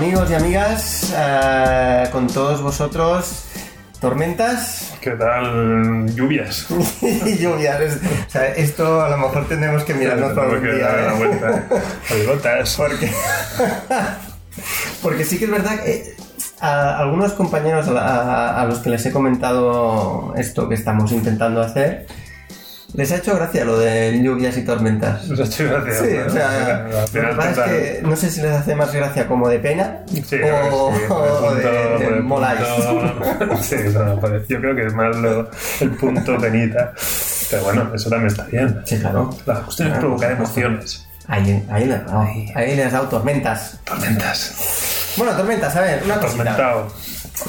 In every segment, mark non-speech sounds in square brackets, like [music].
Amigos y amigas eh, con todos vosotros. Tormentas ¿Qué tal? Lluvias. y [laughs] lluvias. Es- o sea, esto a lo mejor tendremos que mirarnos Tenemos algún dar día. ¿eh? gotas. Porque, porque sí que es verdad que eh, a algunos compañeros a, a- a los que les he comentado esto que estamos intentando hacer, les ha hecho gracia lo de lluvias y tormentas. Nos ha hecho gracia. Sí, ¿no? o sea, lo que pasa es que no sé si les hace más gracia como de pena Sí, o, sí, [laughs] de, moláis. [laughs] punto- Sí, no, pues yo creo que es más lo- el punto penita. Pero bueno, eso también está bien. Sí, claro. La cuestión es provocar emociones. Ahí, ahí, le has dado, ahí has dado tormentas. Tormentas. Bueno, tormentas, a ver, una cosita. Tormentado.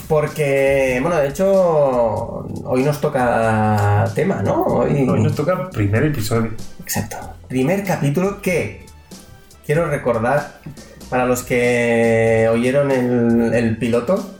Porque, bueno, de hecho, hoy nos toca tema, ¿no? Hoy, Hoy nos toca primer episodio. Exacto. Primer capítulo que quiero recordar para los que oyeron el, el piloto,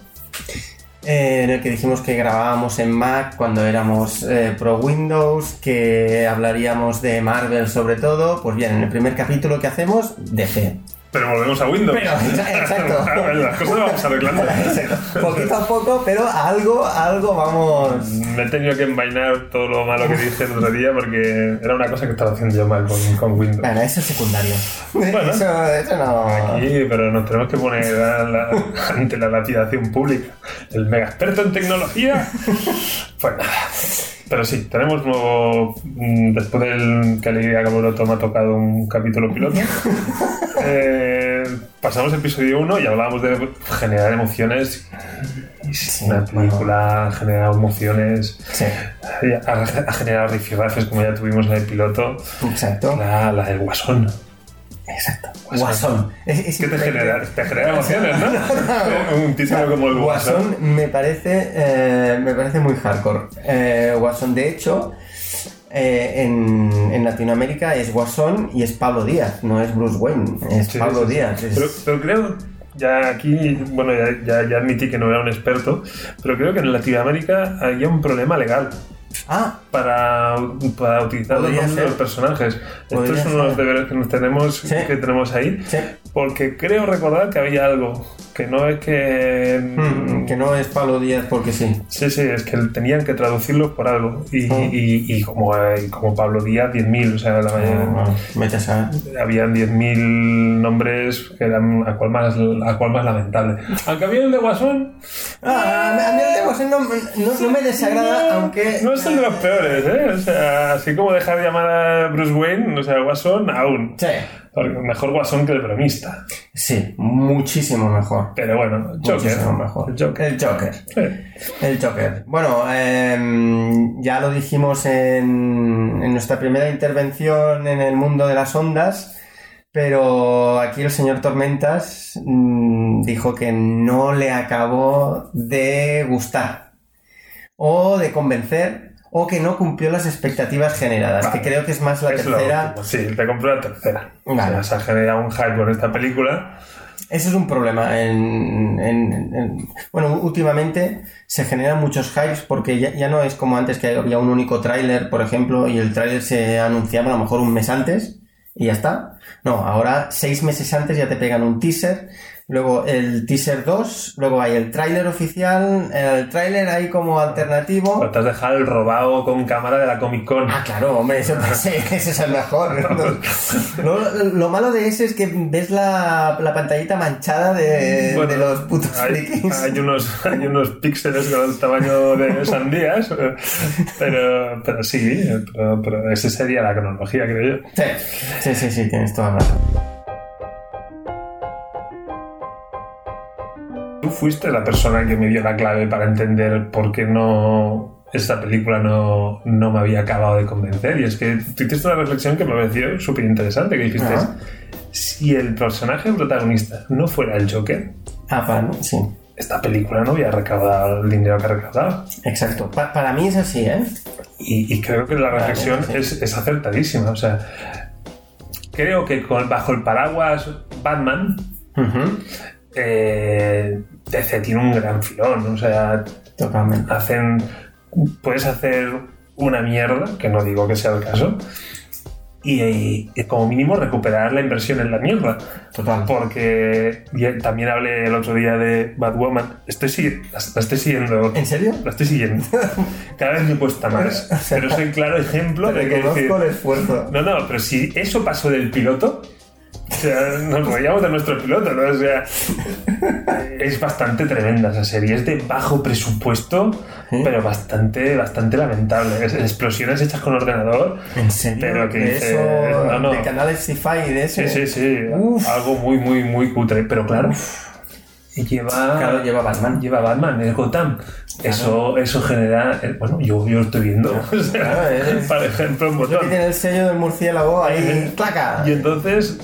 eh, en el que dijimos que grabábamos en Mac cuando éramos eh, pro Windows, que hablaríamos de Marvel sobre todo. Pues bien, en el primer capítulo que hacemos, DC. Pero volvemos a Windows. Pero, exacto. [laughs] Las cosas las vamos arreglando. [laughs] Exacto. Poquito a poco, pero algo, algo vamos. Me he tenido que envainar todo lo malo que dije el otro día porque era una cosa que estaba haciendo yo mal con, con Windows. Bueno, eso es secundario. Bueno. [laughs] eso, eso no. Aquí, pero nos tenemos que poner a la- ante la lapidación pública. El mega experto en tecnología. Pues nada. Pero sí, tenemos nuevo. mm, Después del que Alegría Caboroto me ha tocado un capítulo piloto. [laughs] eh, pasamos episodio 1 y hablábamos de generar emociones. Una película ha generado emociones, Sí, ha, ha generado rifirrafes como ya tuvimos en el piloto. exacto. La, la del Guasón. Exacto. Guasón. Es- es ¿Qué te genera? Te genera emociones, ¿no? [laughs] Un título como el Guasón. Guasón me parece, eh, me parece muy hardcore. Eh, Guasón, de hecho, eh, en, en Latinoamérica es Guasón y es Pablo Díaz, no es Bruce Wayne, es Sí, Pablo sí. Díaz. es- Pero, pero creo, ya aquí, bueno, ya, ya, ya admití que no era un experto, pero creo que en Latinoamérica había un problema legal Ah, para, para utilizar los nombres de los personajes. Estos son los ser. deberes que nos tenemos, Sí. que tenemos ahí, sí. Porque creo recordar que había algo, que no es que... Mm, que no es Pablo Díaz porque sí. Sí, sí, es que tenían que traducirlos por algo. Y, Ah. y, y como, y como Pablo Díaz, 10.000, o sea, la mayoría... Ah, vete a saber. habían 10.000 nombres que eran a cual más, a cual más lamentable. Aunque había el de Guasón, Ah, a mí el de Guasón no, no- no me desagrada, aunque... no es el de los peores, ¿eh? O sea, así como dejar de llamar a Bruce Wayne, o sea, Guasón, aún. Sí, Porque mejor Guasón que el bromista. sí, muchísimo mejor. Pero bueno, Joker. Muchísimo mejor. El Joker. El Joker. Sí. El Joker. Bueno, em, ya lo dijimos en, en nuestra primera intervención en el mundo de las ondas, pero aquí el señor Tormentas mm, dijo que no le acabó de gustar o de convencer o que no cumplió las expectativas generadas, Vale. que creo que es más la Es tercera. Sí, te compré la tercera. Vale. O sea, se ha generado un hype con esta película. Ese es un problema. En, en- en- bueno, últimamente se generan muchos hypes porque ya, ya no es como antes que había un único tráiler, por ejemplo, y el tráiler se anunciaba a lo mejor un mes antes y ya está. No, ahora seis meses antes ya te pegan un teaser, luego el teaser 2, luego hay el tráiler oficial, el tráiler ahí como alternativo. Pero te has dejado el robado con cámara de la Comic Con. Ah, claro, hombre, eso, [laughs] ese, ese es el mejor. Lo, lo malo de ese es que ves la, la pantallita manchada de, Bueno, de los putos hay, hay unos, hay unos píxeles con el tamaño de sandías, pero, pero sí, pero, pero esa sería la cronología, creo yo. Sí, sí, sí, sí, tienes toda la razón. Tú fuiste la persona que me dio la clave para entender por qué no esta película no, no me había acabado de convencer. Y es que tú hiciste una reflexión que me pareció súper interesante, que dijiste, Ajá. si el personaje protagonista no fuera el Joker, Ah, para mí, sí, esta película no hubiera recaudado el dinero que ha recaudado. exacto. Pa- para mí es así, ¿eh? Y, y creo que la reflexión sí. es, es acertadísima. O sea, creo que con, bajo el paraguas Batman, eh, tiene un gran filón. O sea, Totalmente. hacen. Puedes hacer una mierda, que no digo que sea el caso, y, y como mínimo recuperar la inversión en la mierda. Total. Porque también hablé el otro día de Batwoman. Estoy, la, estoy siguiendo. ¿En serio? La estoy siguiendo. [laughs] Cada vez me cuesta más. Pero soy claro ejemplo de que. reconozco el esfuerzo. No, no, pero si eso pasó del piloto, o sea, nos reíamos de nuestro piloto, ¿no? O sea, es bastante tremenda esa serie. Es de bajo presupuesto, ¿Sí? pero bastante, bastante lamentable. Es- explosiones hechas con ordenador. ¿En serio? Pero que de dices, eso, no, no. de canales sci-fi y de eso. Sí, sí, sí. Uf. Algo muy, muy, muy cutre. Pero claro, lleva. Claro, lleva Batman. Lleva Batman, es Gotham. Eso, eso genera. eh, Bueno, yo, yo lo estoy viendo. [laughs] O sea, Claro, es- [laughs] por ejemplo, que Gotham. tiene el sello del murciélago ahí, Eh, claca. Y entonces,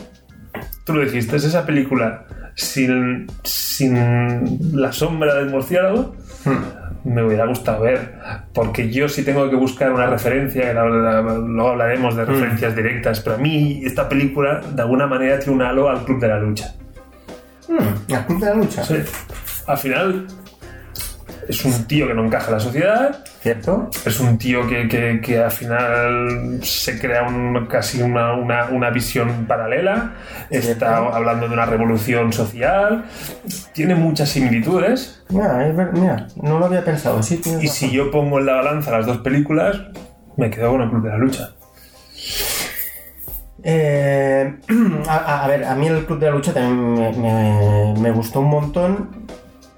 tú lo dijiste, es esa película sin, sin la sombra del murciélago, Hmm. me hubiera gustado ver. Porque yo sí tengo que buscar una referencia, luego hablaremos de referencias directas, pero a mí esta película de alguna manera tiene un halo al Club de la Lucha. Hmm, La punta de la lucha. Sí. Al final, es un tío que no encaja en la sociedad, ¿Cierto? es un tío que, que- que al final se crea un- casi una, una- una visión paralela, está hablando de una revolución social, tiene muchas similitudes Mira, mira, no lo había pensado. Sí, y razón. si yo pongo en la balanza las dos películas, me quedo con el Club de la Lucha. Eh, [clears throat] a, a- a ver, a mí el Club de la Lucha también me, me- me gustó un montón.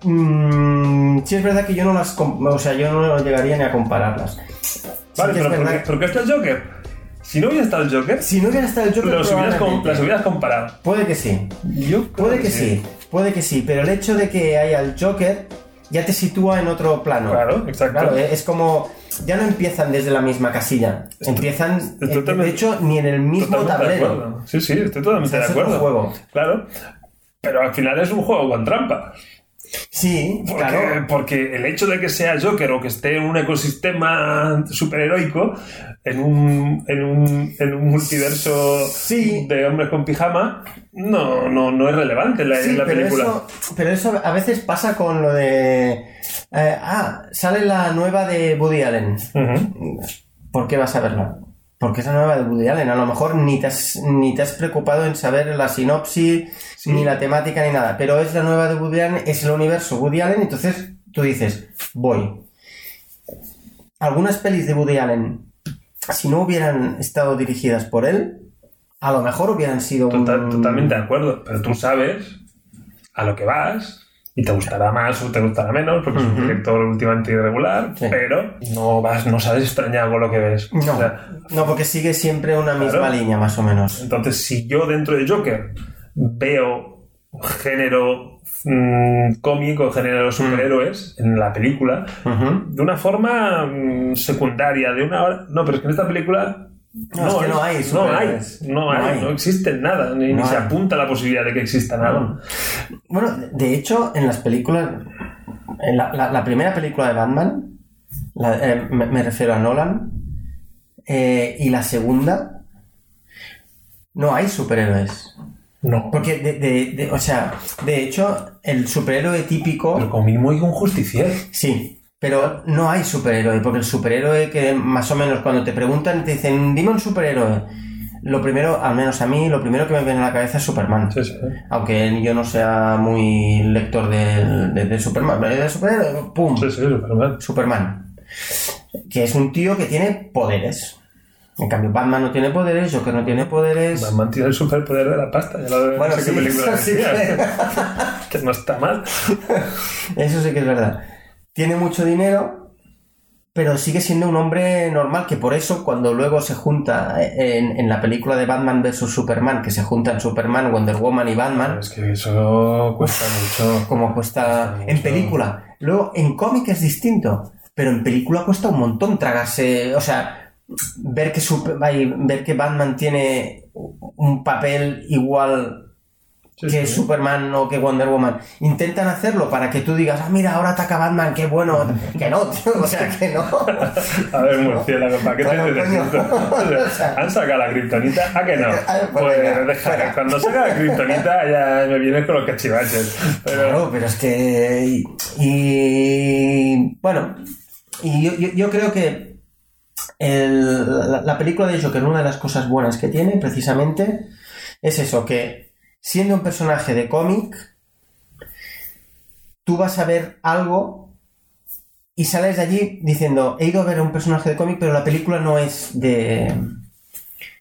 Mm, sí es verdad que yo no las... O sea, yo no llegaría ni a compararlas. Sí Vale, es pero ¿por verdad- qué, por qué está el Joker? Si no hubiera estado el Joker, Si no hubiera estado el Joker, los hubieras com- probablemente- las hubieras comparado. Puede que sí. Yo Puede que sí. Puede que sí. Pero el hecho de que haya el Joker ya te sitúa en otro plano. Claro, exacto. Claro, eh, es como... Ya no empiezan desde la misma casilla. Empiezan, estoy eh, de hecho, ni en el mismo tablero. Sí, sí, estoy totalmente O sea, de es acuerdo. juego. Claro. Pero al final es un juego con trampa. Sí, Porque, claro. porque el hecho de que sea Joker o que esté en un ecosistema superheroico, en un, en un, en un multiverso Sí. de hombres con pijama, no, no, no es relevante en la, Sí, la pero película. eso, pero eso a veces pasa con lo de... eh, ah, sale la nueva de Woody Allen. ¿Por qué vas a verla? Porque es la nueva de Woody Allen. A lo mejor ni te has, ni te has preocupado en saber la sinopsis, ni la temática, ni nada. Pero es la nueva de Woody Allen, es el universo Woody Allen, entonces tú dices, voy. Algunas pelis de Woody Allen, si no hubieran estado dirigidas por él, a lo mejor hubieran sido un... Totalmente de acuerdo. Pero tú sabes a lo que vas y te gustará más o te gustará menos porque es un director últimamente irregular, Sí. pero no vas, no sabes extrañar con lo que ves. No, O sea, no, porque sigue siempre una misma Claro. línea, más o menos. Entonces, si yo dentro de Joker veo género mm, cómico, género superhéroes en la película, de una forma mm, secundaria, de una hora... No, pero es que en esta película... No, es que no hay no hay, no No hay, hay. no existe nada, ni, No ni se apunta la posibilidad de que exista nada. Bueno, de hecho, en las películas. En la, la- la primera película de Batman, la- eh, me, me refiero a Nolan, eh, y la segunda, no hay superhéroes. No. Porque, de, de- de- o sea, de hecho, el superhéroe típico. Pero como mínimo hay un justiciero. Sí, pero no hay superhéroe, porque el superhéroe que más o menos cuando te preguntan te dicen, dime un superhéroe. lo primero, al menos a mí, lo primero que me viene a la cabeza es Superman. Sí, sí. Aunque yo no sea muy lector de, de- de Superman, de superhéroe, ¡pum! Sí, Superman. Superman. Que es un tío que tiene poderes. En cambio, Batman no tiene poderes, Joker no tiene poderes. Batman tiene el superpoder de la pasta. Ya lo Bueno, no sé sí, qué película sí que- [laughs] que no está mal. [laughs] Eso sí que es verdad. Tiene mucho dinero, pero sigue siendo un hombre normal, que por eso cuando luego se junta en, en la película de Batman vs. Superman, que se juntan Superman, Wonder Woman y Batman, Es que eso cuesta mucho. como cuesta Mucho. en película. Luego, en cómic es distinto, pero en película cuesta un montón tragarse, o sea, ver que, Super- ay, ver que Batman tiene un papel igual Sí, que sí. Superman o que Wonder Woman. Intentan hacerlo para que tú digas, ah, mira, ahora ataca Batman, qué bueno. Que no, tío, o sea, que no. [laughs] A ver, murciélago, ¿para qué te. [laughs] O sea- ¿Han sacado la kriptonita? ¿A que no? [laughs] pues Pues venga, deja, cuando saca la kriptonita ya me vienes con los cachivaches. Pero Claro, pero es que. Y, y- bueno, y yo, yo- yo creo que el- la, la película de Joker, una de las cosas buenas que tiene, precisamente, es eso: que siendo un personaje de cómic, tú vas a ver algo y sales de allí diciendo: He ido a ver a un personaje de cómic, pero la película no es de.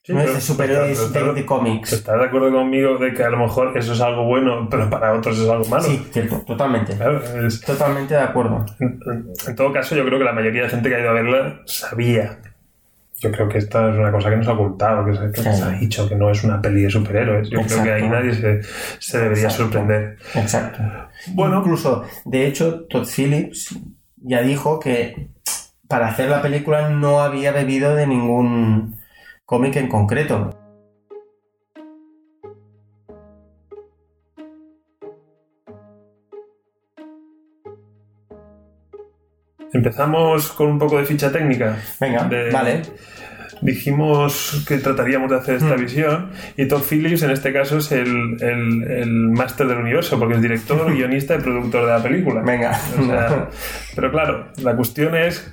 Sí, no es de superhéroes pero- pero- de, de cómics. ¿Estás de acuerdo conmigo de que a lo mejor eso es algo bueno, pero para otros es algo malo? Sí, cierto, totalmente. Claro, es- Totalmente de acuerdo. en, en todo caso, yo creo que la mayoría de gente que ha ido a verla sabía. Yo creo que esta es una cosa que nos ha ocultado, que que Sí. se ha dicho que no es una peli de superhéroes. Yo creo que ahí nadie se, se debería Exacto. sorprender. Exacto. Bueno. incluso, de hecho, Todd Phillips ya dijo que para hacer la película no había bebido de ningún cómic en concreto. Empezamos con un poco de ficha técnica. Venga, De- vale. Dijimos que trataríamos de hacer esta Hmm. visión y Todd Phillips en este caso es el, el, el máster del universo porque es director, [laughs] guionista y productor de la película. Venga. O sea, [laughs] pero claro, la cuestión es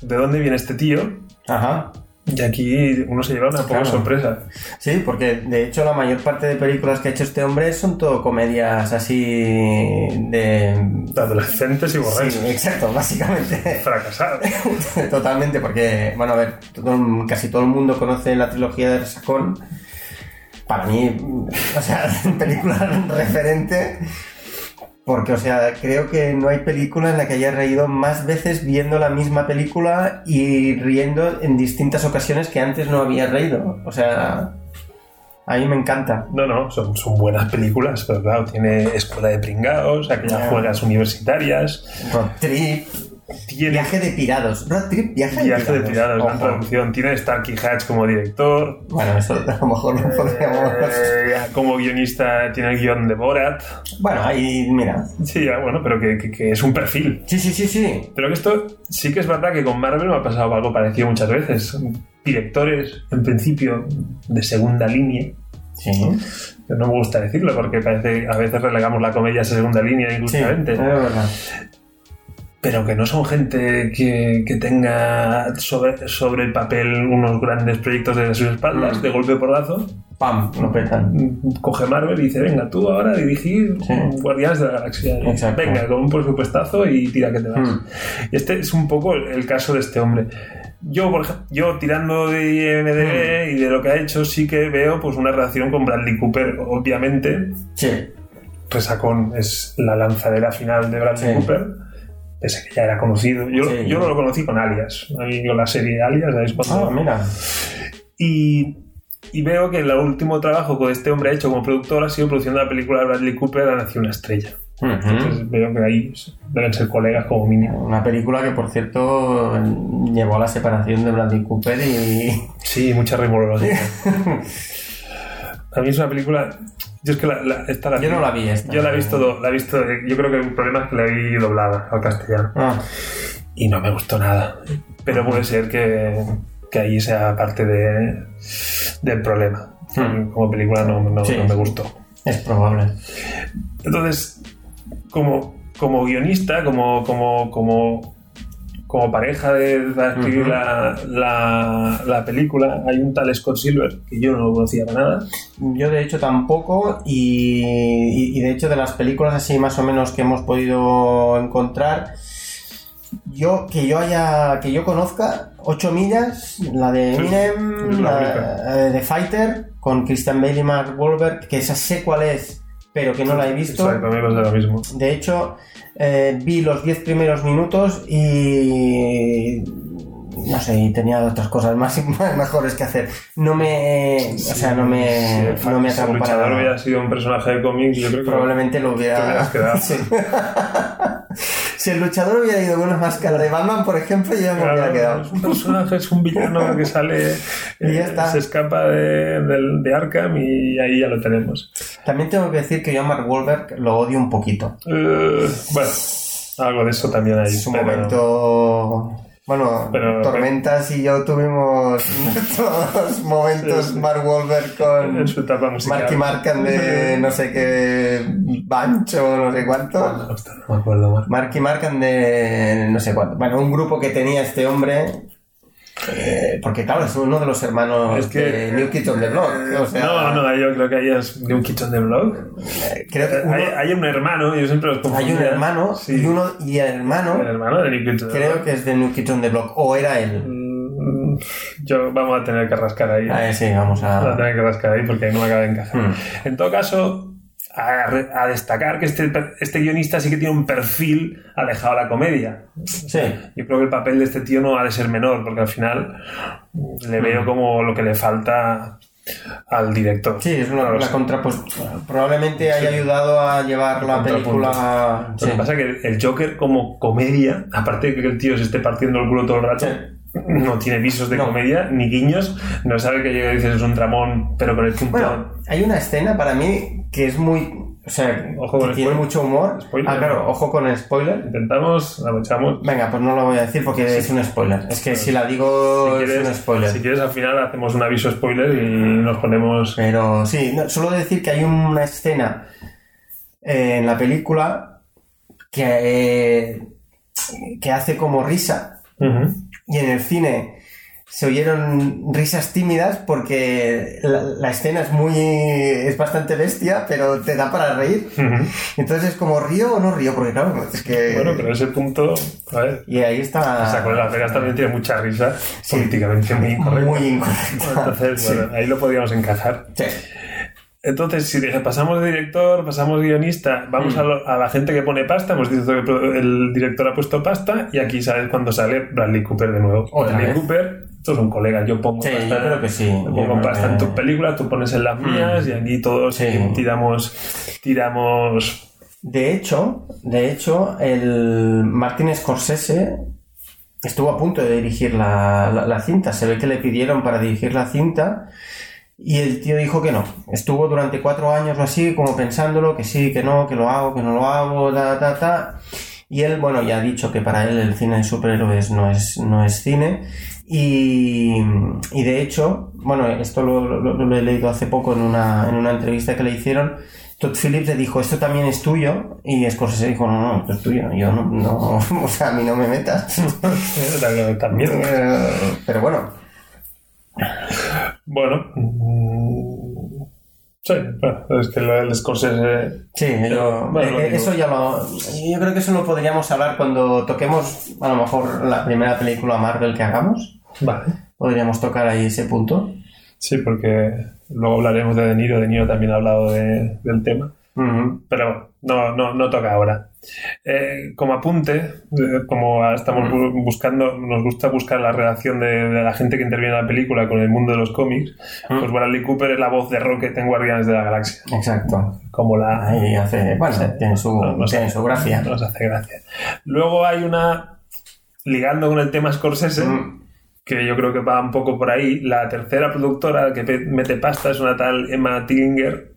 de dónde viene este tío Ajá. Y aquí uno se lleva una poca Claro. sorpresa. Sí, porque de hecho la mayor parte de películas que ha hecho este hombre son todo comedias así de... De adolescentes y borrachos. Sí, exacto, básicamente. [laughs] Fracasados. [laughs] Totalmente, porque, bueno, a ver, todo- casi todo el mundo conoce la trilogía de Resacón. Para mí, o sea, [laughs] película referente. Porque, o sea, creo que no hay película en la que haya reído más veces viendo la misma película y riendo en distintas ocasiones que antes no había reído. O sea, a mí me encanta. No, no, son, son buenas películas, pero claro, tiene Escuela de Pringados, aquellas juegas universitarias, Trip, tiene viaje de pirados. Road Trip, viaje de Viaje de Pirados, gran traducción, tiene Starkey Hatch como director, Bueno, eso a lo mejor no podríamos... eh, como guionista tiene el guion de Borat, Bueno, ahí, mira. sí, ya, bueno, pero que, que- que es un perfil. Sí, sí, sí, sí. Pero que esto sí que es verdad que con Marvel me ha pasado algo parecido muchas veces. Directores, en principio, de segunda línea, Sí. pero no me gusta decirlo porque parece que a veces relegamos la comedia a segunda línea Sí, es injustamente. verdad. Pero que no son gente que, que tenga sobre, sobre el papel unos grandes proyectos de sus espaldas, Mm. de golpe porrazo. Pam, lo petan. Coge Marvel y dice, venga, tú ahora a dirigir Sí. Guardianes de la Galaxia. Exacto. Venga, con un presupuestazo y tira que te vas. Mm. Y este es un poco el, el caso de este hombre. Yo, por ejemplo, yo tirando de Mm. IMDb y de lo que ha hecho, sí que veo pues una relación con Bradley Cooper, obviamente. Sí. Resacón es la lanzadera final de Bradley Sí. Cooper, pese a que ya era conocido. Yo, Sí. yo no lo conocí con Alias, ahí con la serie Alias, ¿sabéis cuándo? Ah, mira. Y, y veo que el último trabajo que este hombre ha hecho como productor ha sido produciendo la película de Bradley Cooper, La Nación una Estrella. Entonces veo que ahí deben ser colegas como mínimo. Una película que, por cierto, llevó a la separación de Bradley Cooper y... Sí, mucha remología. [laughs] a mí es una película... Yo es que la, la- esta la Yo no la vi esta. Yo la he visto, do- la he visto, yo creo que el problema es que la vi doblada al castellano. Ah, y no me gustó nada. Pero puede ser que, que ahí sea parte de, del problema. Hmm. Como película no, no- Sí. no me gustó. es probable. Entonces, como, como guionista, como, como, como como pareja de, para escribir la, la- la película, hay un tal Scott Silver, que yo no lo conocía para nada. Yo de hecho tampoco y, y- y de hecho de las películas así más o menos que hemos podido encontrar, yo que yo haya que yo conozca 8 millas, la de Sí, Eminem, es la la única. eh, de Fighter con Christian Bale y Mark Wahlberg, que esa sé cuál es, pero que no la he visto. Exacto, me pasa lo mismo. De hecho, eh, vi los 10 primeros minutos y. No sé, y tenía otras cosas más, [laughs] más mejores que hacer. No me. O sea, no me, Si no me el atrapó para luchador nada. hubiera sido un personaje de cómic, yo creo que Probablemente lo te hubiera. hubieras quedado. [laughs] Sí. [laughs] si el luchador hubiera ido con una máscara de Batman, por ejemplo, yo ya me hubiera Claro, quedado. es un personaje, es un villano que sale, [laughs] Y ya eh, se escapa de, del- de Arkham y ahí ya lo tenemos. También tengo que decir que yo a Mark Wahlberg lo odio un poquito. Eh, bueno, algo de eso también hay. Es un pero- momento. Bueno, Pero- Tormentas y yo tuvimnos [laughs] nuestros momentos Sí, sí. Mark Wahlberg con en su etapa musical. Marky Markan de no sé qué Bancho, no sé cuánto. Ostras, no me acuerdo más. Marky Markan de no sé cuánto. Bueno, un grupo que tenía este hombre. Eh, porque claro, es uno de los hermanos Es que- de New Kids on the Block. O sea, No, no, yo creo que ahí es kitchen de blog. creo que uno- Hay, hay un hermano, yo siempre los hay confundía. un hermano Sí. y uno y el hermano El hermano de Nick Kitchen. creo que es de New Kids on the Block o era él. Mm, Yo vamos a tener que rascar ahí. Ah, sí, vamos Vamos a a. tener que rascar ahí porque ahí no me acaba de encajar. Hmm. En todo caso, a, a destacar que este, este guionista sí que tiene un perfil alejado de la comedia. Sí. Yo creo que el papel de este tío no ha de ser menor, porque al final mm, le veo como lo que le falta al director. Sí, es una, una contraposición. Probablemente haya ayudado a llevar la película. Lo Sí. que pasa es que el Joker como comedia, aparte de que el tío se esté partiendo el culo todo el rato, Sí. No tiene visos de No. comedia ni guiños, no sabe que llega y dices es un tramón, pero con el punto... Bueno, hay una escena para mí que es muy. O sea, Ojo que tiene spoiler. mucho humor. Spoiler. Ah, claro, ojo con el spoiler. Intentamos, aprovechamos. Venga, pues no lo voy a decir porque es un spoiler. Es que si la digo Si es un quieres, spoiler. si quieres, al final hacemos un aviso spoiler y nos ponemos... Pero sí, no, solo decir que hay una escena eh, en la película que, eh, que hace como risa. Y en el cine se oyeron risas tímidas porque la, la escena es muy es bastante bestia pero te da para reír entonces es como río o no río porque claro es que Bueno, pero ese punto, a ver, y ahí está Saco de Las Vegas también tiene mucha risa, políticamente muy incorrecta. muy incorrecta Entonces, Sí. bueno, ahí lo podríamos encajar. Sí. Entonces, si dije, pasamos de director, pasamos de guionista, vamos Mm. a, lo- a la gente que pone pasta, hemos dicho que el director ha puesto pasta y aquí sabes cuando sale Bradley Cooper de nuevo. Bradley vez. Cooper, estos son colegas, yo pongo Sí, pasta, yo creo que sí. yo pongo pasta en que- tus películas, tú pones en las mías y aquí todos Sí. tiramos, tiramos De hecho, de hecho, el Martin Scorsese estuvo a punto de dirigir la, la- la cinta. Se ve que le pidieron para dirigir la cinta y el tío dijo que no. Estuvo durante cuatro años o así, como pensándolo, que sí, que no, que lo hago, que no lo hago, ta, ta, ta. Y él, bueno, ya ha dicho que para él el cine de superhéroes no es, no es cine. Y, y de hecho, bueno, esto lo, lo- lo he leído hace poco en una, en una entrevista que le hicieron. Todd Phillips le dijo, esto también es tuyo. Y Scorsese dijo, no, no, esto es tuyo. Yo no, no [laughs] o sea, a mí no me metas. [laughs] también. Pero bueno, Bueno, sí, es que del Scorsese sí, yo- Bueno, eh, eso ya lo... Yo creo que eso lo podríamos hablar cuando toquemos, a lo mejor, la primera película Marvel que hagamos. Vale. Podríamos tocar ahí ese punto. Sí, porque luego hablaremos de De Niro. De Niro también ha hablado de- del tema. Pero no, no, no toca ahora. Eh, como apunte, eh, como estamos bu- buscando, nos gusta buscar la relación de, de la gente que interviene en la película con el mundo de los cómics, pues Bradley Cooper es la voz de Rocket en Guardianes de la Galaxia. Exacto. Como la, Ahí hace, bueno, tiene su, tiene su gracia. nos hace gracia. Luego hay una, ligando con el tema Scorsese, que yo creo que va un poco por ahí. La tercera productora que mete pasta es una tal Emma Tillinger,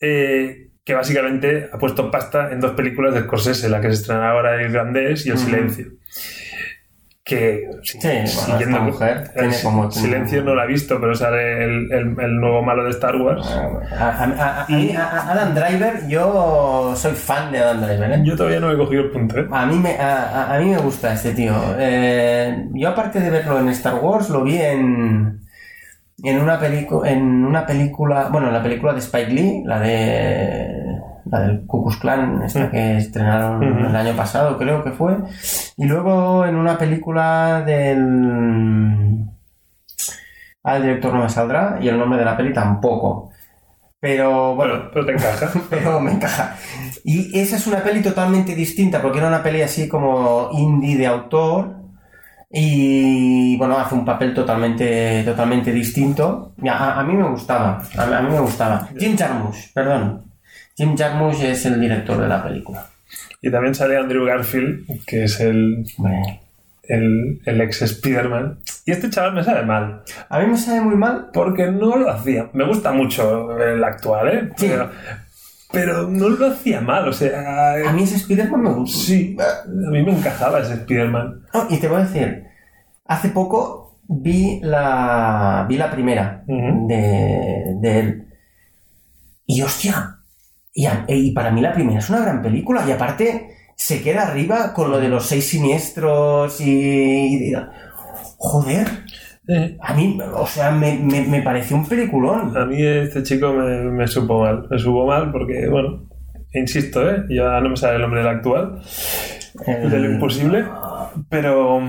eh, que básicamente ha puesto pasta en dos películas de Scorsese, la que se estrenará ahora en Irlandés y El. Silencio. que sí, bueno, siguiendo esta mujer el tiene como- silencio no la he visto pero sale el, el- el nuevo malo de Star Wars A, a- a- a a- Adam Driver, yo soy fan de Adam Driver, ¿eh? yo todavía no he cogido el punto ¿eh? A mí me, a mí me gusta este tío. Eh, yo aparte de verlo en Star Wars, lo vi en, en, una película, en una película, bueno, en la película de Spike Lee, la de la del Ku Klux Klan, esta que estrenaron Ujú. el año pasado, creo que fue. Y luego en una película del... Ah, el director no me saldrá y el nombre de la peli tampoco. Pero bueno, bueno pero te encaja [laughs] pero me encaja. Y esa es una peli totalmente distinta, porque era una peli así como indie de autor. Y bueno, hace un papel totalmente, totalmente distinto. A, a mí me gustaba, a, a mí me gustaba. Jim Jarmusch, perdón. Jim Jarmusch es el director de la película. y también sale Andrew Garfield que es el, el, el ex Spider-Man y este chaval me sabe mal A mí me sabe muy mal. porque no lo hacía me gusta mucho el actual ¿eh? Sí. pero, pero no lo hacía mal o sea A mí ese Spider-Man me gusta. Sí, a mí me encajaba ese Spider-Man. Oh, y te voy a decir, hace poco vi la, vi la primera de, de él. Y hostia, y, a- y para mí la primera es una gran película. Y aparte se queda arriba con lo de los seis siniestros y... y- joder, a mí, o sea, me, me, me pareció un peliculón. A mí este chico me, me supo mal. Me supo mal porque, bueno, insisto, ¿eh? ya no me sale el nombre del actual, El- de lo imposible, pero,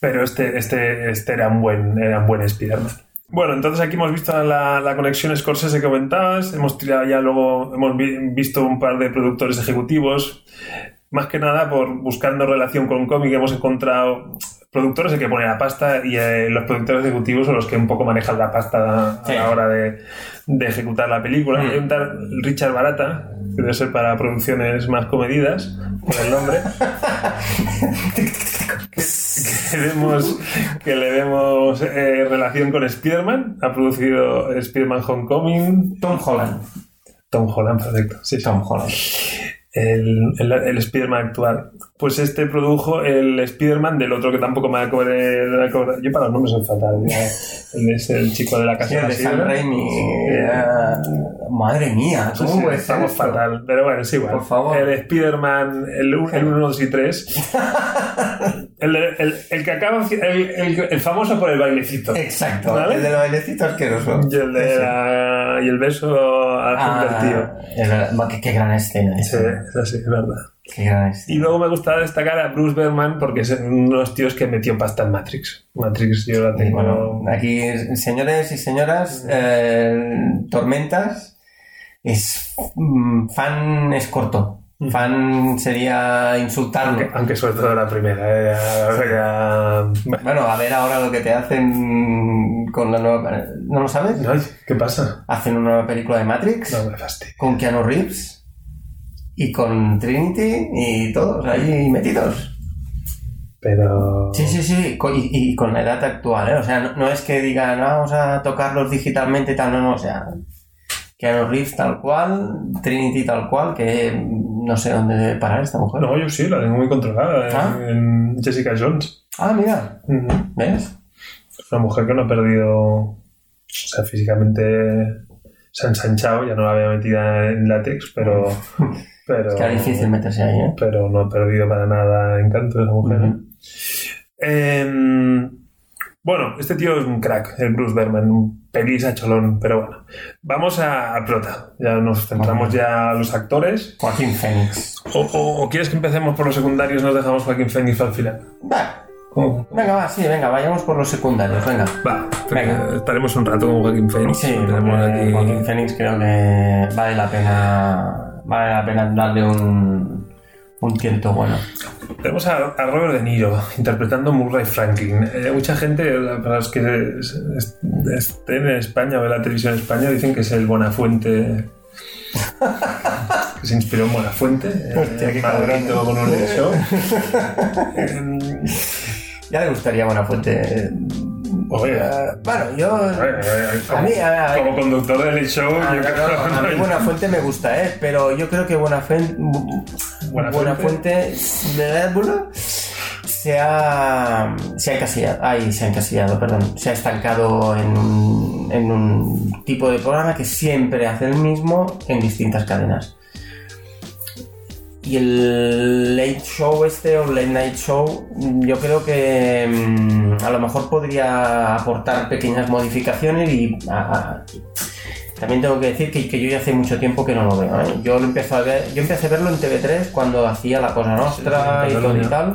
pero este, este, este era un buen, era un buen Spider-Man. Bueno, entonces aquí hemos visto la, la conexión Scorsese que comentabas, hemos tirado ya luego, hemos vi- visto un par de productores ejecutivos, más que nada por buscando relación con cómic hemos encontrado productores hay que poner la pasta y eh, los productores ejecutivos son los que un poco manejan la pasta a la hora de, de ejecutar la película. Mm. Hay un tal Richard Barata, que debe ser para producciones más comedidas, por el nombre. [laughs] que, que vemos, que le vemos eh, relación con Spider-Man. Ha producido Spider-Man Homecoming. Tom Holland. Tom Holland, perfecto. Sí. Tom Holland. El, el, el Spider-Man actual. Pues este produjo el Spider-Man del otro que tampoco me acuerdo. Yo para los nombres soy fatal. ya. Es el chico de la casa Sí, de la Sam Sidra. Raimi. Madre mía, ¿cómo sí, estamos esto? fatal, pero bueno, es igual. Por favor. El Spider-Man, el 1, 2 [laughs] y 3. [laughs] el, el, el que acaba, el, el, famoso por el bailecito. Exacto, ¿Vale? el de los bailecito asqueroso. Y el, de la- y el beso al Ah, tío. Qué, qué gran escena Sí, es así, es verdad. Qué gran escena. Y luego me gusta destacar a Bruce Berman porque es uno de los tíos que metió pasta en Matrix. Matrix yo la tengo. bueno, aquí, señores y señoras, eh, Tormentas es mm, fan es corto. Mm. Fan sería insultarlo. aunque, aunque sobre todo la primera. eh, ya- ya- bueno. A ver ahora lo que te hacen con la nueva. ¿No lo sabes? Ay, ¿Qué pasa? Hacen una nueva película de Matrix No me fastidio. con Keanu Reeves y con Trinity y todos ahí metidos. Pero. Sí, sí, sí, y, y con la edad actual, ¿eh? O sea, no, no es que digan, "Ah, vamos a tocarlos digitalmente y tal, no, no, o sea, Keanu Reeves tal cual, Trinity tal cual, que no sé dónde debe parar esta mujer. No, yo sí, la tengo muy controlada en, Ah. en Jessica Jones. Ah, mira. ¿ves? Es una mujer que no ha perdido. O sea, físicamente se ha ensanchado, ya no la había metida en látex, pero. [laughs] pero Es que era difícil meterse ahí, ¿eh? Pero no ha perdido para nada encanto esa mujer. ¿eh? Em, bueno, este tío es un crack, el Bruce Berman, un pelis a cholón, pero bueno. Vamos a, a prota. Ya nos centramos ya a los actores. Joaquín Phoenix. O, o- o quieres que empecemos por los secundarios y nos dejamos Joaquín Phoenix al final? Va, ¿Cómo? venga, va, sí, venga, vayamos por los secundarios, venga. Va, Venga. eh, estaremos un rato con Joaquín Phoenix. Sí, aquí- Joaquín Phoenix creo que vale la pena, vale la pena darle un, un tiento bueno. Tenemos a, a Robert De Niro interpretando Murray Franklin. Eh, mucha gente, para los que es- es- estén en España o en la televisión en España, dicen que es el Buenafuente. [laughs] que se inspiró en Buenafuente. eh, Hostia, cabrón. con un [laughs] show. [laughs] Ya le gustaría Buenafuente. Bueno, yo. eh, eh, A mí, a- a- como conductor del show, a- yo no, creo a mí Buenafuente me gusta, ¿eh? Pero yo creo que Buenafuente. Buenafuente. Buenafuente. se ha, se ha encasillado, ay, se ha encasillado, perdón, se ha estancado en un, en un tipo de programa que siempre hace el mismo en distintas cadenas. Y el late show este o late night show, yo creo que mm, a lo mejor podría aportar pequeñas modificaciones y a- a- también tengo que decir que, que yo ya hace mucho tiempo que no lo veo. ¿eh? Yo lo empiezo a ver, yo empecé a verlo en TV3 cuando hacía la cosa nostra Sí, y todo y tal.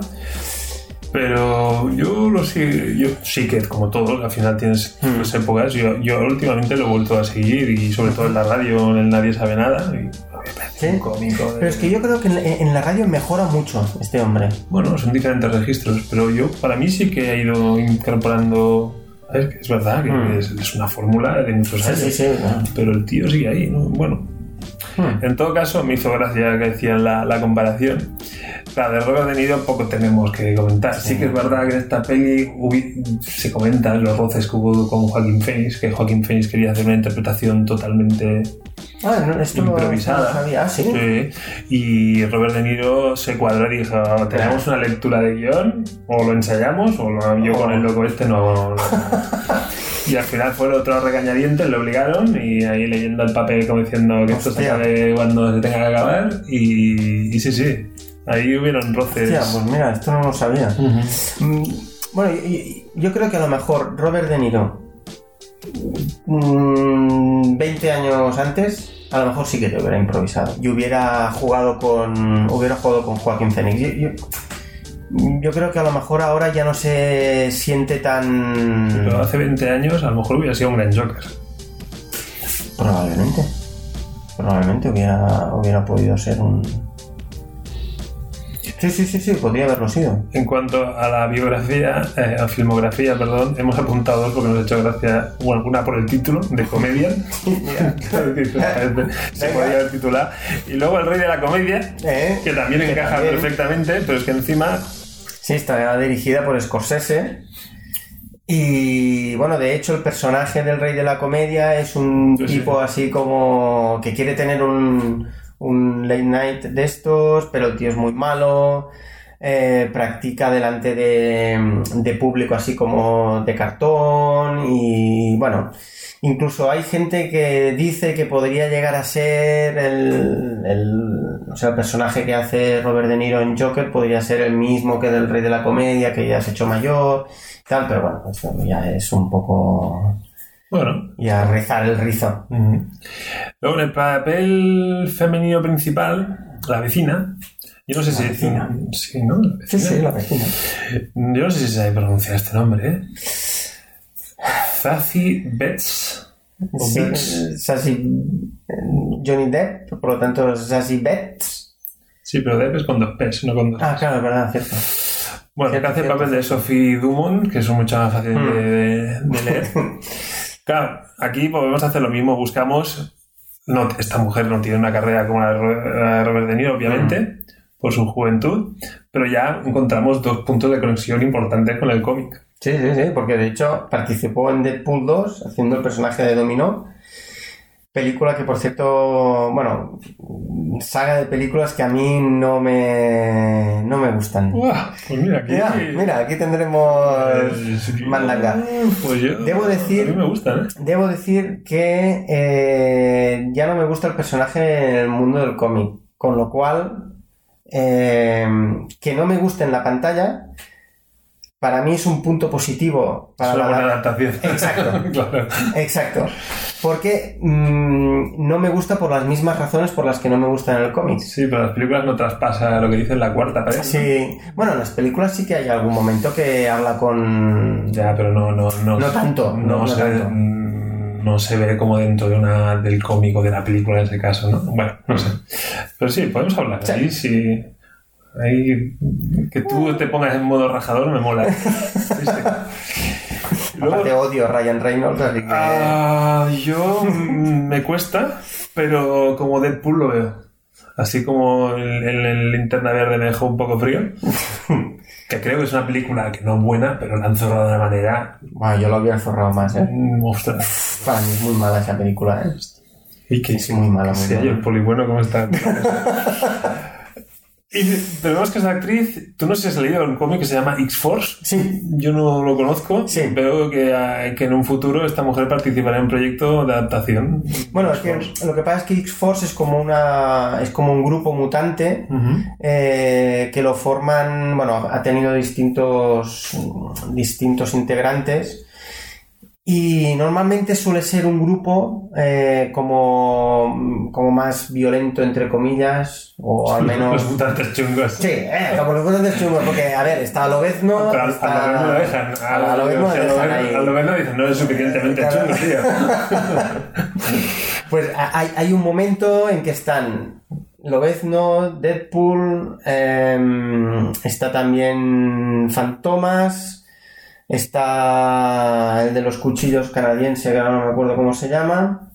Pero yo lo sí, yo sí que como todos, al final tienes Mm. tus épocas. Yo, yo últimamente lo he vuelto a seguir y sobre todo en la radio, en el Nadie sabe nada. Y, me parece Sí. cómico. de- Pero es que yo creo que en, en la radio mejora mucho este hombre. Bueno, son diferentes registros, pero yo para mí sí que he ido incorporando. Es, que es verdad que Mm. es, es una fórmula de muchos Sí, años. sí, sí. claro. Pero el tío sigue ahí, ¿no? Bueno, Hmm. en todo caso, me hizo gracia que decían la, la comparación. La de Robert De Niro poco tenemos que comentar. Sí que es verdad que en esta peli se comentan los roces que hubo con Joaquín Phoenix, que Joaquín Phoenix quería hacer una interpretación totalmente Ah, no, esto no- improvisada. no sabía. Ah, sí. Sí. Y Robert De Niro se cuadró y dijo, ¿tenemos una lectura de guion? ¿O lo ensayamos? ¿O lo, yo con el loco este no...? no". [laughs] y al final fue otro regañadientes, lo obligaron y ahí leyendo el papel como diciendo que esto se acabe cuando se tenga que acabar. Y, y sí, sí, ahí hubieron roces. Hostia, pues mira, esto no lo sabía. Mm, Bueno, y- y- yo creo que a lo mejor Robert De Niro, mm, 20 años antes, a lo mejor sí que te hubiera improvisado. Y hubiera jugado con, hubiera jugado con Joaquín Phoenix. Yo, yo- yo creo que a lo mejor ahora ya no se siente tan... Pero hace 20 años a lo mejor hubiera sido un gran Joker. Probablemente. Probablemente hubiera, hubiera podido ser un... Sí, sí, sí, sí, podría haberlo sido. En cuanto a la biografía, eh, a filmografía, perdón, hemos apuntado dos porque nos ha hecho gracia, bueno, una por el título, de comedia, [laughs] [laughs] se podía haber titulado, y luego El Rey de la Comedia, ¿Eh? que también Que encaja también. perfectamente, pero es que encima, Sí, está dirigida por Scorsese. Y bueno, de hecho, el personaje del rey de la comedia es un Sí, sí. tipo así como que quiere tener un, un late night de estos, pero el tío es muy malo. eh, practica delante de, de público así como de cartón. Y bueno, incluso hay gente que dice que podría llegar a ser el, el- o sea, el personaje que hace Robert De Niro en Joker podría ser el mismo que del Rey de la Comedia, que ya se hecho mayor, tal, pero bueno, ya es un poco bueno. ya rizar el rizo. ujú. Luego en el papel femenino principal, la vecina, yo no sé La si... vecina. Sí, ¿no? La Sí, vecina. sí, la vecina. Yo no sé si se sabe pronunciar este nombre, ¿eh? Zazie Betts. Sí. Sassy Johnny Depp, por lo tanto Sassy Betts. Sí, pero Depp es con dos P's, no con dos Ah, claro, es verdad, cierto. Bueno, Cierto, que hace el papel de Sophie Dumont, que es mucho más fácil Mm. de, de- de leer. [laughs] Claro, aquí volvemos a hacer lo mismo, buscamos... No, esta mujer no tiene una carrera como la de Ro- la de Robert De Niro, obviamente, Mm. por su juventud, pero ya encontramos dos puntos de conexión importantes con el cómic. Sí, sí, sí, porque de hecho participó en Deadpool 2 haciendo el personaje de Dominó. Película que, por cierto, bueno, saga de películas que a mí no me, no me gustan. ¡Uah! Pues mira, aquí... Mira, mira, aquí tendremos Eh, mandanga. Pues yo... Debo decir- A mí me gustan, ¿eh? Debo decir que eh, ya no me gusta el personaje en el mundo del cómic, con lo cual eh, que no me guste en la pantalla para mí es un punto positivo para Es una buena adaptación. Exacto. [laughs] claro. Exacto. Porque mm, no me gusta por las mismas razones por las que no me gusta en el cómic. Sí, pero las películas no traspasa lo que dice en la cuarta pared. Sí. Bueno, en las películas sí que hay algún momento que habla con. Ya, pero no, no, no. No tanto, No, se, tanto. mm, no se ve como dentro de una, del cómico de la película en ese caso, ¿no? Bueno, no sé. Pero sí, podemos hablar. Sí. Sí. Ahí, que tú te pongas en modo rajador me mola. [laughs] Sí, sí. Luego- Aparte odio a Ryan Reynolds, así que. Ah, yo mm, me cuesta, pero como Deadpool lo veo. Así como el, el, el Linterna Verde me dejó un poco frío. [laughs] Que creo que es una película que no es buena, pero la han zorrado de una manera. Bueno, yo lo había forrado más, ¿eh? mm, Ostras. Para mí es muy mala esa película, ¿eh? Y que Es muy mala, muy Sí, mala. el polibueno, ¿cómo está? [laughs] Y, pero vemos que esa actriz, tú no sé si has leído un cómic que se llama X-Force. Sí. Yo no lo conozco. Sí. Veo que, eh, que en un futuro esta mujer participará en un proyecto de adaptación. Bueno, es que lo que pasa es que X-Force es como una es como un grupo mutante eh, que lo forman, bueno, ha tenido distintos distintos integrantes y normalmente suele ser un grupo eh, como, como más violento entre comillas o [laughs] al menos Los mutantes chungos. Sí, eh, como los mutantes chungos, porque a ver, está Lobezno, Pero al, está... al Lobezno lo dejan. Lobezno al dejan Lobezno- ahí. al Lobezno dicen, no es suficientemente Claro. chungo, tío. [laughs] Pues hay, hay un momento en que están Lobezno, Deadpool, em, está también Fantomas, está el de los cuchillos canadiense, que ahora no me acuerdo cómo se llama.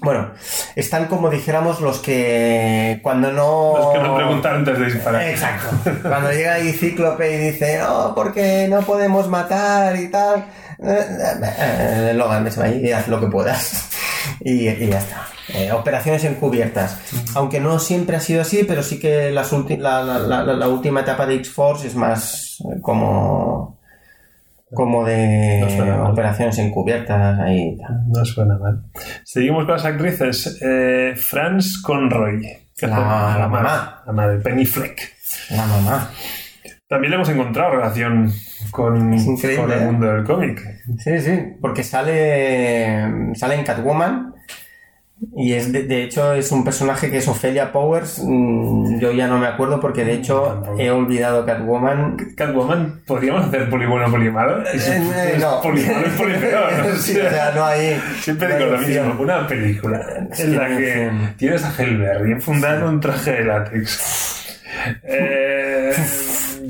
Bueno, están como dijéramos los que cuando no... Los que no preguntan antes de disparar. Exacto. Cuando llega ahí Cíclope y dice, no, porque no podemos matar y tal. Eh, eh, Logan, vete ahí y haz lo que puedas. Y, y ya está. Eh, operaciones encubiertas. Aunque no siempre ha sido así, pero sí que las la, la- la- última etapa de X-Force es más eh, como. No de mal. operaciones encubiertas ahí. No suena mal. Seguimos con las actrices. Eh, Franz Conroy. que La- la madre- mamá. La madre, Penny Fleck. La mamá. También le hemos encontrado relación con, con el ¿eh? mundo del cómic. Sí, sí, porque sale, sale en Catwoman y es de, de hecho es un personaje que es Ophelia Powers. mm, Yo ya no me acuerdo porque de hecho Tampoco. he olvidado Catwoman. Catwoman, ¿podríamos hacer poli bueno, poli malo? Y si Eh, eh, es no. poli malo, es poli peor. ¿no? [laughs] Sí, o sea, no hay. Siempre no digo lo mismo. Una película Es en la que tienes a Hellberry enfundado en un traje de látex. [laughs] Eh,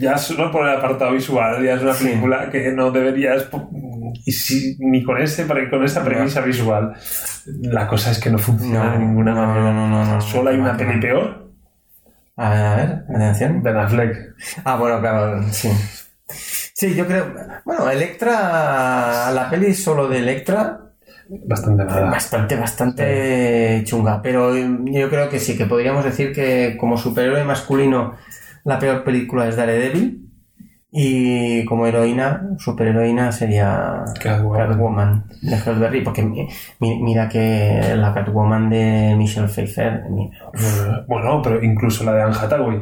ya solo por el apartado visual, ya es una Sí. película que no deberías. Y si, ni con, ese, con esa premisa visual. La cosa es que no funciona No, de ninguna no, manera. no, no, no. Solo hay una peli peor: A ver, a ver, atención. Ben Affleck. Ah, bueno, claro, sí. Sí, yo creo. Bueno, Electra. La peli solo de Electra Bastante nada. Bastante, bastante chunga, pero yo creo que sí, que podríamos decir que como superhéroe masculino la peor película es Daredevil y como heroína, superheroína sería Catwoman. Catwoman de Hellberry, porque mi- mi- mira que la Catwoman de Michelle Pfeiffer, mira, Bueno, pero incluso la de Anne Hathaway.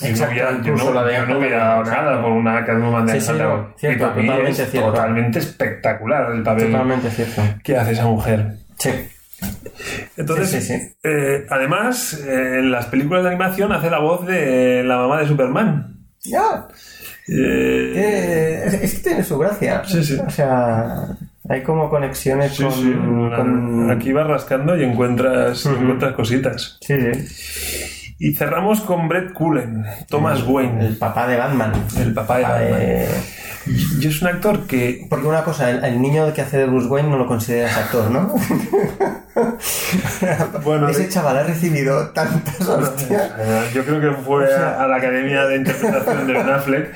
Yo no Exacto, yo incluso no, la de yo no hubiera dado nada por una Catwoman de Sí, Anne sí, no, Hathaway. cierto, Y para mí totalmente es cierto. totalmente espectacular el papel totalmente cierto. que hace esa mujer. Sí, Entonces, Sí, sí, sí. eh, además, eh, en las películas de animación hace la voz de la mamá de Superman. ya, Eh, tiene- es, es que tiene su gracia. Sí, sí. O sea, hay como conexiones con, Aquí vas rascando y encuentras, encuentras cositas. Sí, sí. Y cerramos con Brett Cullen, Thomas Wayne, El papá de Batman. el papá de Papá Batman. de- Y es un actor que Porque una cosa, el, el niño que hace de Bruce Wayne no lo consideras actor, ¿no? [laughs] Bueno, Ese chaval ha recibido tantas hostias. Eh, Yo creo que fue O sea- a la Academia de Interpretación de Ben Affleck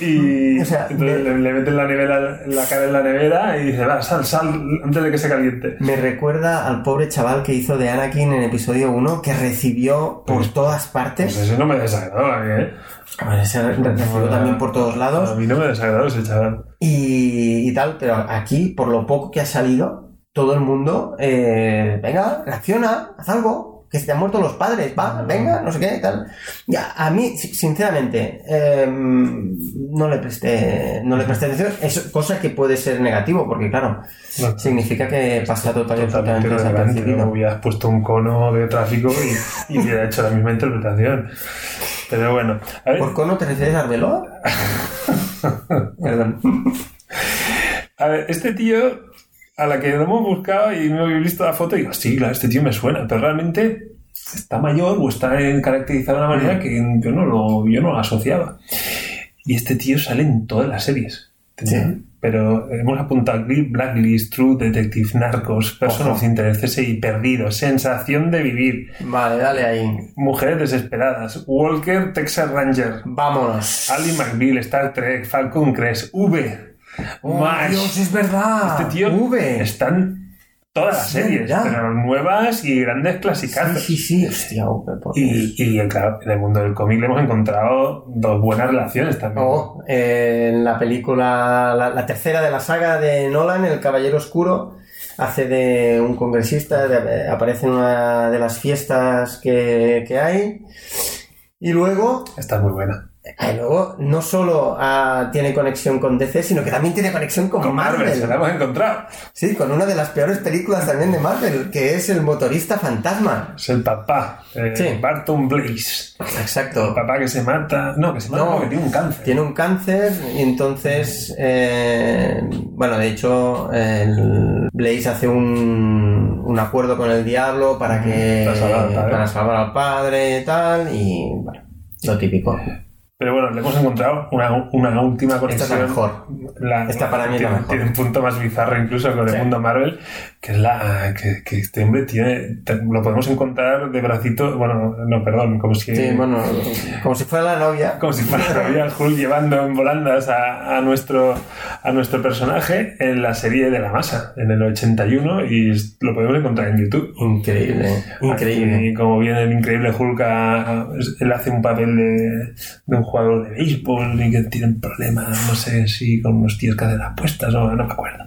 y O sea, entonces le, le meten la, nevera, la cara en la nevera y dice, va, sal, sal antes de que se caliente. Me recuerda al pobre chaval que hizo de Anakin en episodio 1, que recibió por Pues- todas Pues partes. eso no me desagradó a mí, ¿eh? A ese recibió también por todos A lados. mí no me desagradó ese chaval. y, y tal, pero aquí, por lo poco que ha salido, todo el mundo, eh, venga, reacciona, haz algo, que se te han muerto los padres, va, venga, no sé qué, tal. Ya, a mí, si- sinceramente, eh, no le presté, no le presté atención, es cosa que puede ser negativo, porque claro, No. significa que pasa total Totalmente. No desapercibido. hubieras puesto un cono de tráfico y, y hubiera hecho la misma interpretación. Pero bueno, a ver, ¿Por cono te refieres a Arbeloa? [laughs] Perdón. A ver, este tío, a la que lo hemos buscado y me he visto la foto, y digo, sí, claro, este tío me suena, pero realmente está mayor o está caracterizado de una manera que yo no lo, yo no lo asociaba. Y este tío sale en todas las series. Sí. Pero hemos apuntado aquí Blacklist, True Detective, Narcos, Person Ojo. of Interest, CSI, Perdido, Sensación de Vivir, Vale, dale ahí. Mujeres Desesperadas, Walker, Texas Ranger, Vámonos. Ali McBeal, Star Trek, Falcon Crest, V, Oh. Dios, es verdad. Este tío V. está en todas las Sí, series, ya. pero nuevas y grandes Sí, clasicazos. sí, sí, hostia. Y, en el mundo del cómic le hemos encontrado dos buenas relaciones también. Oh, eh, en la película, la, la tercera de la saga de Nolan, El Caballero Oscuro, hace de un congresista, de- aparece en una de las fiestas que, que hay. Y luego, Esta es muy buena. Eh, luego no solo ah, tiene conexión con DC, sino que también tiene conexión con, Con Marvel, se la hemos encontrado. Sí, con una de las peores películas también de Marvel, que es El Motorista Fantasma. Es el papá, eh, Sí. Barton Blaze. El Exacto. papá que se mata. No, que se mata No. porque tiene un cáncer. Tiene un cáncer y entonces, eh, bueno, de hecho, el Blaze hace un, un acuerdo con el diablo para que Para salvar al padre. para salvar al padre y tal, y bueno, lo típico. Pero bueno, le hemos encontrado una, una última Esta es conexión. la mejor. La- Esta para mí es la mejor. tiene un punto más bizarro incluso con el Sí. mundo Marvel, que es la que, que este hombre tiene, te- lo podemos encontrar de bracito, bueno, no, perdón, como si, Sí, bueno, como si fuera la novia. [laughs] como si fuera todavía Hulk llevando en volandas a, a nuestro, a nuestro personaje en la serie de la masa, en el 81, y lo podemos encontrar en YouTube. Increíble, increíble. Y como viene el increíble Hulk, a- a- él hace un papel de, de un jugador de béisbol y que tienen problemas, no sé si con unos tíos que hacen apuestas o no me acuerdo.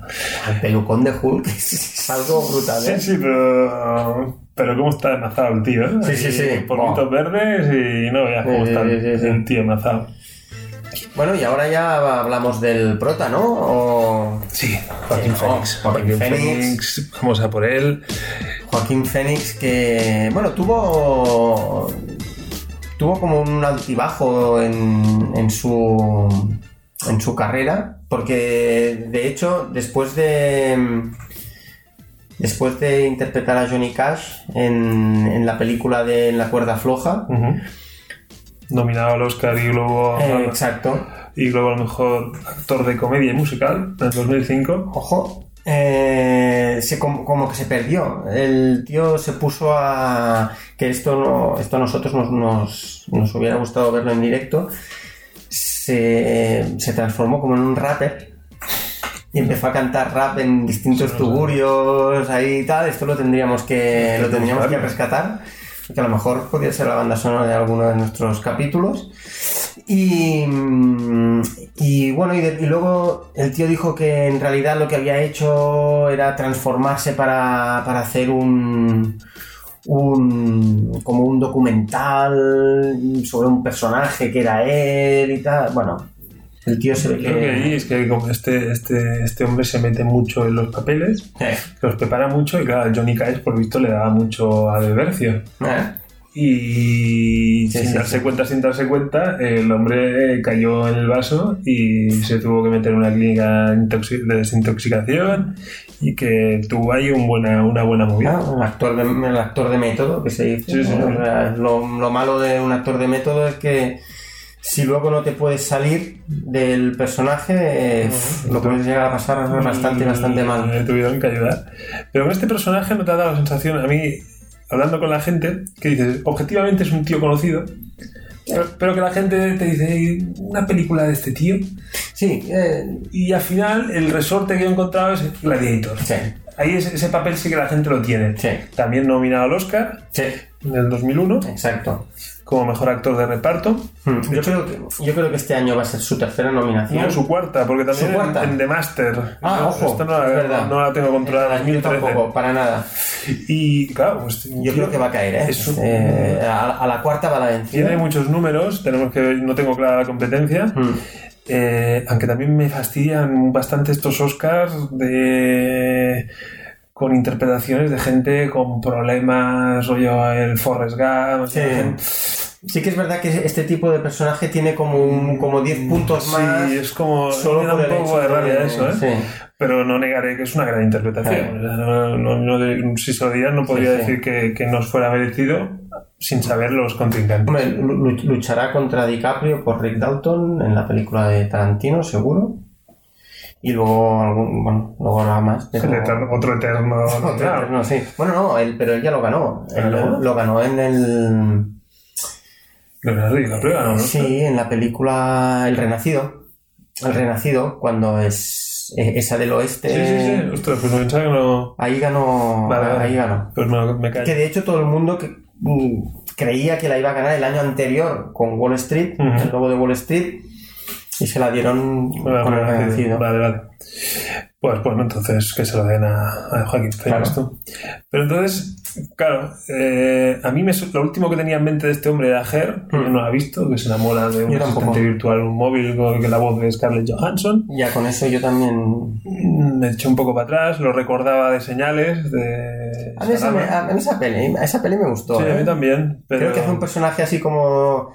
El pelucón de Hulk [laughs] algo brutal, Sí, ¿eh? sí, pero. Pero cómo está mazado el tío, ¿eh? Sí, sí, sí. Polvitos Buah. verdes y no veas cómo Sí, está sí, sí, sí. el tío mazado. Bueno, y ahora ya hablamos del prota, ¿no? O- Sí, Joaquín Sí, no, Phoenix. Joaquín Joaquín Phoenix. Phoenix. Vamos a por él. Joaquín Phoenix que, bueno, tuvo tuvo como un altibajo en, en su en su carrera porque de hecho después de después de interpretar a Johnny Cash en, en la película de En la cuerda floja Ujú. Nominado al Oscar y luego, eh, exacto y luego a lo mejor actor de comedia y musical en el 2005. Ojo, eh, se, como, como que se perdió. El tío se puso a. que esto no, esto a nosotros nos, nos, nos hubiera gustado verlo en directo. Se, se transformó como en un rapper. Y empezó a cantar rap en distintos Sí, tuburios, ahí y tal. Esto lo tendríamos que, lo tendríamos que rescatar. Que a lo mejor podría ser la banda sonora de alguno de nuestros capítulos. Y, mm, y bueno, y, de- y luego el tío dijo que en realidad lo que había hecho era transformarse para, para hacer un, un como un documental sobre un personaje que era él y tal. Bueno, el tío se ve Creo que ahí que... es que como este, este, este hombre se mete mucho en los papeles, Eh, que los prepara mucho y claro, Johnny Cash por visto le daba mucho a Bercio. eh, Y Sí, sin sí, darse sí. cuenta, sin darse cuenta, el hombre cayó en el vaso y se tuvo que meter en una clínica de desintoxicación y que tuvo ahí un buena, una buena movida. Ah, el, actor de, el actor de método, que se dice. Sí, sí, ¿no? Lo, lo malo de un actor de método es que si luego no te puedes salir del personaje, eh, lo puedes llegar a pasar bastante, bastante mal. Me tuvieron que ayudar. Pero con este personaje no te ha dado la sensación, a mí, hablando con la gente, que dices, objetivamente es un tío conocido, pero, pero que la gente te dice, "Ey, una película de este tío, Sí, eh, y al final el resorte que he encontrado es Gladiator. sí, Ahí ese, ese papel sí que la gente lo tiene. sí, También nominado al Oscar sí, en el 2001 exacto. Como mejor actor de reparto. Hmm, Yo creo, que, yo creo que este año va a ser su tercera nominación. No, su cuarta, porque también ¿Su cuarta? En, en The Master. Ah, ojo, Esta no la, es verdad. no la tengo controlada. Eh, yo 2013. tampoco, para nada. Y claro, pues, Yo creo que va a caer, ¿eh? Es un- Eh, a, a la cuarta va la vencida. Tiene muchos números, tenemos que no tengo clara la competencia. Hmm. Eh, aunque también me fastidian bastante estos Oscars de con interpretaciones de gente con problemas, rollo el Forrest Gump. Sí. Sí que es verdad que este tipo de personaje tiene como un, como 10 puntos Sí, más. es como solo me da por un poco de rabia eso, ¿eh? sí. Pero no negaré que es una gran interpretación. Sí. No- no- no si se lo diera, no podría Sí, sí. decir que, que nos fuera merecido sin saber los contrincantes. Luchará contra DiCaprio por Rick Dalton en la película de Tarantino, seguro. Y luego, algún, bueno, luego habrá más. pero- El eterno- otro eterno. [laughs] Otro eterno, sí. Bueno, no, él, pero él ya lo ganó. Él ¿Ganó? lo ganó en el. Sí, en la película El Renacido. El Renacido, cuando es. esa del oeste. Sí, sí, sí. Ostras, pues me pensaba que no. Ahí ganó. Vale, vale. Ahí ganó. Pues me, me callo. Que de hecho todo el mundo que, mm, creía que la iba a ganar el año anterior con Wall Street, Ujú. el logo de Wall Street, y se la dieron Bueno, con el vale, vencido. Vale, vale. Pues bueno, entonces que se lo den a, a Joaquín Claro. Pero entonces, claro, eh, a mí me, lo último que tenía en mente de este hombre era Her, que Mm. no lo he visto, que se enamora de un asistente virtual, un móvil con que la voz de Scarlett Johansson. Ya con eso yo también. Mm, Me eché un poco para atrás, lo recordaba de señales, de... A mí, esa, me- a esa peli, a esa peli me gustó. Sí, a mí ¿eh? también, pero... Creo que hace un personaje así como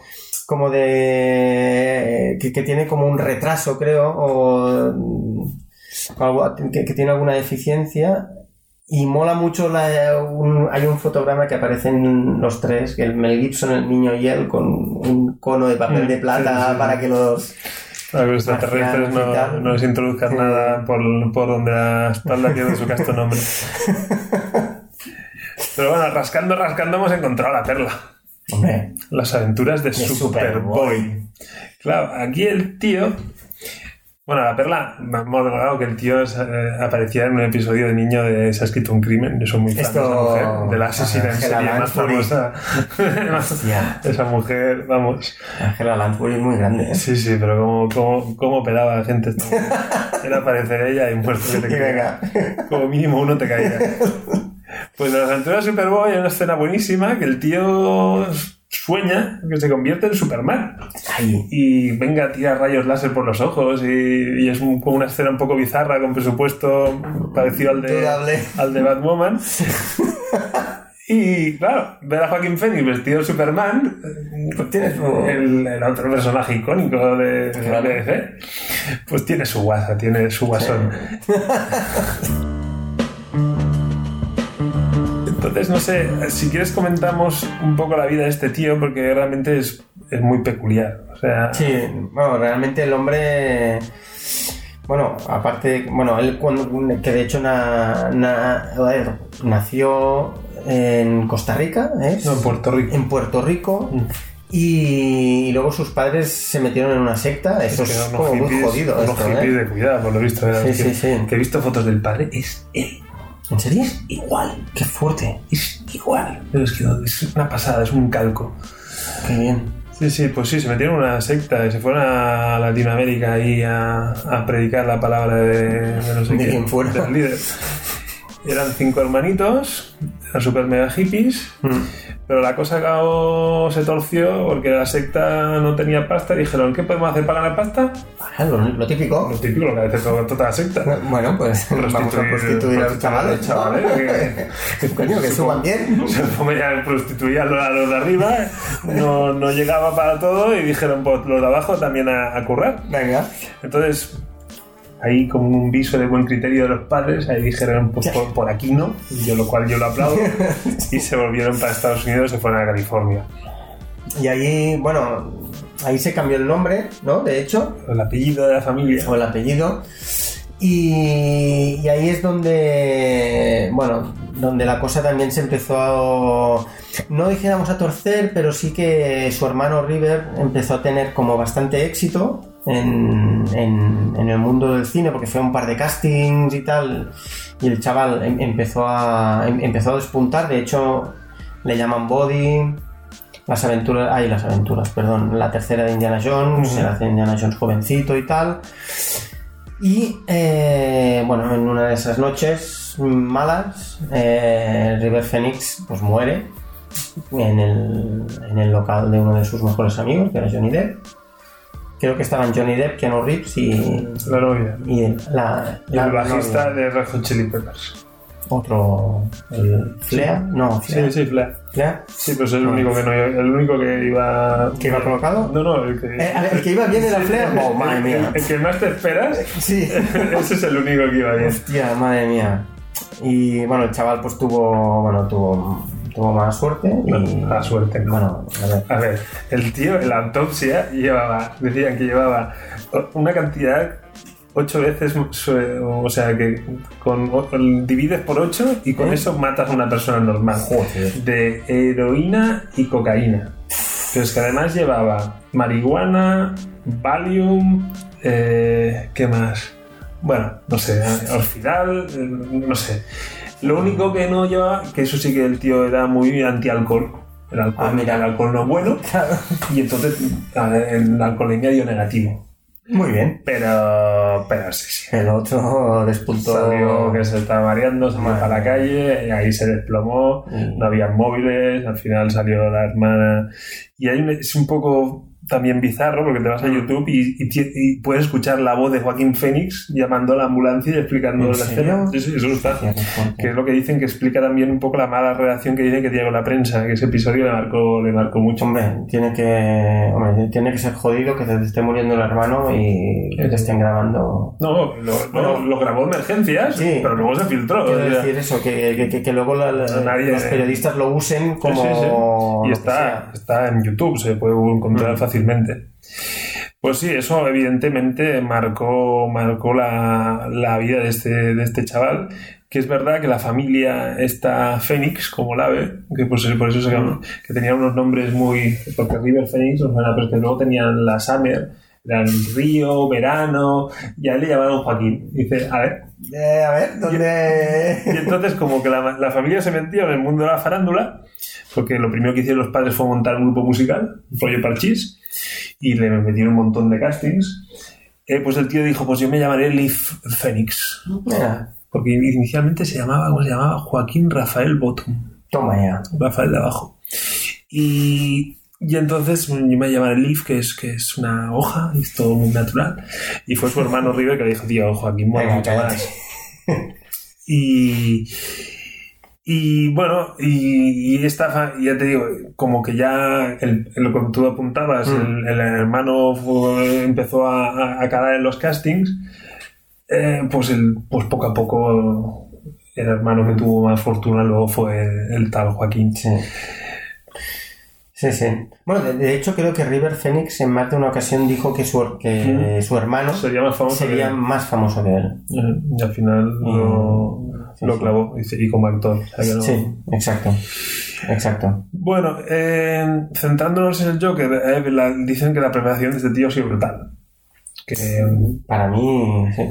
como de que, que tiene como un retraso creo o mm, que tiene alguna deficiencia y mola mucho la- un- hay un fotograma que aparecen los tres que el Mel Gibson el niño y él con un cono de papel Mm, de plata sí, sí, sí. para que los A los extraterrestres no, les introduzcan nada por, por donde la espalda quede su casto nombre. [laughs] Pero bueno, rascando, rascando hemos encontrado la perla. hombre Las aventuras de, De Superboy. Superboy. Claro, aquí el tío. Bueno, la perla, me ha molado que el tío eh, aparecía en un episodio de niño de Se ha escrito un crimen. Yo soy muy fan Esto- de esa mujer, de la asesina en serie más famosa. [laughs] Esa mujer, vamos. Angela Lansbury es muy grande ¿eh? Sí, sí, pero cómo, cómo, cómo pelaba a la gente. [laughs] Era aparecer ella y muerto que te caiga. Como mínimo uno te caía. [laughs] Pues en las aventuras de Superboy hay una escena buenísima que el tío sueña que se convierte en Superman. Ay, Y venga, tira rayos láser por los ojos y, y es un- una escena un poco bizarra con presupuesto parecido al de, al de Batwoman. [laughs] Y claro, ver a Joaquín Phoenix vestido de Superman, pues tiene su- el, el otro personaje icónico de, de DC, pues tiene su guasa, tiene su guasón. [laughs] Entonces, no sé, si quieres comentamos un poco la vida de este tío, porque realmente es, es muy peculiar. O sea, Sí, bueno, realmente el hombre. Bueno, aparte, bueno, él cuando, que de hecho na- na- nació en Costa Rica, ¿eh? no, en Puerto Rico. en Puerto Rico, Mm. y, luego sus padres se metieron en una secta, eso es, que eran como muy jodido esto, ¿eh? de cuidado, por lo visto. Sí, que, sí, sí. que he visto fotos del padre, es él. ¿En serio? Igual, Qué fuerte, es igual. Pero es que es una pasada, es un calco. qué bien. Sí, sí, pues sí, se metieron en una secta y se fueron a Latinoamérica ahí a, a predicar la palabra de, de no sé De quién, fuera. del líder. Eran cinco hermanitos, eran super mega hippies, Mm. Pero la cosa acabó, se torció porque la secta no tenía pasta y dijeron, ¿qué podemos hacer para ganar pasta? Ah, lo, lo típico. Lo típico, lo que hace todo- toda la secta. Bueno, pues [laughs] vamos a prostituir a los chavales, chavales, Que [laughs] coño, que suban bien. [laughs] Se prostituir a los, a los de arriba, no, no llegaba para todo y dijeron, pues los de abajo también a, a currar. Venga. Entonces, ahí como un viso de buen criterio de los padres, ahí dijeron, pues por, por aquí no, yo, lo cual yo lo aplaudo, [laughs] y se volvieron para Estados Unidos, se fueron a California. Y ahí, bueno, ahí se cambió el nombre, ¿no? De hecho, El apellido de la familia. o el apellido. Y, y ahí es donde, bueno, donde la cosa también se empezó a, no dijéramos a torcer, pero sí que su hermano River empezó a tener como bastante éxito en, en- en el mundo del cine, porque fue un par de castings y tal, y el chaval em- empezó a, em- empezó a despuntar, de hecho le llaman Body, las aventuras, ay, las aventuras, perdón, la tercera de Indiana Jones, se hace Indiana Jones jovencito y tal. Y eh, bueno, en una de esas noches malas, eh, River Phoenix pues muere en el, en el local de uno de sus mejores amigos, que era Johnny Depp. Creo que estaban Johnny Depp, Keanu Reeves y, La novia. y el- la, Y la- el bajista novia. de Red Hot Chili Peppers. Otro, el Flea, no, Flea, Sí, sí, Flea. Flea, Sí, pues es el único que no el único que iba. ¿Que iba colocado? No, no, el que. Eh, el que iba bien era Flea, [laughs] oh, madre mía. El, el que más te esperas, Sí. [laughs] ese es el único que iba bien. Hostia, madre mía. Y bueno, el chaval pues tuvo, bueno, tuvo, tuvo mala suerte y... Mala suerte, no. Bueno, a ver. A ver, el tío en la autopsia llevaba, decían que llevaba una cantidad ocho veces, o sea, que con, divides por ocho y con ¿Eh? eso matas a una persona normal. Joder. De heroína y cocaína. Pero es que además llevaba marihuana, Valium, eh, ¿qué más? bueno, no sé, orfidal, eh, no sé. Lo único que no llevaba, que eso sí que el tío era muy anti-alcohol. El alcohol, Ah, mira. el alcohol no es bueno. Y entonces a el alcoholemia dio negativo. Muy bien. Pero, pero sí, sí. El otro despuntó. Salió que se estaba mareando, salió Madre para la calle, y ahí se desplomó, Mm. no había móviles, al final salió la hermana. Y hay un- es un poco también bizarro porque te vas a Mm. YouTube y, y ti- y puedes escuchar la voz de Joaquín Fénix llamando a la ambulancia y explicando ¿En la escena. Sí, sí, eso está. Que es lo que dicen que explica también un poco la mala relación que dicen que tiene con la prensa, que ese episodio le marcó, le marcó mucho. Hombre, tiene que, hombre, tiene que ser jodido que te esté muriendo el hermano y que te estén grabando. No, lo, lo- lo grabó emergencias, Sí. pero luego se filtró. Quiero o sea, decir eso, que, que- que- que luego la- la- Nadie- los periodistas lo usen como. Y está, está en YouTube, se puede encontrar Mm. fácilmente. Pues sí, eso evidentemente marcó, marcó la, la vida de este, de este chaval. Que es verdad que la familia esta Fénix, como la ave, que por, por eso se llama, que tenía unos nombres muy. Porque River Fénix, nos suena, pero que luego tenían la Summer, eran Río, Verano, y a él le llamaron Joaquín. Y dice, a ver, Eh, a ver, ¿dónde.? y entonces como que la, la familia se metió en el mundo de la farándula, porque lo primero que hicieron los padres fue montar un grupo musical, un rollo parchís, y le metieron un montón de castings. Eh, pues el tío dijo, pues yo me llamaré Leaf Phoenix, Mira, porque inicialmente se llamaba, ¿cómo se llamaba? Joaquín Rafael Bottom, toma ya. Rafael de abajo. Y, y entonces mm, yo me llamaré Leaf, que es, que es una hoja, y es todo muy natural. Y fue su hermano River que le dijo, tío, Joaquín mola mucho más. [laughs] Y, y bueno, y, y esta, ya te digo, como que ya el, que tú apuntabas, Mm. el, el hermano fue- empezó a, a- calar en los castings, eh, pues, el, pues poco a poco el hermano que tuvo más fortuna luego fue el tal Joaquín. Sí. Sí, sí. Bueno, de, de hecho creo que River Phoenix en más de una ocasión dijo que su, que su hermano Sería más famoso que sería él. más famoso que él. Y al final lo, sí, lo sí. clavó, y, y como actor. o sea que no- Sí, exacto. Exacto. Bueno, eh, centrándonos en el Joker, eh, la- dicen que la preparación de este tío ha sido brutal. Que eh, Para mí, sí,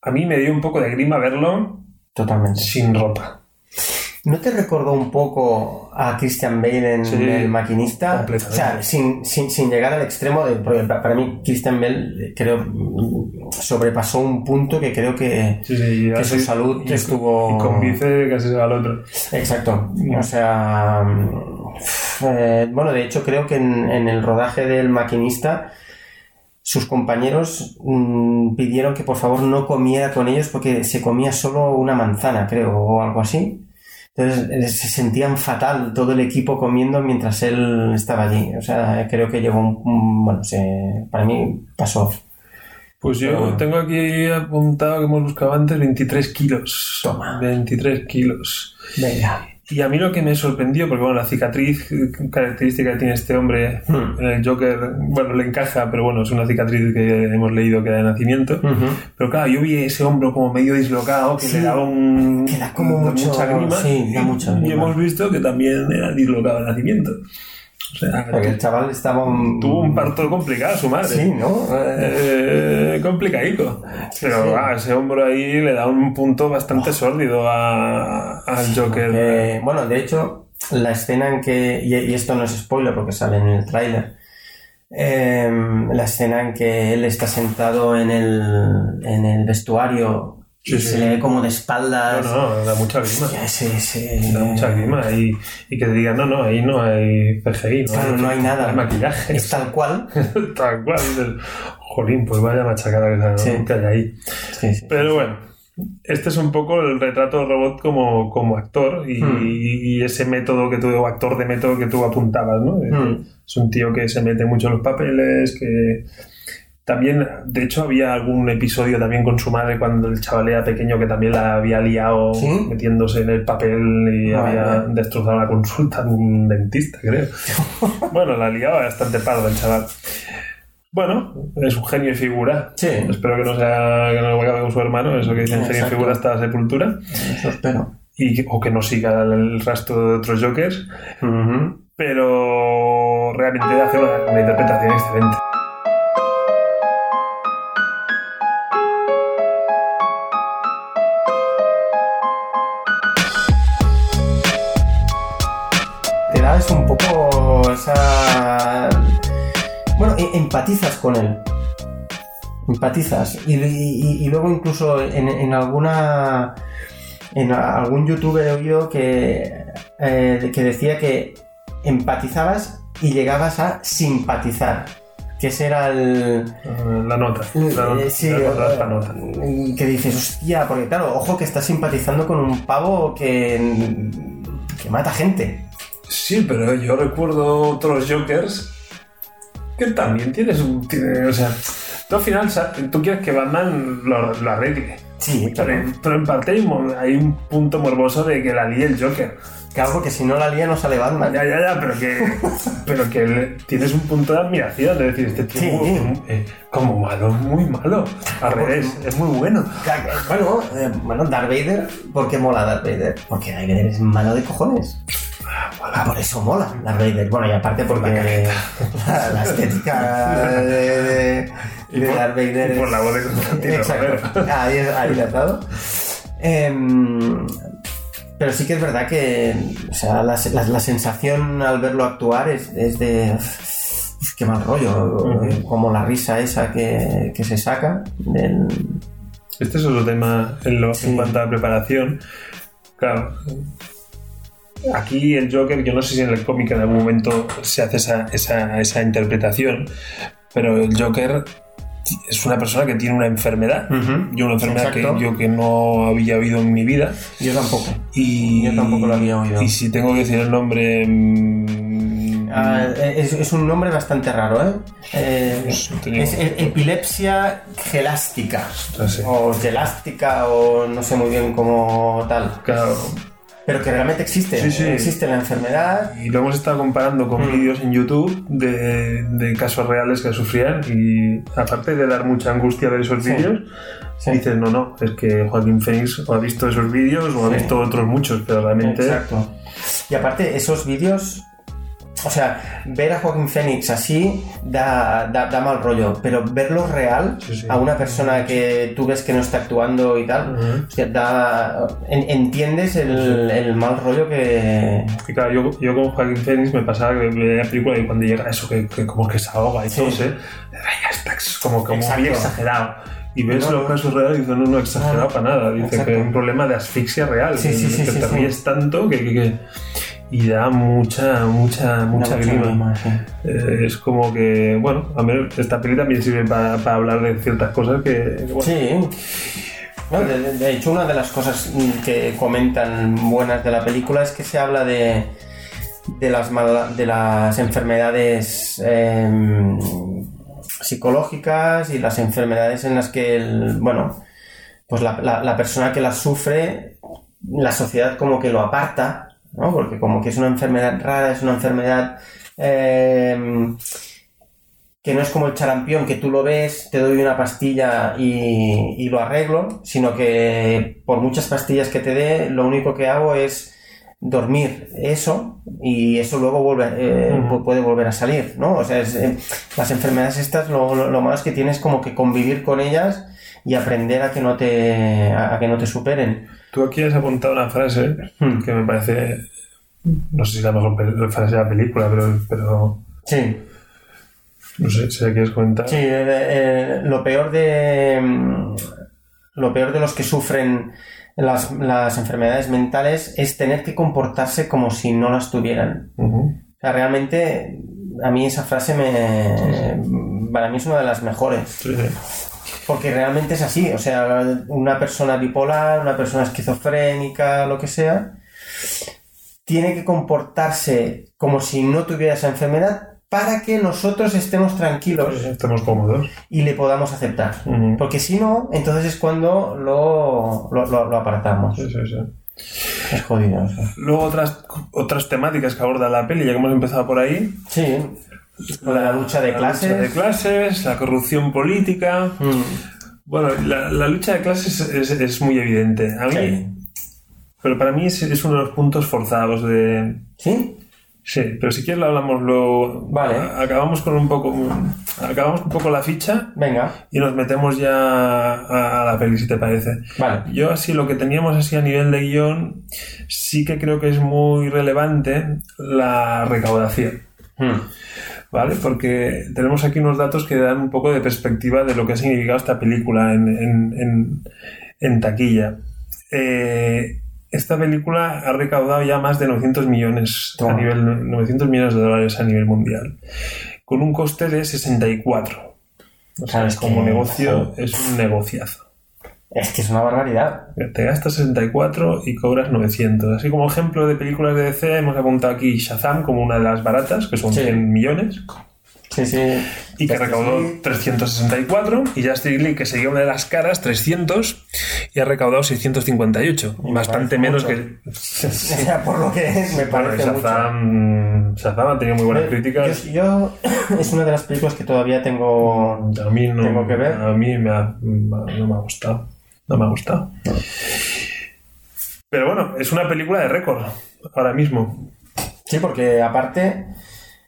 a mí me dio un poco de grima verlo totalmente. sin ropa. ¿No te recordó un poco a Christian Bale en Sí, El Maquinista? O sea, sin, sin, sin llegar al extremo de... Para mí Christian Bale, eh, creo, mm, sobrepasó un punto que creo que... Sí, sí, Que su salud y, estuvo- Y con Vice casi se va al otro. Exacto. O sea... mm, eh, bueno, de hecho creo que en, en el rodaje del Maquinista sus compañeros mm, pidieron que por favor no comiera con ellos porque se comía solo una manzana, creo, o algo así. Entonces eh, se sentían fatal todo el equipo comiendo mientras él estaba allí. O sea, creo que llegó un... un- bueno, se, para mí pasó. Pues yo tengo aquí apuntado que hemos buscado antes 23 kilos. Toma. 23 kilos. Venga. Y a mí lo que me sorprendió, porque bueno, la cicatriz característica que tiene este hombre Hmm. en el Joker, bueno, le encaja, pero bueno, es una cicatriz que hemos leído que era de nacimiento. Pero claro, yo vi ese hombro como medio dislocado, que Sí. le daba un, Que da como da mucho- mucha grima. sí, da y, mucha y grima. hemos visto que también era dislocado de nacimiento. O sea, Porque el chaval estaba un... tuvo un parto complicado su madre. Sí, ¿no? Eh, complicadico. Pero sí. ah, ese hombro ahí le da un punto bastante sórdido a- al Joker. Eh, bueno, de hecho, la escena en que, y, y esto no es spoiler porque sale en el tráiler, eh, la escena en que él está sentado en el, en el vestuario y se le ve como de No, espaldas. no, da mucha grima. Ya, ese- ese- Da mucha grima. Y, y que te digan, no, no, ahí no hay CGI. No Claro, no hay nada. No hay maquillaje. Es tal cual. [laughs] Tal cual. dices, Jolín, pues vaya machacada que, Sí. que hay ahí. Sí, sí. Pero bueno, este es un poco el retrato del robot como, como actor y, Hmm. y ese método que tú, o actor de método que tú apuntabas, ¿no? Hmm. Es un tío que se mete mucho en los papeles, que también, de hecho, había algún episodio también con su madre cuando el chaval era pequeño que también la había liado ¿Sí? metiéndose en el papel y había destrozado la consulta de un dentista, creo. [laughs] bueno, la liaba bastante pardo el chaval. Bueno, es un genio y figura. Sí. Espero que no sea que no acabe con su hermano, eso que dicen genio y figura hasta la sepultura. Eso espero. Y, que- o que no siga el rastro de otros Jokers. Pero realmente hace una, una interpretación excelente. Empatizas con él. Empatizas. Y, y- y luego incluso en, en alguna... En algún youtuber he oído que, eh, que decía que empatizabas y llegabas a simpatizar. Que ese era el... La nota. La nota. Sí, la nota, la nota. que dices, hostia, porque claro, ojo que estás simpatizando con un pavo que, que mata gente. Sí, pero yo recuerdo otros Jokers que también tienes un. tiene- o sea, tú al final tú quieres que Batman lo, lo arregle. Sí, Pero, claro. pero en parte hay un, hay un punto morboso de que la líe el Joker. Claro, porque si no la lía no sale Batman. Ya, ya, ya, pero que, [laughs] pero que tienes un punto de admiración. Es decir, este Sí. muy- eh, como malo, muy malo. Al revés, es muy bueno. Claro, Bueno, eh, bueno, Darth Vader, ¿por qué mola Darth Vader? Porque Darth Vader es malo de cojones. Ah, por eso mola Darth Vader. Bueno, y aparte porque [laughs] la, la estética de, de, Y de por- Darth Vader y por es- la voz de Constantino Exacto. Ahí, ahí le has dado. Em, pero sí que es verdad que o sea, la, la- la sensación al verlo actuar es, es de... "Uf, Qué mal rollo, como la risa esa que, que se saca del, Este es otro tema en, lo, Sí. en cuanto a la preparación. Claro. Aquí el Joker, yo no sé si en el cómic en algún momento se hace esa, esa, esa interpretación, pero el Joker es una persona que tiene una enfermedad. Ujú. Yo una enfermedad que Exacto. yo que no había oído en mi vida. Yo tampoco. Y, Yo tampoco lo había oído. Y si tengo que decir el nombre... mm, Ah, es, es un nombre bastante raro, ¿eh? Eh, Pues, tenía- es e- epilepsia gelástica. no sé. O gelástica, o no sé muy bien cómo tal. Claro, Pero que realmente existe. Sí, sí. Existe la enfermedad. Y lo hemos estado comparando con Mm. vídeos en YouTube de, de casos reales que sufrían y aparte de dar mucha angustia ver esos vídeos, Sí. dices, no, no, es que Joaquín Phoenix o ha visto esos vídeos o ha visto otros muchos, pero realmente... Exacto. Y aparte, esos vídeos. O sea, ver a Joaquín Phoenix así da, da, da mal rollo, pero verlo real Sí, sí. a una persona que tú ves que no está actuando y tal, Ujú. hostia, da, en- entiendes el, el mal rollo que... Claro, yo, yo con Joaquín Phoenix me pasaba que veía la película y cuando llega eso, que, que como que se ahoga y Sí. todo, ¿eh? está como, como Exacto. muy exagerado. Y ves No, los casos reales y dices, no, no, exagerado No, para nada. Dice Exacto. que hay un problema de asfixia real, Sí, sí, sí, que te ríes tanto que... que- que- y da mucha, mucha, mucha grima. Eh, es como que, bueno, a mí esta peli también sirve para, para hablar de ciertas cosas que, que, bueno, Sí. No, de, hecho, una de las cosas mm, que comentan buenas de la película es que se habla de, de, las, mal- de las enfermedades em, psicológicas y las enfermedades en las que, el, bueno, pues la, la- la persona que las sufre, la sociedad como que lo aparta, ¿no? Porque como que es una enfermedad rara, es una enfermedad... em, que no es como el charampión, que tú lo ves, te doy una pastilla y, y lo arreglo, sino que por muchas pastillas que te dé, lo único que hago es dormir eso y eso luego vuelve, eh, puede volver a salir, ¿no? O sea, es, eh, las enfermedades estas, lo, lo, lo malo es que tienes como que convivir con ellas y aprender a que no te, a, a que no te superen. Tú aquí has apuntado una frase Hmm. que me parece, no sé si la mejor frase de la película, pero, pero Sí. no sé si la quieres comentar. Sí, eh, eh, lo peor de mm, lo peor de los que sufren las, las enfermedades mentales es tener que comportarse como si no las tuvieran. O sea, realmente a mí esa frase me para mí es una de las mejores. Sí, sí. Porque realmente es así. O sea, una persona bipolar, una persona esquizofrénica, lo que sea, tiene que comportarse como si no tuviera esa enfermedad para que nosotros estemos tranquilos Sí, Estamos cómodos. y le podamos aceptar. Porque si no, entonces es cuando lo, lo, lo- lo apartamos. Sí, sí, sí. Es jodido. eso. Luego otras, otras temáticas que aborda la peli, ya que hemos empezado por ahí. Sí. Lo de la lucha de La clases. lucha de clases, la corrupción política. Mm. Bueno, la, la lucha de clases es, es muy evidente. A mí, Sí. Pero para mí es, es uno de los puntos forzados de... ¿Sí? Sí, pero si quieres lo hablamos luego. Vale. Acabamos con un poco. Acabamos un poco la ficha Venga, y nos metemos ya a la peli, si te parece. vale. Yo así lo que teníamos así a nivel de guion, sí que creo que es muy relevante la recaudación. Hmm. ¿Vale? Porque tenemos aquí unos datos que dan un poco de perspectiva de lo que ha significado esta película en, en- en- en taquilla. Eh, esta película ha recaudado ya más de 900 millones a nivel 900 millones de dólares a nivel mundial, con un coste de 64. O sea, es como que- negocio es un negociazo. Es que es una barbaridad. Te gastas 64 y cobras 900. Así como ejemplo de películas de DC, hemos apuntado aquí Shazam como una de las baratas, que son Sí. 100 millones, Sí, sí. y que recaudó League. 364, y Justice League, que seguía una de las caras, 300, y ha recaudado 658. Me Bastante menos mucho. que... [laughs] O sea, por lo que es, me Bueno, parece mucho. Shazam, Shazam ha tenido muy buenas Eh, críticas. Yo, yo- [coughs] es una de las películas que todavía tengo. A mí no, Tengo que ver. A mí me ha- no me ha gustado. No me ha gustado. Pero bueno, es una película de récord ahora mismo. Sí, porque aparte,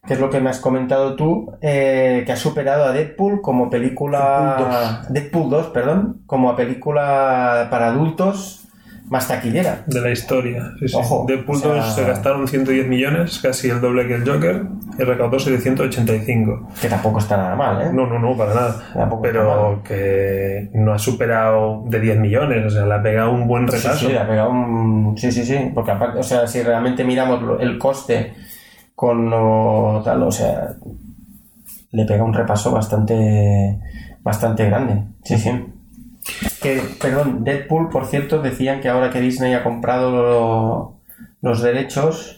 que es lo que me has comentado tú, eh, que ha superado a Deadpool como película. Deadpool 2, perdón, como a película para adultos más taquillera. de la historia. Sí, sí. Ojo, Deadpool o sea- 2 se gastaron 110 millones, casi el doble que el Joker, y recaudó 785. Que tampoco está nada mal, ¿eh? No, no, no, para nada. Tampoco Pero que no ha superado de 10 millones, o sea, le ha pegado un buen Sí, retraso. sí, le ha pegado un... Sí, sí, sí. Porque aparte, o sea, si realmente miramos el coste con lo tal, o sea, le pega un repaso bastante, bastante grande. Sí, sí. Que, perdón, Deadpool, por cierto, decían que ahora que Disney ha comprado lo- los derechos,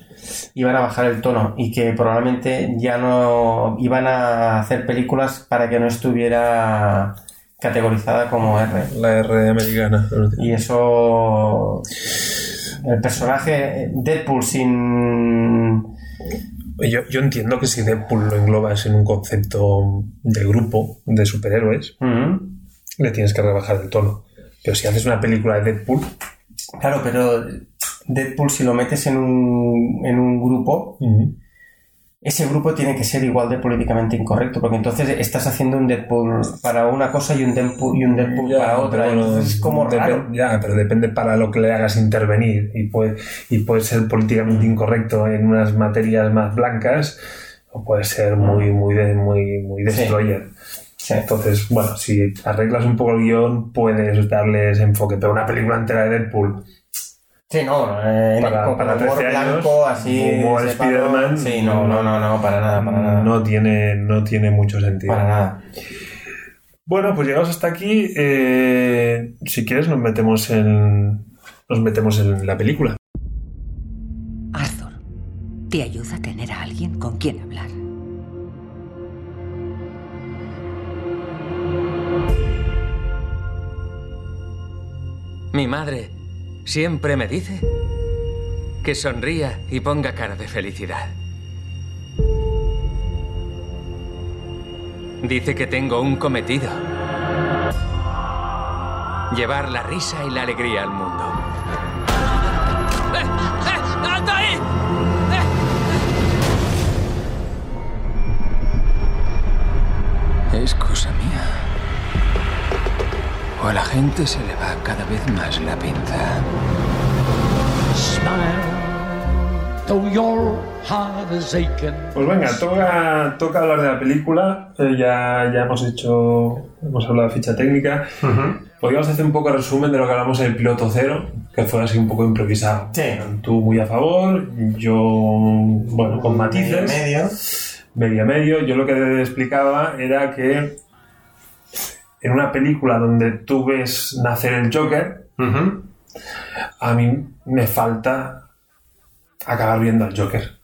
iban a bajar el tono y que probablemente ya no iban a hacer películas para que no estuviera categorizada como R. La R americana. Y eso. El personaje Deadpool sin. Yo, yo entiendo que si Deadpool lo englobas en un concepto de grupo, de superhéroes, Ujú. Le tienes que rebajar el tono. Pero si haces una película de Deadpool, Claro, pero Deadpool, si lo metes en un, en un grupo, ese grupo tiene que ser igual de políticamente incorrecto, porque entonces estás haciendo un Deadpool para una cosa y un Deadpool, y un Deadpool Ya, para otra. bueno, es como raro. Ya, pero depende para lo que le hagas intervenir y puede, y puede ser políticamente incorrecto en unas materias más blancas o puede ser muy, muy, muy, muy Sí. destroyer. Sí. Entonces, bueno, si arreglas un poco el guion, puedes darles enfoque, pero una película entera de Deadpool Sí, no, eh, Para- con para humor 13 años, blanco, así. humor Spider-Man, Sí, no, no, no, no, para nada, para nada. no tiene, no tiene mucho sentido. Para nada. Bueno, pues llegados hasta aquí, eh, si quieres nos metemos en nos metemos en la película. Arthur, te ayuda a tener a alguien con quien hablar. Mi madre siempre me dice que sonría y ponga cara de felicidad. Dice que tengo un cometido. Llevar la risa y la alegría al mundo. ¡Eh! ¡Eh! ¡Alto ahí! Es cosa mía. O a la gente se le va cada vez más la pinza. Pues venga, toca, toca hablar de la película. Eh, ya, ya hemos hecho, hemos hablado de ficha técnica. Podríamos hacer un poco de resumen de lo que hablamos en el piloto cero, que fue así un poco improvisado. Sí. Tú muy a favor, yo, bueno, con matices. Medio. medio a medio. Yo lo que explicaba era que en una película donde tú ves nacer el Joker, a mí me falta acabar viendo al Joker.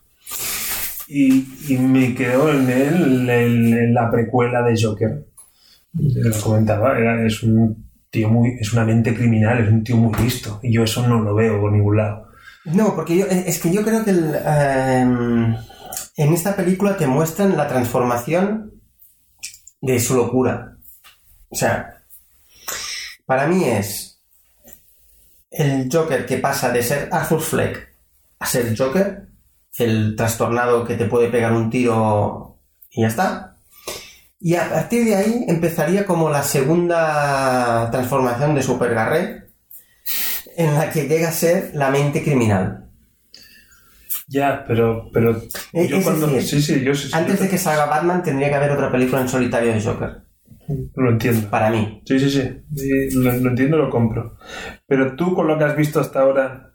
Y, y me quedó en él en la precuela de Joker. Lo comentaba, era, es un tío muy, es una mente criminal, es un tío muy listo. Y yo eso no lo veo por ningún lado. No, porque yo, es que yo creo que el, em, en esta película te muestran la transformación de su locura. O sea, para mí es el Joker que pasa de ser Arthur Fleck a ser Joker el trastornado que te puede pegar un tiro y ya está. Y a partir de ahí empezaría como la segunda transformación de Super Garret, en la que llega a ser la mente criminal. Ya, pero, pero yo es cuando... decir, sí, sí, yo sí, sí, Antes de que salga Batman tendría que haber otra película en solitario de Joker, lo entiendo. para mí. Sí, sí, sí, Sí, lo, lo entiendo, lo compro. Pero tú con lo que has visto hasta ahora,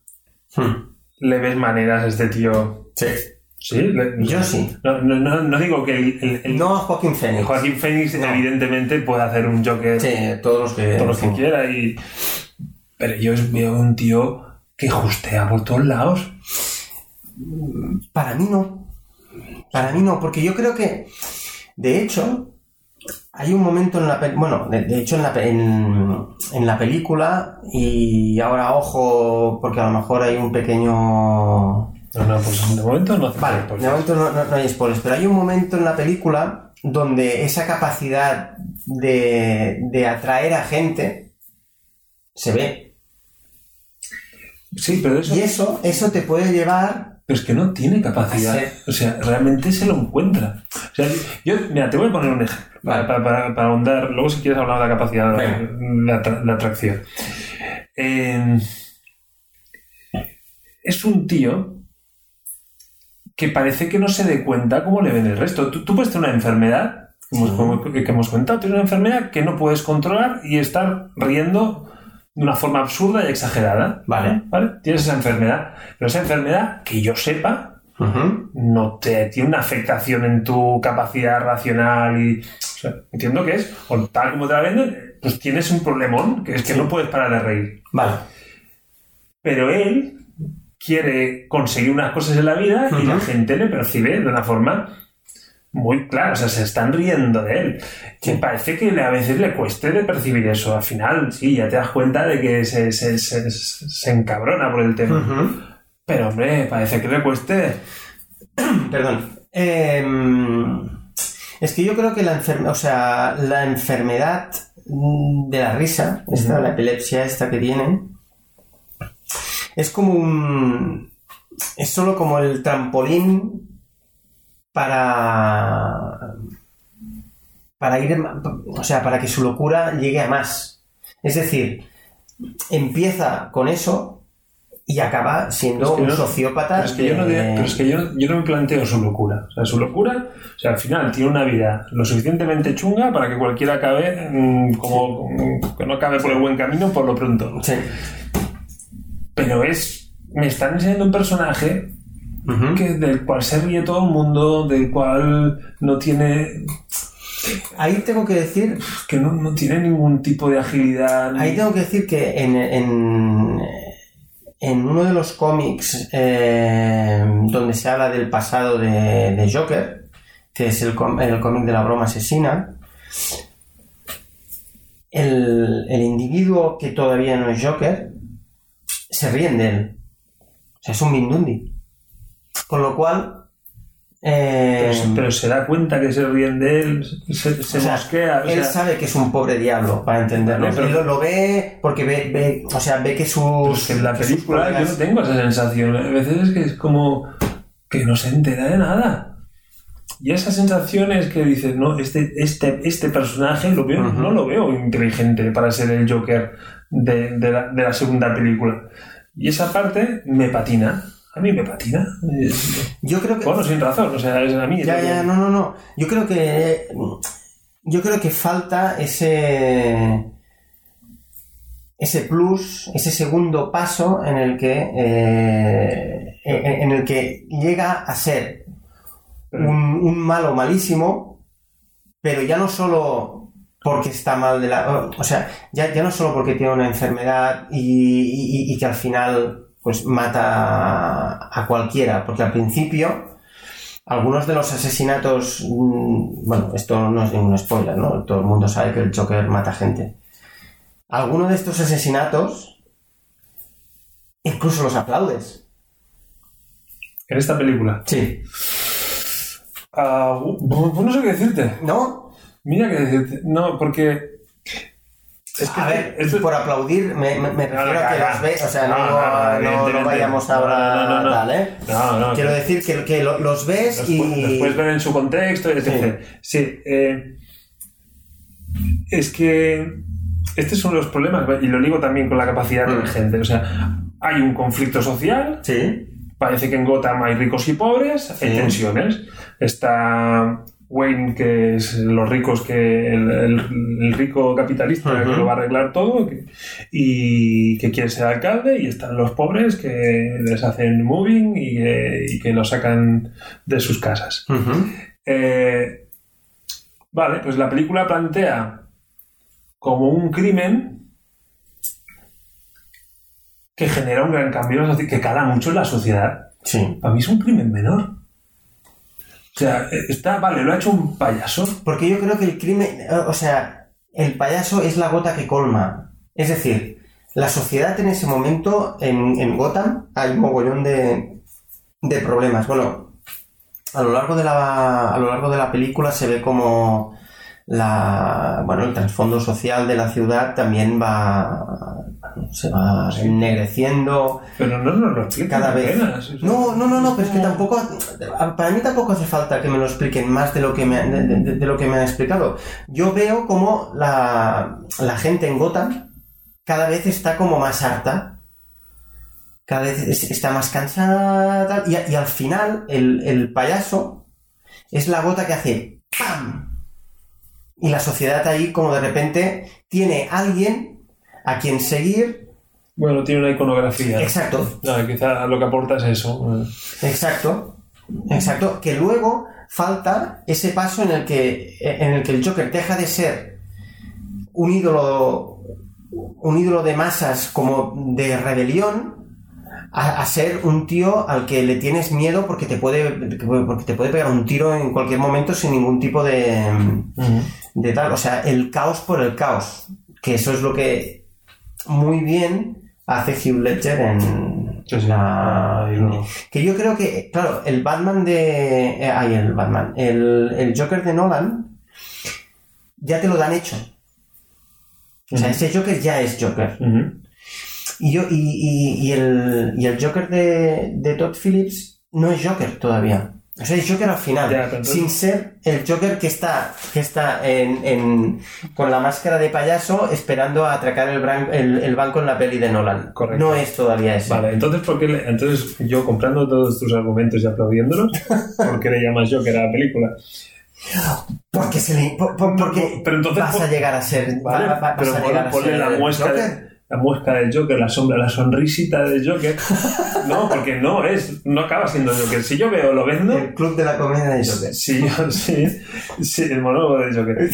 Hmm. le ves maneras a este tío. Sí. Sí, le- Yo sí. No, no, no, no digo que el, el- el- No a Joaquín Phoenix. Joaquín Phoenix evidentemente puede hacer un Joker Sí, todos los que... todo lo que sí. quiera y pero yo veo un tío que justea por todos lados. Para mí no. Para mí no, porque yo creo que, de hecho, hay un momento en la bueno, de, de hecho en la, en, en la película, y ahora ojo, porque a lo mejor hay un pequeño... No, no, pues de momento no hace Vale, spoilers. de momento no, no- no hay spoilers, pero hay un momento en la película donde esa capacidad de, de atraer a gente se ve. Sí, pero eso, Y eso, eso te puede llevar... pero es que no tiene capacidad. Sí. O sea, realmente se lo encuentra. O sea, yo, mira, te voy a poner un ejemplo para, para, para- para ahondar. Luego, si quieres hablar de la capacidad de, atra- atracción. Eh, es un tío que parece que no se dé cuenta cómo le ven el resto. Tú, tú puedes tener una enfermedad, como, Sí. como- que, que hemos comentado, tienes una enfermedad que no puedes controlar y estar riendo de una forma absurda y exagerada. Vale. ¿Vale? Tienes esa enfermedad. Pero esa enfermedad, que yo sepa, no te tiene una afectación en tu capacidad racional y. O sea, entiendo que es, o tal como te la venden, pues tienes un problemón, que es que Sí. no puedes parar de reír. Vale. Pero él quiere conseguir unas cosas en la vida y la gente le percibe de una forma muy clara, o sea, se están riendo de él. Y parece que le- a veces le cueste de percibir eso. Al final, sí, ya te das cuenta de que se, se, se, se encabrona por el tema. Pero hombre, parece que le cueste. [clears throat] Perdón. Em, es que yo creo que la enfermedad, o sea, la enfermedad de la risa, esta, la epilepsia esta que tienen, es como un... es solo como el trampolín para... para ir, o sea, para que su locura llegue a más. Es decir, empieza con eso y acaba siendo Es que un no- sociópata. Pero es que, yo no, pero es que yo, yo no me planteo su locura. O sea, su locura, o sea, al final tiene una vida lo suficientemente chunga para que cualquiera acabe mm, como que no acabe por el buen camino por lo pronto. Sí. Pero es. Me están enseñando un personaje Que, del cual se ríe todo el mundo, del cual no tiene. Ahí tengo que decir, que no, no tiene ningún tipo de agilidad. ahí tengo que decir que en, en, en uno de los cómics eh, donde se habla del pasado de, de Joker, que es el, el cómic de la broma asesina, el, el individuo que todavía no es Joker se ríen de él. O sea, es un Mindundi. Con lo cual... eh, Pero, se- pero se da cuenta que se ríen de él, se, se O sea, mosquea. o él sea, sabe que es un pobre diablo, para entenderlo. Vale, pero- Él lo, ve porque ve, ve- o sea, ve que sus... Pero es que en la película yo no tengo esa sensación. A veces es que es como que no se entera de nada. Y esa sensación es que dices, no, este, este, este personaje lo veo, Ujú. no lo veo inteligente para ser el Joker de, de la, de la segunda película. Y esa parte me patina. A mí me patina. Yo creo que... Bueno, sin razón. O sea, es a mí. Ya, ya, no, no, no. Yo creo que... Yo creo que falta ese... Ese plus, ese segundo paso en el que... eh, en, en el que llega a ser un, un malo malísimo, pero ya no solo porque está mal de la... O sea, ya, ya no solo porque tiene una enfermedad y, y- y que al final pues mata a, cualquiera, porque al principio algunos de los asesinatos... mm, Bueno, esto no es ningún spoiler, ¿no? Todo el mundo sabe que el Joker mata gente. Algunos de estos asesinatos incluso los aplaudes. En esta película. Sí. Pues no sé qué decirte. ¿No? Mira qué decirte. No, porque Es que a ver, por aplaudir me, me- me No, refiero no, a que los ves, o sea, no, no, no, vayamos ahora no, no, no. tal, ¿eh? No, no, Quiero decir que, que lo- los ves Los, y... los puedes ver en su contexto, etc. Sí, eh, es que este es uno de los problemas, y lo digo también con la capacidad de la Mm. gente. O sea, hay un conflicto social, Sí, parece que en Gotham hay ricos y pobres, hay tensiones. Está Wayne, que es los ricos, que el, el- el rico capitalista que lo va a arreglar todo que- y que quiere ser alcalde, y están los pobres que les hacen moving y que, y que los sacan de sus casas. Eh, vale, pues la película plantea como un crimen que genera un gran cambio, que cala mucho en la sociedad. sí. Para mí es un crimen menor. O sea, está, vale, lo ha hecho un payaso. Porque yo creo que el crimen, o sea, el payaso es la gota que colma. Es decir, la sociedad en ese momento, en, en hay un mogollón de, de problemas. Bueno, a lo largo de la, a lo largo de la película se ve como la, bueno, el trasfondo social de la ciudad también va, se va ennegreciendo. Pero no nos lo explican cada vez. apenas. No, no, no, no, pero es que tampoco. Para mí tampoco hace falta que me lo expliquen más de lo que me, de, de- de lo que me han explicado. Yo veo como la, la gente en Gotham cada vez está como más harta. Cada vez es- está más cansada. y al final, el, el payaso es la gota que hace ¡pam! Y la sociedad ahí, como de repente, tiene alguien a quien seguir. Bueno, tiene una iconografía. Exacto, No, quizá lo que aporta es eso. Exacto, exacto. Que luego falta ese paso en el que, en el que el Joker deja de ser un ídolo, un ídolo de masas como de rebelión a, a ser un tío al que le tienes miedo porque te puede porque te puede pegar un tiro en cualquier momento sin ningún tipo de. De tal. O sea, el caos por el caos. Que eso es lo que muy bien hace Hugh Ledger en Sí, sí. la... Ahí lo- Que yo creo que, claro, el Batman de... eh, ay, el Batman. El, el Joker de Nolan ya te lo dan hecho. O sea, ese Joker ya es Joker. Y, yo, y, y- y el, y el Joker de, de Todd Phillips no es Joker todavía. Es Joker al final. Ya, pero entonces- Sin ser el Joker que está, que está en, en- con la máscara de payaso esperando a atracar el, bran- el- el banco en la peli de Nolan. Correcto. No es todavía ese. Vale, entonces, ¿por qué le- entonces yo comprando todos tus argumentos y aplaudiéndolos, [laughs] ¿por qué le llamas Joker a la película? Porque, se le, por- por- porque Pero entonces, vas a llegar a ser. Vale, va- va- vas a ponle, llegar a ponle ser la el Joker. de, la muesca del Joker, la sombra, la sonrisita del Joker. [laughs] No, porque no es, no acaba siendo Joker. Si yo veo lo vendo, El club de la comedia de Joker. si yo, sí, sí, el monólogo del Joker.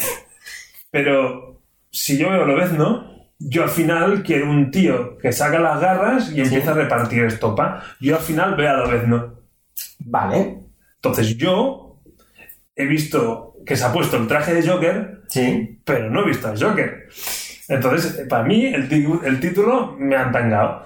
Pero si yo veo lo no yo al final quiero un tío que saca las garras y empieza a repartir estopa. Yo al final veo a Lobezno. Vale. Entonces yo he visto que se ha puesto el traje de Joker, Sí. pero no he visto al Joker. Entonces, para mí, el, el título me ha entangado.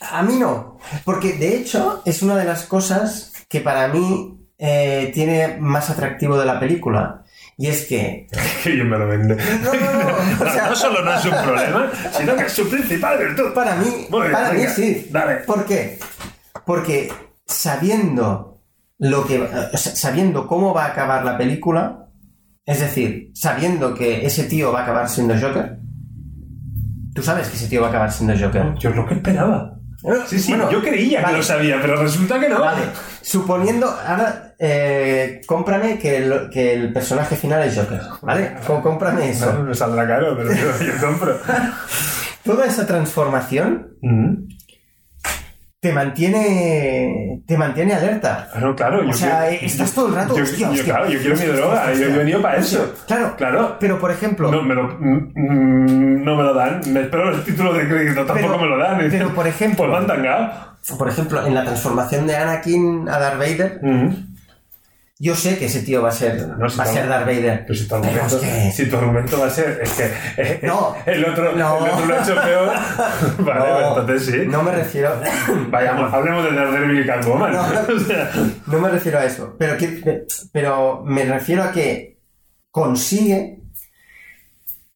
A mí no, porque de hecho es una de las cosas que para mí eh, tiene más atractivo de la película. Y es que... [laughs] Que bien me lo vende. No, no, no, [laughs] o sea- no solo no es un problema, sino que es su principal virtud. Para mí, para mí sí. dale. ¿Por qué? Porque sabiendo lo que, o sea, sabiendo cómo va a acabar la película, es decir, sabiendo que ese tío va a acabar siendo Joker, tú sabes que ese tío va a acabar siendo Joker. Yo es lo que esperaba. Sí, sí, Bueno, yo creía vale. que lo sabía, pero resulta que no. Vale, suponiendo, ahora, eh, cómprame que el, que el personaje final es Joker, ¿vale? Com- Cómprame No, eso. me saldrá caro, pero yo, yo compro. [laughs] Toda esa transformación Mm. Te mantiene, te mantiene alerta. Claro, claro. O sea, quiero- estás todo el rato, Yo, hostia, yo, hostia, claro, yo quiero mi droga. Yo he venido para eso. Claro, Claro. Pero por ejemplo, No me lo, mm, no me lo dan. Me espero el título de crédito, tampoco Pero- me lo dan. pero, por ejemplo- Pues han tangado. por ejemplo, en la transformación de Anakin a Darth Vader. Yo sé que ese tío va a ser, No, si va a ser Darth Vader. Pero si tu argumento, si tu argumento va a ser. Es que. eh, No. El otro, No. el otro lo ha hecho peor. [laughs] vale, no, pues entonces sí. no me refiero. [laughs] Vayamos, hablemos de Daredevil y Catwoman. No. [laughs] o sea, No me refiero a eso, pero, que- pero me refiero a que consigue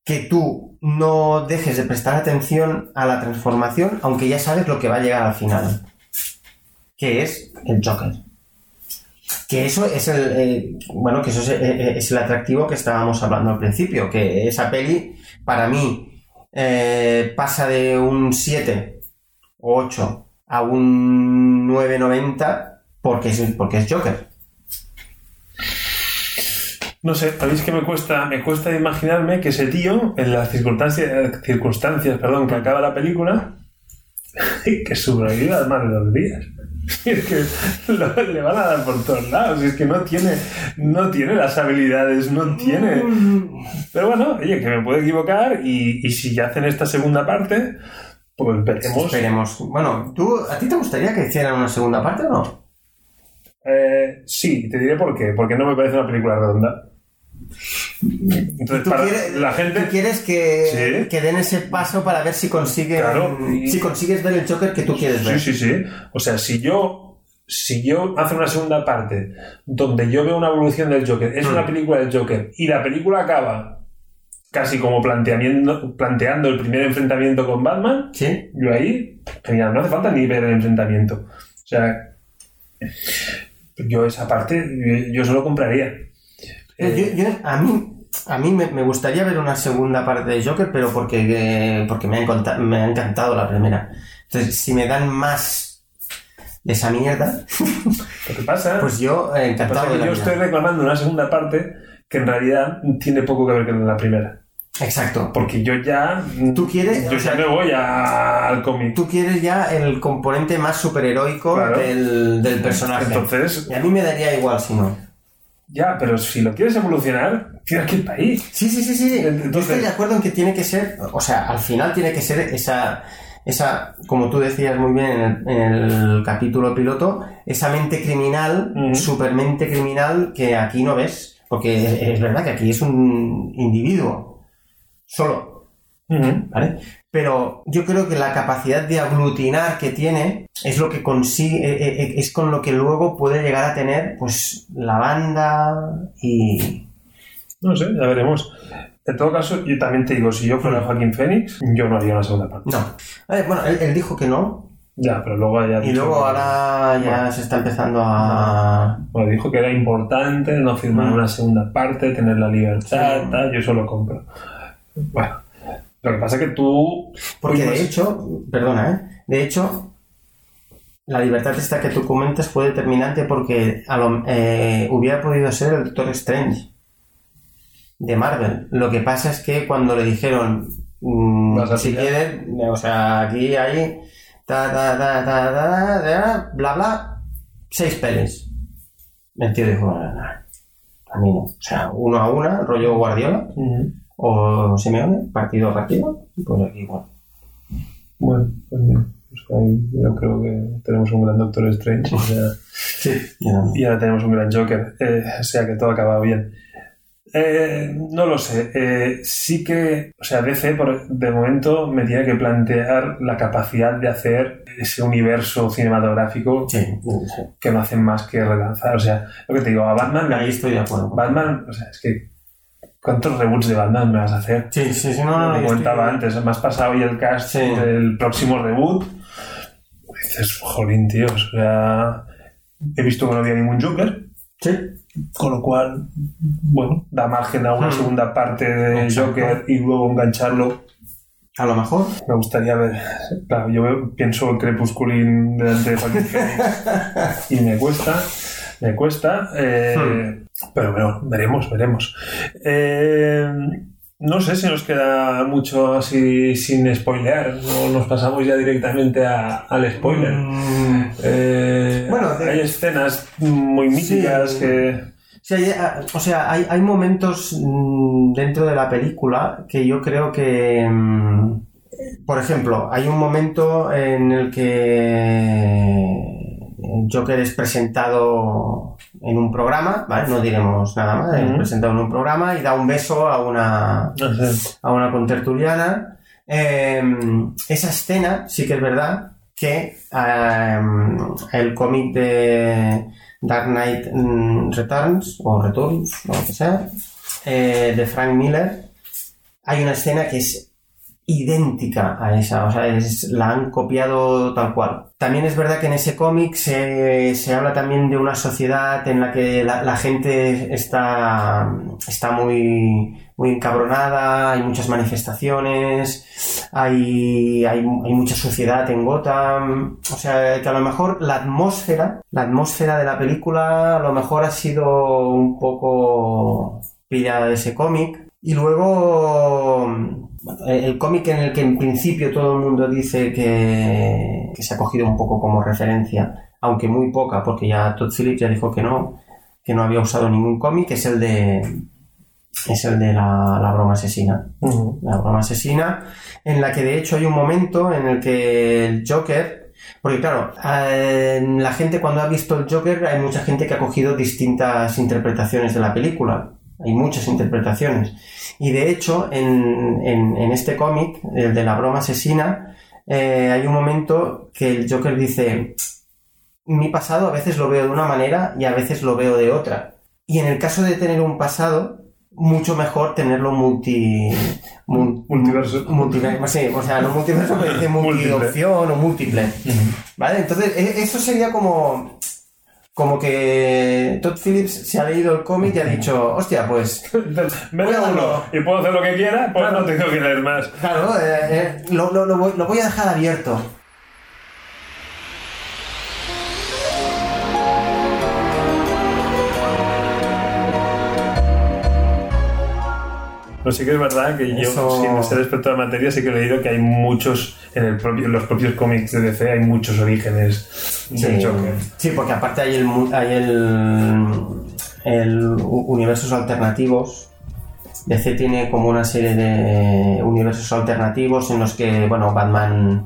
que tú no dejes de prestar atención a la transformación, aunque ya sabes lo que va a llegar al final. Que es el Joker. Que eso es el. eh, bueno, que eso es, eh, es el atractivo que estábamos hablando al principio. Que esa peli, para mí, eh, pasa de un 7 o 8 a un 9,90 porque es, porque es Joker. No sé, sabéis que me cuesta, me cuesta imaginarme que ese tío, en las circunstancias, circunstancias perdón, que acaba la película, [laughs] que sobreviva más de dos días. [laughs] Es que lo- le van a dar por todos lados. Es que no tiene, no tiene las habilidades, no tiene. Pero bueno, oye, que me puedo equivocar y, y si ya hacen esta segunda parte, pues veremos. Esperemos. Bueno, ¿tú, ¿a ti te gustaría que hicieran una segunda parte o no? Eh, sí, te diré por qué. Porque no me parece una película redonda. Entonces, ¿Tú para quieres, la gente. tú quieres que, Sí. que den ese paso para ver si consiguen Claro, si consigues ver el Joker que tú quieres ver? Sí, sí, sí. O sea, si yo, si yo hace una segunda parte donde yo veo una evolución del Joker, es Mm. una película del Joker, y la película acaba casi como planteamiento, planteando el primer enfrentamiento con Batman, ¿Sí? yo ahí, genial, no hace falta ni ver el enfrentamiento. O sea, yo esa parte, yo solo compraría. Eh, Yo- yo- a mí, a mí me, me gustaría ver una segunda parte de Joker, pero porque, eh, porque me, ha me ha encantado la primera. Entonces, si me dan más de esa mierda, [laughs] que pasa, pues yo eh, encantado de la yo vida. estoy reclamando una segunda parte que en realidad tiene poco que ver con la primera. Exacto. Porque yo ya. ¿Tú quieres? Yo O sea, ya me voy a- al cómic. Tú quieres ya el componente más superheroico Claro. del, del personaje. Entonces, y a mí me daría igual si no. Ya, pero si lo quieres evolucionar, tienes que ir para ahí. Sí, sí, sí, sí. Yo estoy de acuerdo en que tiene que ser, o sea, al final tiene que ser esa, esa, como tú decías muy bien en el, en el capítulo piloto, esa mente criminal, Ujú. supermente criminal que aquí no ves. Porque es, es verdad que aquí es un individuo solo, ¿vale? Pero yo creo que la capacidad de aglutinar que tiene es lo que consigue, eh, eh, es con lo que luego puede llegar a tener, pues, la banda y, No sé, ya veremos. En todo caso, yo también te digo, si yo fuera Joaquín Phoenix, yo no haría una segunda parte. No. Bueno, él, él dijo que no. Ya, pero luego ya. Y luego ahora ya Bueno. se está empezando a. Bueno, dijo que era importante no firmar Mm. una segunda parte, tener la libertad, Sí. tal, yo eso lo compro. Bueno, lo que pasa es que tú. Porque pues, de hecho, perdona, ¿eh? De hecho, la libertad esta que tú comentas fue determinante porque a lo- eh, hubiera podido ser el Doctor Strange de Marvel. Lo que pasa es que cuando le dijeron, mm, si quieres, o sea, aquí hay, ta, ta, ta, ta, ta, ta, bla, bla, seis pelis. El tío dijo, "No, no, a mí no. O sea, uno a una, rollo Guardiola Ujú. O Simeone, partido rápido, pues aquí igual. Bueno, pues bien. Pues ahí yo creo que tenemos un gran Doctor Strange o sea, [laughs] Sí, y ahora tenemos un gran Joker. Eh, o sea que todo acaba bien. Eh, no lo sé. Eh, sí que, o sea, DC por, de momento me tiene que plantear la capacidad de hacer ese universo cinematográfico Sí, sí. que no hacen más que relanzar. O sea, lo que te digo, a Batman, Ahí estoy de acuerdo. Batman, o sea, es que ¿cuántos reboots de Batman me vas a hacer? Sí, sí, sí, no, no, no, Como yo comentaba estoy- antes, me has pasado hoy el cast Sí. del próximo reboot. Dices, jolín, tío, o sea, he visto que no había ningún Joker, Sí, con lo cual, bueno, da margen a una Hmm. segunda parte de Exacto. Joker y luego engancharlo. a lo mejor. Me gustaría ver, claro, yo pienso en Crepusculín delante de Joaquín [laughs] y me cuesta, me cuesta, eh, Hmm. pero bueno, veremos, veremos. Eh, no sé si nos queda mucho así sin spoilear, o nos pasamos ya directamente a- al spoiler. Mm, Eh, Bueno, de- hay escenas muy míticas Sí. que... sí, hay- ah, o sea, hay, hay momentos mm, dentro de la película que yo creo que, mm, por ejemplo, hay un momento en el que Joker es presentado en un programa, ¿vale? No diremos nada más, es presentado en un programa y da un beso a una, sé, a una contertuliana. Eh, esa escena sí que es verdad que eh, el cómic de Dark Knight mm, Returns o Returns o lo que sea eh, de Frank Miller hay una escena que es idéntica a esa, o sea, la han copiado tal cual. También es verdad que en ese cómic se, se habla también de una sociedad en la que la, gente está, está muy, muy encabronada, hay muchas manifestaciones, hay, hay, hay mucha suciedad en Gotham, o sea, que a lo mejor la atmósfera, la atmósfera de la película a lo mejor ha sido un poco pillada de ese cómic. Y luego el el cómic en el que en principio todo el mundo dice que, que se ha cogido un poco como referencia, aunque muy poca, porque ya Todd Phillips ya dijo que no, que no había usado ningún cómic, es el de es el de la, la broma asesina. La broma asesina, en la que de hecho hay un momento en el que el Joker, porque claro, eh, la gente cuando ha visto el Joker hay mucha gente que ha cogido distintas interpretaciones de la película. Hay muchas interpretaciones. Y de hecho, en, en- en este cómic, el de la broma asesina, eh, hay un momento que el Joker dice, mi pasado a veces lo veo de una manera y a veces lo veo de otra. Y en el caso de tener un pasado, mucho mejor tenerlo multi... mul- [laughs] Multiverso. multiverso, sí, o sea, no multiverso, pero dice [laughs] multiopción o múltiple. ¿Vale? Entonces, e- eso sería como... Como que Todd Phillips se ha leído el cómic y ha dicho, hostia, pues [laughs] Me Voy a da uno y puedo hacer lo que quiera, pues Claro. no tengo que leer más. Claro, eh, eh, lo, lo- lo voy, lo voy a dejar abierto. Pero sí que es verdad que yo, sin ser experto en la materia, sí que he leído que hay muchos, en, el propio, en los propios cómics de DC, hay muchos orígenes del Sí, Joker. sí, porque aparte hay el, hay el, universos alternativos. DC tiene como una serie de universos alternativos en los que, bueno, Batman,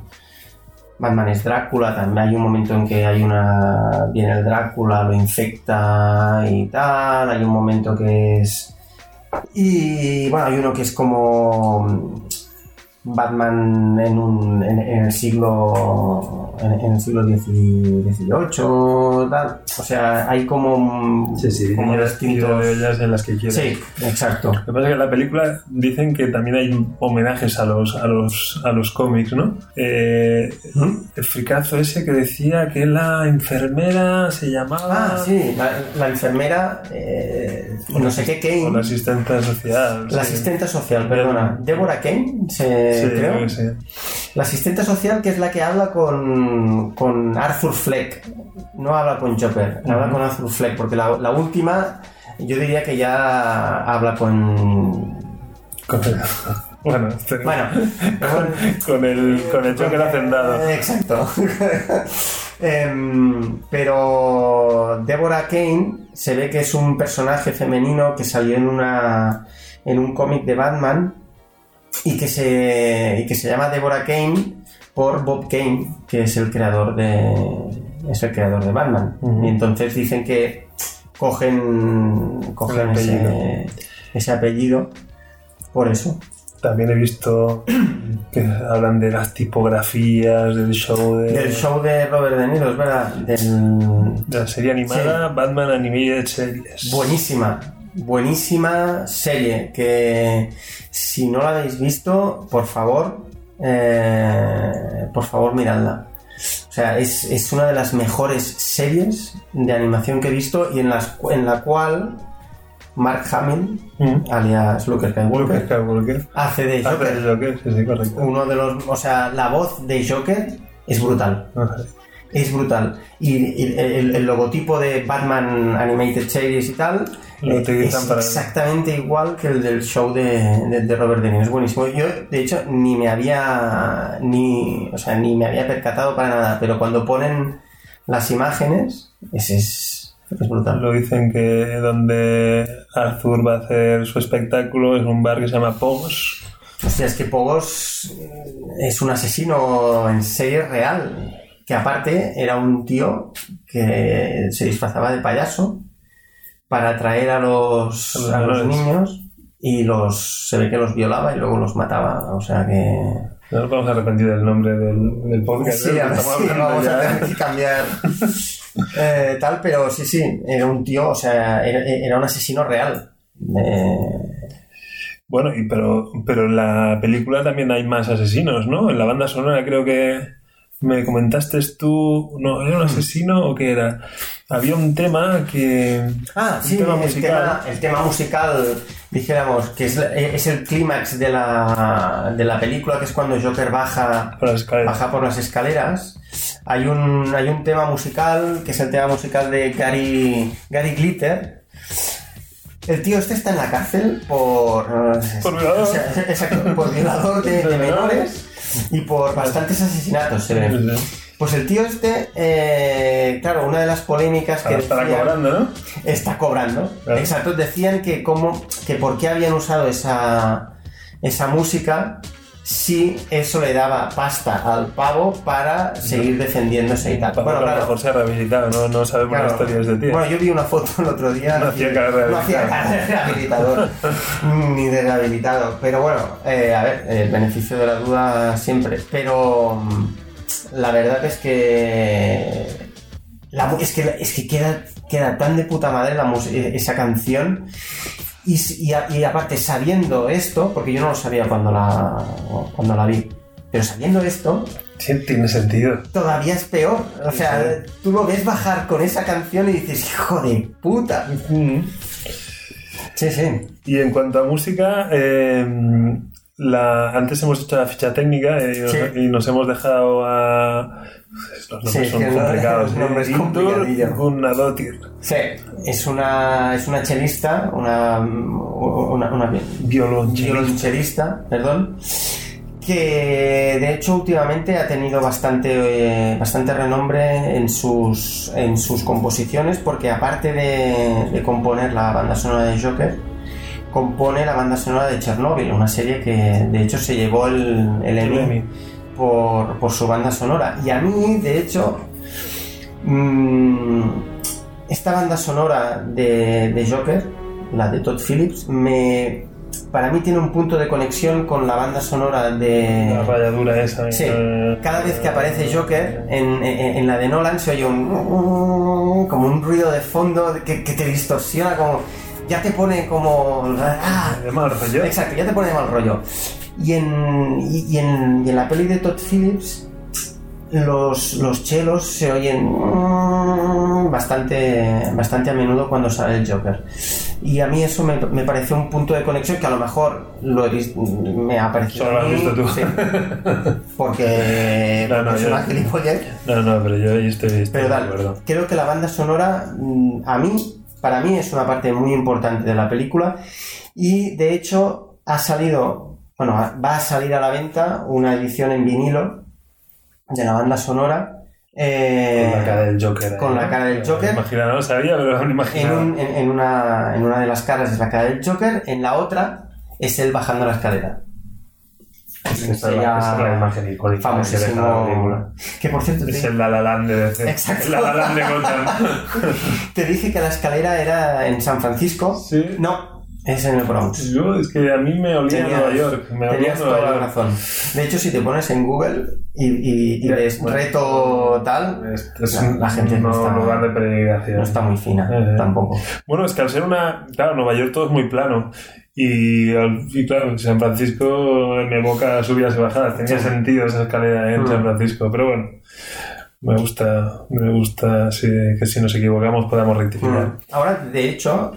Batman es Drácula, también hay un momento en que hay una, viene el Drácula, lo infecta y tal, hay un momento que es... Y bueno, hay uno que es como Batman en, un, en, en el siglo en, en el siglo XVIII, tal. o sea, hay como, Sí, sí, como distintos... de ellas en las que quieras. Sí, exacto. Lo que pasa es que en la película dicen que también hay homenajes a los, a los, a los cómics, ¿no? Eh, el fricazo ese que decía que la enfermera se llamaba... Ah, sí, la, la enfermera, eh, no sé qué, O la Kane, asistente social. la sí. asistente social, perdona, Deborah Kane, se, Sí, creo. sí. La asistente social que es la que habla con, con Arthur Fleck. No habla con Joker, habla con Arthur Fleck, porque la, la última yo diría que ya habla con... Con- Bueno, este- Bueno, con el, con el hacendado. Eh, Exacto. [laughs] Em, pero Deborah Kane se ve que es un personaje femenino que salió en una en un cómic de Batman y que se y que se llama Deborah Kane por Bob Kane, que es el creador de es el creador de Batman. Y entonces dicen que cogen cogen ese, apellido. ese apellido por eso. También he visto que hablan de las tipografías del show de, Del show de Robert De Niro, es verdad. Del... de la serie animada Batman Animated Series. Buenísima, buenísima serie que si no la habéis visto, por favor, eh, por favor miradla. O sea, es, es una de las mejores series de animación que he visto y en, las, en la cual Mark Hamill, Mm. alias Luke Skywalker, Skywalker. hace de Joker. del Joker, sí, sí, correcto. Uno de los, o sea, la voz de Joker es brutal. Ajá. Es brutal. Y, y el, el logotipo de Batman Animated Series y tal Lo eh, utilizan es para- exactamente igual que el del show de, de- de Robert De Niro. Es buenísimo. Yo, de hecho, ni me había ni, o sea, ni me había percatado para nada, pero cuando ponen las imágenes, es, es, es brutal. Lo dicen que donde Arthur va a hacer su espectáculo es un bar que se llama Pogos. Hostia, es que Pogos es un asesino en serie real. Que aparte era un tío que se disfrazaba de payaso para atraer a los, A los a los menores. niños y los se ve que los violaba y luego los mataba. O sea que. No nos vamos a arrepentir del nombre del, del podcast. Sí, ¿eh? a ver hablando vamos ya. a tener que cambiar eh, tal, pero sí, sí, era un tío, o sea, era, era un asesino real. Eh, Bueno, y pero, pero en la película también hay más asesinos, ¿no? En la banda sonora creo que me comentaste tú, no, ¿era un asesino o qué era? Había un tema que... Ah, sí, tema el, tema, el tema musical, dijéramos, que es, es el clímax de la, de la película, que es cuando Joker baja, Por las escaleras. baja por las escaleras. Hay un, hay un tema musical, que es el tema musical de Gary, Gary Glitter. El tío este está en la cárcel por... Por violador. o sea, exacto, por violador de, de [laughs] menores y por bastantes asesinatos, se ve. Pues el tío este, eh, claro, una de las polémicas que estará decían- cobrando, ¿no? está cobrando. Claro. Exacto, decían que cómo, que por qué habían usado esa, esa música si eso le daba pasta al pavo para seguir defendiéndose y tal. Bueno, que a lo claro. mejor se ha rehabilitado, no, no sabemos Claro. la historia de este tío. Bueno, yo vi una foto el otro día. No hacía cara de rehabilitador. [laughs] ni de rehabilitado. Pero bueno, eh, a ver, el beneficio de la duda siempre. Pero la verdad es que. la es que, es que queda, queda tan de puta madre la eh, esa canción. Y, y a- y aparte, sabiendo esto, porque yo no lo sabía cuando la, cuando la vi, pero sabiendo esto, Sí, tiene sentido. todavía es peor. O sea, Sí. tú lo ves bajar con esa canción y dices, hijo de puta. Sí, sí. Y en cuanto a música, eh, la, antes hemos hecho la ficha técnica eh, y, nos, Sí. y nos hemos dejado a... Los nombres Sí, son complicados. [laughs] ¿eh? Gunnadóttir, Sí, es una, es una chelista, una, una, una violonchelista. violonchelista, perdón, que de hecho últimamente ha tenido bastante, eh, bastante renombre en sus, en sus composiciones porque aparte de, de componer la banda sonora de Joker, compone la banda sonora de Chernobyl, una serie que de hecho se llevó el, el Emmy por, por su banda sonora. Y a mí, de hecho, mm, esta banda sonora de, de Joker, la de Todd Phillips, me, para mí tiene un punto de conexión con la banda sonora de... La rayadura esa. Sí, eh, cada vez que aparece Joker en, en- en la de Nolan se oye un como un ruido de fondo que, que te distorsiona como ya te pone como ah, De mal rollo. Exacto, ya te pone de mal rollo. Y en, y, y en, y en la peli de Todd Phillips, los, los chelos se oyen bastante, bastante a menudo cuando sale el Joker. Y a mí eso me, me pareció un punto de conexión que a lo mejor lo he visto, me ha parecido. Solo lo has visto tú. sí. [laughs] Porque No, no, es yo- una gilipollez. No, no, pero yo ahí estoy, estoy Pero tal, creo que la banda sonora, mm, a mí, para mí es una parte muy importante de la película y de hecho ha salido, bueno, va a salir a la venta una edición en vinilo de la banda sonora. eh, Con la cara del Joker. con la cara del Joker. Imagina, no lo sabía, pero me en, imaginaba. un- en- en una, en una de las caras es la cara del Joker, en la otra es él bajando la escalera. Esa es la- esa es la imagen icónica que deja la película. famosísimo. Que por cierto, Es te, el La La Land de. Exacto. La La Land de Gotham. [laughs] te dije que la escalera era en San Francisco. Sí. No, es en el Bronx. Yo, es que a mí me olía Tenías- Nueva York. Me olía Nueva toda la York. razón. De hecho, si te pones en Google y, y, y Ya, ves bueno. reto tal, Es, es la, un la gente no, no- está, lugar de peregrinación. no está muy fina Eh, eh. tampoco. Bueno, es que al ser una. Claro, Nueva York todo es muy plano. Y, al- y claro, San Francisco me evoca subidas y bajadas. Tenía Sí. sentido esa escalera en Mm. San Francisco. Pero bueno, me gusta, me gusta sí, que si nos equivocamos podamos rectificar. Mm. Ahora, de hecho,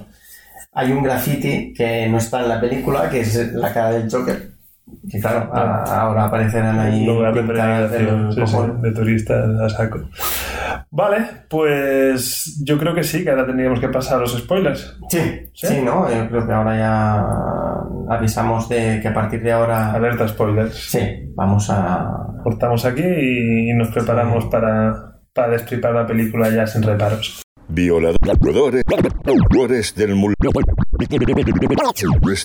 hay un graffiti que no está en la película, que es la cara del Joker. Que claro, a- ahora aparecerán ahí lugar de sí, de turistas a saco. Vale, pues yo creo que sí, que ahora tendríamos que pasar a los spoilers. Sí, ¿Sí? sí, ¿no? Yo creo que ahora ya avisamos de que a partir de ahora... Alerta spoilers. Sí, vamos a... Cortamos aquí y nos preparamos para, para destripar la película ya sin reparos. Violadores violadores del, mul-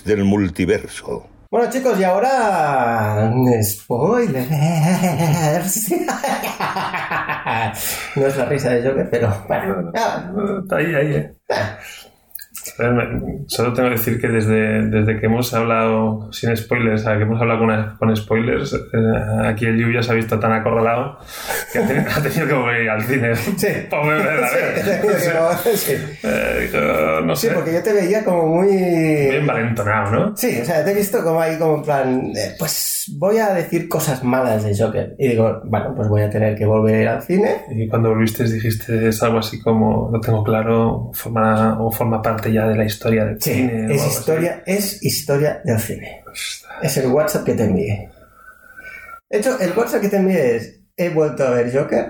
del multiverso. Bueno chicos, y ahora... Spoilers. [laughs] no es la risa de Joker, pero... Bueno, ah, Está ahí, ahí, eh. Solo tengo que decir que desde, desde que hemos hablado sin spoilers a que hemos hablado con, con spoilers, eh, aquí el Yu ya se ha visto tan acorralado que ha tenido, [laughs] ha tenido que volver al cine. Sí. [laughs] Ver. [laughs] Sí, sí. Eh, no Sí, sé. porque yo te veía como muy... Bien valentonado, ¿no? Sí, o sea, te he visto como ahí como en plan, eh, pues voy a decir cosas malas de Joker. Y digo, bueno, pues voy a tener que volver al cine. Y cuando volviste dijiste es algo así como, no tengo claro, forma, o forma parte ya de la historia del Sí, cine. es así. historia, es historia del cine. Es el WhatsApp que te envié. De hecho, el WhatsApp que te envié es, he vuelto a ver Joker.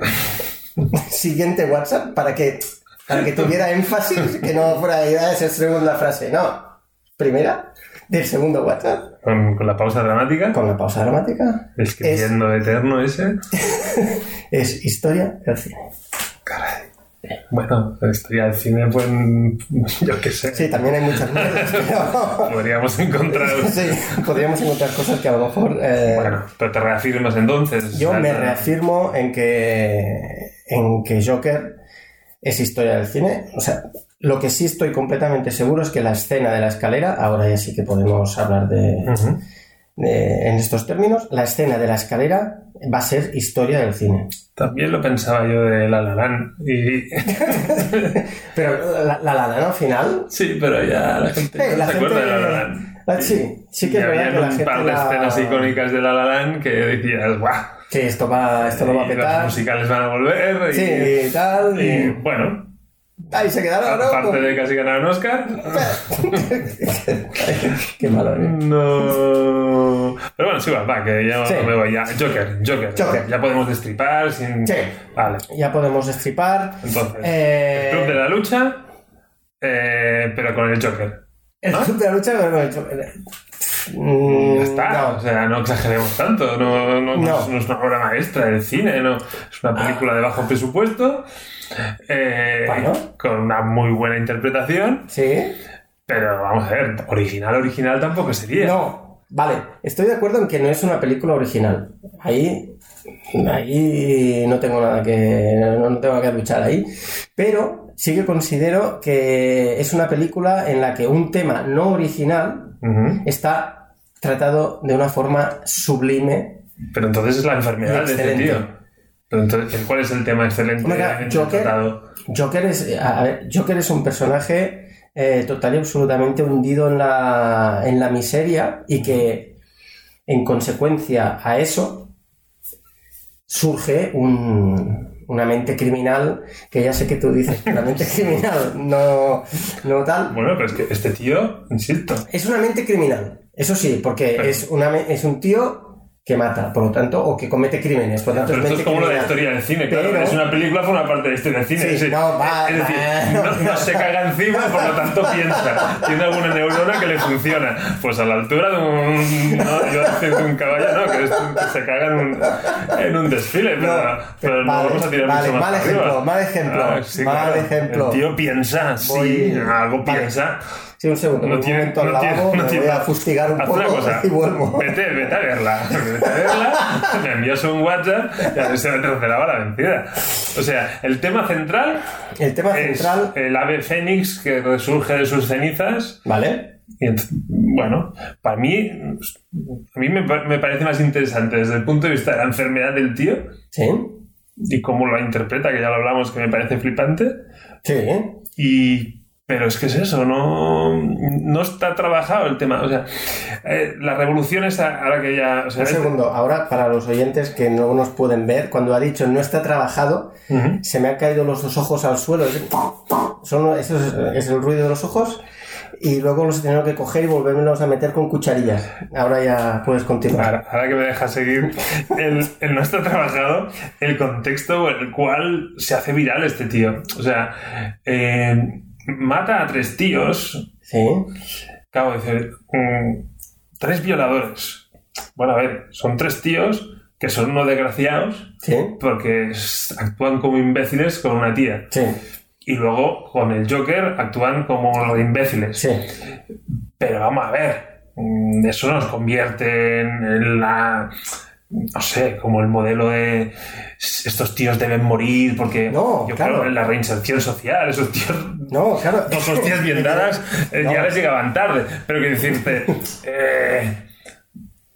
[laughs] Siguiente WhatsApp para que, para que tuviera énfasis, que no fuera ya esa segunda frase. No, primera del segundo WhatsApp, Con, con la pausa dramática, con la pausa dramática. escribiendo eterno ese. [laughs] Es historia del cine. Bueno, la historia del cine, pues [laughs] yo qué sé. Sí, también hay muchas mierdas, [laughs] pero... Podríamos encontrar. [laughs] Sí, podríamos encontrar cosas que a lo mejor... eh, Bueno, pero te reafirmas entonces. Yo me reafirmo en que, en que Joker es historia del cine. O sea, lo que sí estoy completamente seguro es que la escena de la escalera, ahora ya sí que podemos hablar de. De- en estos términos, la escena de la escalera va a ser historia del cine. También lo pensaba yo de La La Land. Y... [laughs] Pero la, la lana, ¿no? Final. sí, pero ya la gente Eh, no la se gente- acuerda de La La Land. la- sí, sí que Y es verdad que la un gente par de la- escenas icónicas de La La Land que decías, ¡guau! Sí, esto va, esto lo va a Y Los petar. musicales van a volver. Y, Sí, y tal. y, Y, bueno, ahí se quedaron, ¿no? aparte de casi ganar un Oscar. Qué malo, ¿eh? No. Pero bueno, sí, va, va, que ya Sí. me voy. Ya. Joker, Joker. Joker. Ya podemos destripar sin. Sí. Vale. Ya podemos destripar. Entonces, Eh, el Club de la Lucha, eh, pero con el Joker. El club de la lucha pero no he hecho. Mm, Ya está. no. O sea, no exageremos tanto. No, no, es, no es una obra maestra del cine. No. Es una película de bajo presupuesto. eh, Bueno. Con una muy buena interpretación. Sí. Pero vamos a ver, original, original tampoco sería. No. Vale, estoy de acuerdo en que no es una película original. Ahí. Ahí no tengo nada que. No, tengo que luchar ahí. Pero sí que considero que es una película en la que un tema no original está tratado de una forma sublime. Pero entonces es la enfermedad de este tío. Pero entonces, ¿cuál es el tema excelente en Joker-? Joker es, a ver, Joker es un personaje eh, total y absolutamente hundido en la, en la miseria y que en consecuencia a eso surge un- una mente criminal que ya sé que tú dices que la mente [laughs] criminal no, no tal. Bueno, pero es que este tío, insisto, Es una mente criminal, eso sí, porque Pero- es, una, es un tío que mata, por lo tanto, o que comete crímenes, por lo tanto pero esto mente es como la criminal. historia del cine, claro. Pero- Es una película, forma parte de la historia del cine. Sí, es, no, va, es decir, no, no. no se caga encima, por lo tanto piensa. Tiene alguna neurona que le funciona. Pues a la altura de un. No, de un caballo, no, que, es- que se caga en un, en un desfile. Pero No, no, pero no vale, vamos a tirar vale, mucho más mal para ejemplo, arriba. mal ejemplo, Ah, sí, mal claro. ejemplo. El tío piensa, sí, Voy- algo vale. piensa. Sí, un segundo, No tiene, momento no tiene- no me tiene- voy a fustigar un poco cosa, [laughs] y vuelvo. Vete, vete a verla. Vete a verla, [laughs] me envías un WhatsApp y a ver si la tercera va la vencida. O sea, el tema central El tema es central, el ave fénix que resurge de sus cenizas. ¿vale? Y bueno, para mí, a mí me, me parece más interesante desde el punto de vista de la enfermedad del tío Sí, y cómo lo interpreta, que ya lo hablamos, que me parece flipante. sí. Y, pero es que es eso, no, no está trabajado el tema. O sea, eh, la revolución es a- ahora que ya. O sea, Un segundo, ahora para los oyentes que no nos pueden ver, cuando ha dicho no está trabajado, se me han caído los dos ojos al suelo. Es- Son, eso es, es el ruido de los ojos. Y luego los he tenido que coger y volvérmelos a meter con cucharillas. Ahora ya puedes continuar. Ahora, ahora que me dejas seguir, el, el no está trabajado el contexto en el cual se hace viral este tío. O sea, eh, mata a tres tíos. Sí, Acabo de decir, tres violadores. Bueno, a ver, son tres tíos que son unos desgraciados sí, porque actúan como imbéciles con una tía. sí, Y luego con el Joker actúan como los imbéciles. sí. Pero vamos a ver, mm, eso nos convierte en la no sé, como el modelo de estos tíos deben morir porque No, yo claro. la reinserción social, esos tíos No, claro. [laughs] dos hostias bien dadas [laughs] No. ya les llegaban tarde. Pero que decirte. Eh, [laughs]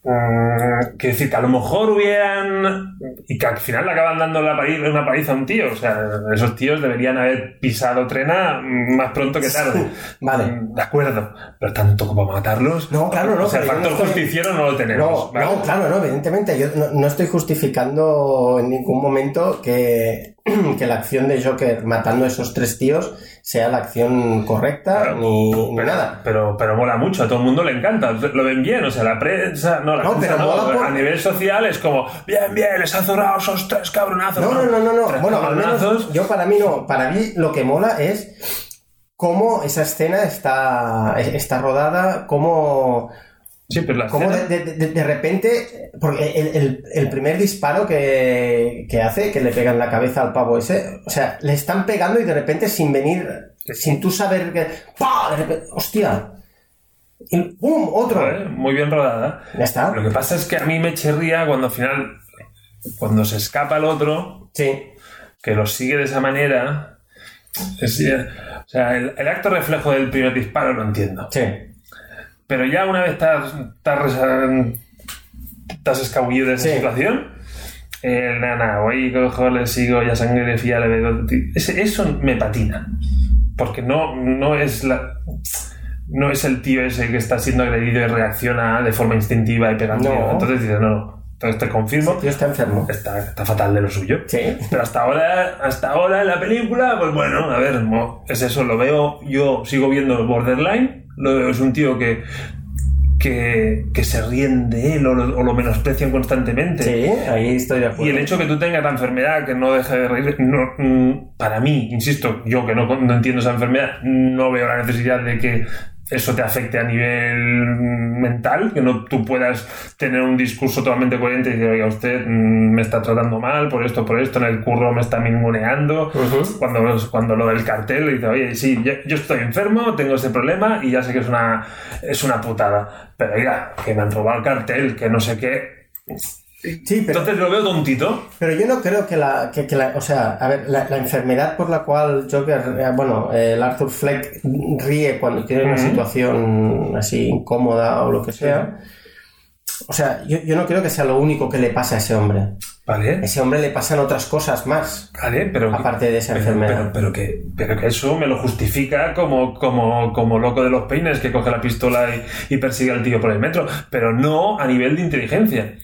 mm, que decir que a lo mejor hubieran. Y que al final le acaban dando la paliza, una paliza a un tío. O sea, esos tíos deberían haber pisado trena más pronto que tarde. [laughs] Vale. Mm, De acuerdo. Pero tanto como matarlos. No, claro, no, O sea, el factor no estoy- justiciero no lo tenemos. No, ¿vale? no, claro, no, evidentemente. Yo no, no estoy justificando en ningún momento que, [clears throat] que la acción de Joker matando a esos tres tíos sea la acción correcta Claro. ni, ni Pero, nada. pero, pero mola mucho, a todo el mundo le encanta, lo ven bien, o sea, la prensa, no, la No, prensa pero no, mola por- a nivel social es como, bien, bien, les han zurrado esos tres cabronazos. No, no, no, no, no. Bueno, al menos yo para mí no. Para mí lo que mola es cómo esa escena está, está rodada, cómo, Sí, pero la escena- de, de- repente, porque el, el- el primer disparo que, que hace, que le pega en la cabeza al pavo ese, o sea, le están pegando y de repente sin venir, sin tú saber que, ¡pah! De repente, ¡hostia! Y ¡pum! Otro. Muy bien rodada. Ya está. Lo que pasa es que a mí me chirría cuando al final, cuando se escapa el otro, Sí. que lo sigue de esa manera. es- o sea, el, el acto reflejo del primer disparo lo entiendo. Sí. Pero ya una vez estás, estás, estás escabullido de esa Sí. situación, eh, nada, voy, cojo, le sigo, ya sangre fría, le veo. Eso me patina. Porque no, no es la. No es el tío ese que está siendo agredido y reacciona de forma instintiva y pega un No. Entonces dices, no, no. Entonces te confirmo, tío está enfermo. está, está fatal de lo suyo. Sí. Pero hasta ahora, hasta ahora en la película, pues bueno, a ver, es eso, lo veo, yo sigo viendo Borderline, es un tío que, que, que se ríen de él o lo, o lo menosprecian constantemente. Sí, ahí estoy de acuerdo. Y el hecho que tú tengas la enfermedad que no deja de reír, no, mm, para mí, insisto, yo que no, no entiendo esa enfermedad, no veo la necesidad de que eso te afecte a nivel mental, que no tú puedas tener un discurso totalmente coherente y decir, oiga, usted mm, me está tratando mal por esto, por esto, en el curro me está mingoneando. Ujú. Cuando, cuando lo del cartel le dice, oye, sí, yo, yo estoy enfermo, tengo ese problema y ya sé que es una, es una putada. Pero oiga, que me han robado el cartel, que no sé qué. Sí, pero, Entonces lo veo tontito. pero yo no creo que la, que, que la- o sea, a ver, la, la enfermedad por la cual Joker, eh, bueno, el Arthur Fleck ríe cuando tiene una situación así incómoda o lo que sea. O sea, yo, yo no creo que sea lo único que le pasa a ese hombre. A ese hombre le pasan otras cosas más, vale, pero. aparte de esa pero, enfermedad. pero, pero que, pero que eso me lo justifica como, como, como loco de los peines que coge la pistola y, y persigue al tío por el metro, pero no a nivel de inteligencia.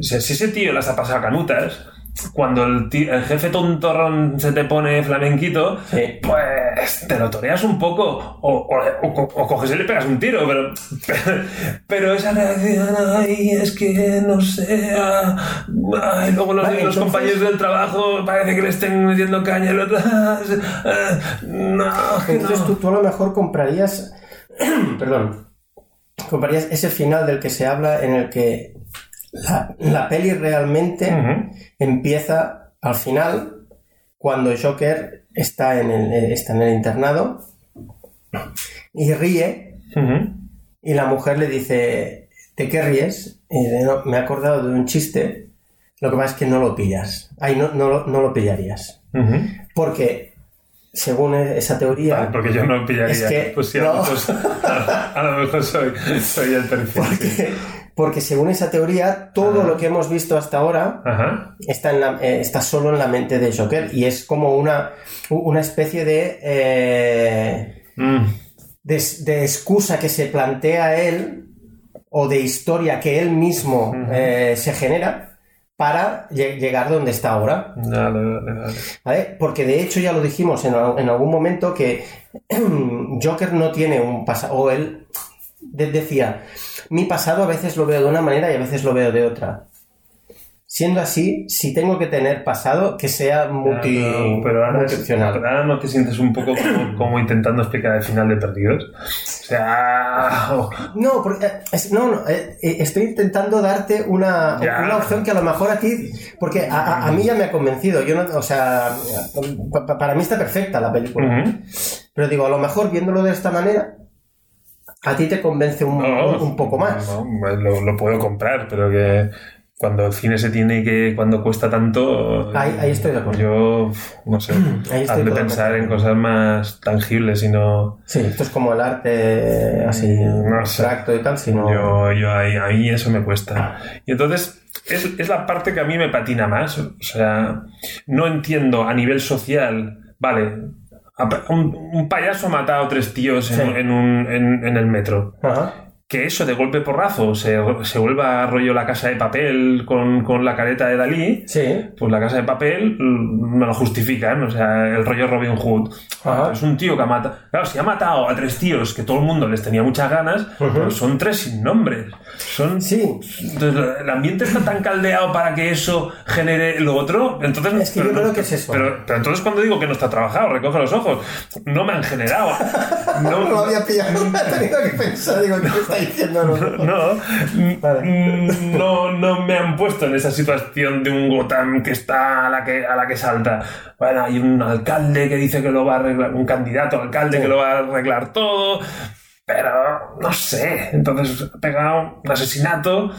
O sea, si ese tío las ha pasado canutas, cuando el, jefe tontorrón se te pone flamenquito, Sí. pues te lo toreas un poco o, o, o- o coges y le pegas un tiro, pero, [laughs] pero, esa reacción, ay, es que no sé, ah, ay, luego los, Vale, los entonces- compañeros del trabajo parece que le estén metiendo caña el otro, [laughs] no, Entonces no. tú, tú a lo mejor comprarías, [clears throat] perdón, comprarías ese final del que se habla en el que la, la peli realmente empieza al final cuando Joker está en el, está en el internado y ríe y la mujer le dice ¿de qué ríes? Y dice, "No, me he acordado de un chiste lo que pasa es que no lo pillas ahí no, no, no lo pillarías porque según esa teoría Vale, porque yo no pillaría. Es que- pues sí, a, no. lo mejor, a lo mejor soy, soy el perfil. [laughs] Porque, porque según esa teoría, todo lo que hemos visto hasta ahora Ajá. está, en la- eh, está solo en la mente de Joker y es como una, una especie de, eh, Mm. de, de excusa que se plantea él o de historia que él mismo eh, se genera para lle- llegar donde está ahora. Vale, vale, vale. ¿vale? Porque de hecho ya lo dijimos en, en algún momento que [clears throat] Joker no tiene un pasado, o él decía, mi pasado a veces lo veo de una manera y a veces lo veo de otra. Siendo así, si tengo que tener pasado, que sea multi, Pero, pero ahora, multiopcional. pero ahora no te sientes un poco como, como intentando explicar el final de Perdidos. O sea, oh, No, porque, eh, es- no, no, eh, eh, estoy intentando darte una, una opción que a lo mejor a ti, porque a, a- a mí ya me ha convencido, yo no, o sea, pa- pa- para mí está perfecta la película. Pero digo, a lo mejor viéndolo de esta manera, a ti te convence un, No, un- un poco más. no, lo, lo puedo comprar, pero que, cuando el cine se tiene que. cuando cuesta tanto. Ahí- ahí estoy de acuerdo. Yo, no sé, [clears throat] Ahí totalmente pensar en cosas más tangibles y no. Sí, esto es como el arte así No sé. abstracto y tal, sino... Yo, yo ahí, a mí eso me cuesta. Y entonces, es, es la parte que a mí me patina más. O sea, no entiendo a nivel social, vale, un, un payaso ha matado a tres tíos en, Sí. en un, en, en el metro. Ajá. Que eso de golpe porrazo se, se vuelva rollo la casa de papel con, con la careta de Dalí, Sí, pues la casa de papel mm, me lo justifican, o sea, el rollo Robin Hood. Ajá. Es un tío que ha matado. Claro, si ha matado a tres tíos que todo el mundo les tenía muchas ganas, pero son tres sin nombres. Son. sí. Entonces, el ambiente está tan caldeado para que eso genere lo otro. Entonces, Es que yo pero creo que es eso. Pero, pero entonces, cuando digo que no está trabajado, recoge los ojos. No me han generado. [laughs] No, No lo había pillado, me [laughs] he tenido que pensar, digo, ¿qué está diciendo? No, no. no, Vale. mm, no, no me han puesto en esa situación de un Gotham que está a la que, a la que salta. Bueno, hay un alcalde que dice que lo va a arreglar, un candidato alcalde Sí. que lo va a arreglar todo, pero no sé. Entonces pegado un asesinato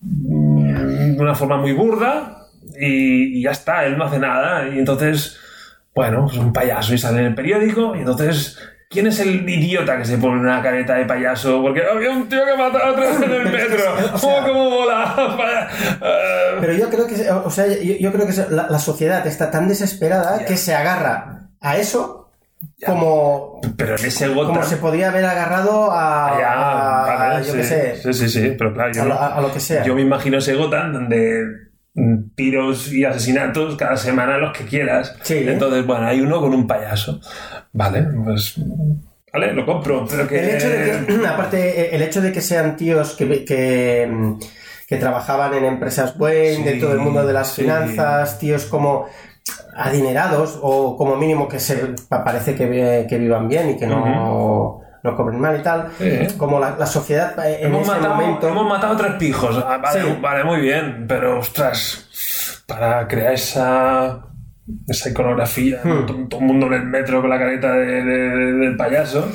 mm, de una forma muy burda y, y ya está, él no hace nada. Y entonces, bueno, es un payaso y sale en el periódico y entonces... ¿Quién es el idiota que se pone una careta de payaso? Porque había un tío que mataba a tres en el [laughs] metro. o sea- ¡Oh, cómo mola! Pero yo creo que, o sea, yo, yo creo que la, la sociedad está tan desesperada que se agarra a eso como, Pero en ese Gotham... como se podría haber agarrado a, Ya, a- vale, yo sí, qué sé, Sí, sí, sí, pero claro, yo, a, lo, a- a lo que sea. yo me imagino ese Gotham donde tiros y asesinatos cada semana los que quieras. Sí. Entonces, bueno, hay uno con un payaso. Vale, pues... Vale, lo compro, pero que... El hecho de que, [clears throat] [clears throat] aparte, eh, el hecho de que sean tíos que, que, mm, que trabajaban en empresas Wayne, Sí, dentro del mundo de las sí. finanzas, tíos como adinerados o como mínimo que se pa- parece que, vi- que vivan bien y que no, no cobren mal y tal, Sí. como la, la sociedad eh, en Hemos ese matado, momento... hemos matado tres pijos. Ah, vale, Sí. vale, muy bien. Pero, ostras, para crear esa, esa iconografía, Hmm. todo, todo el mundo en el metro con la careta de- de- del payaso.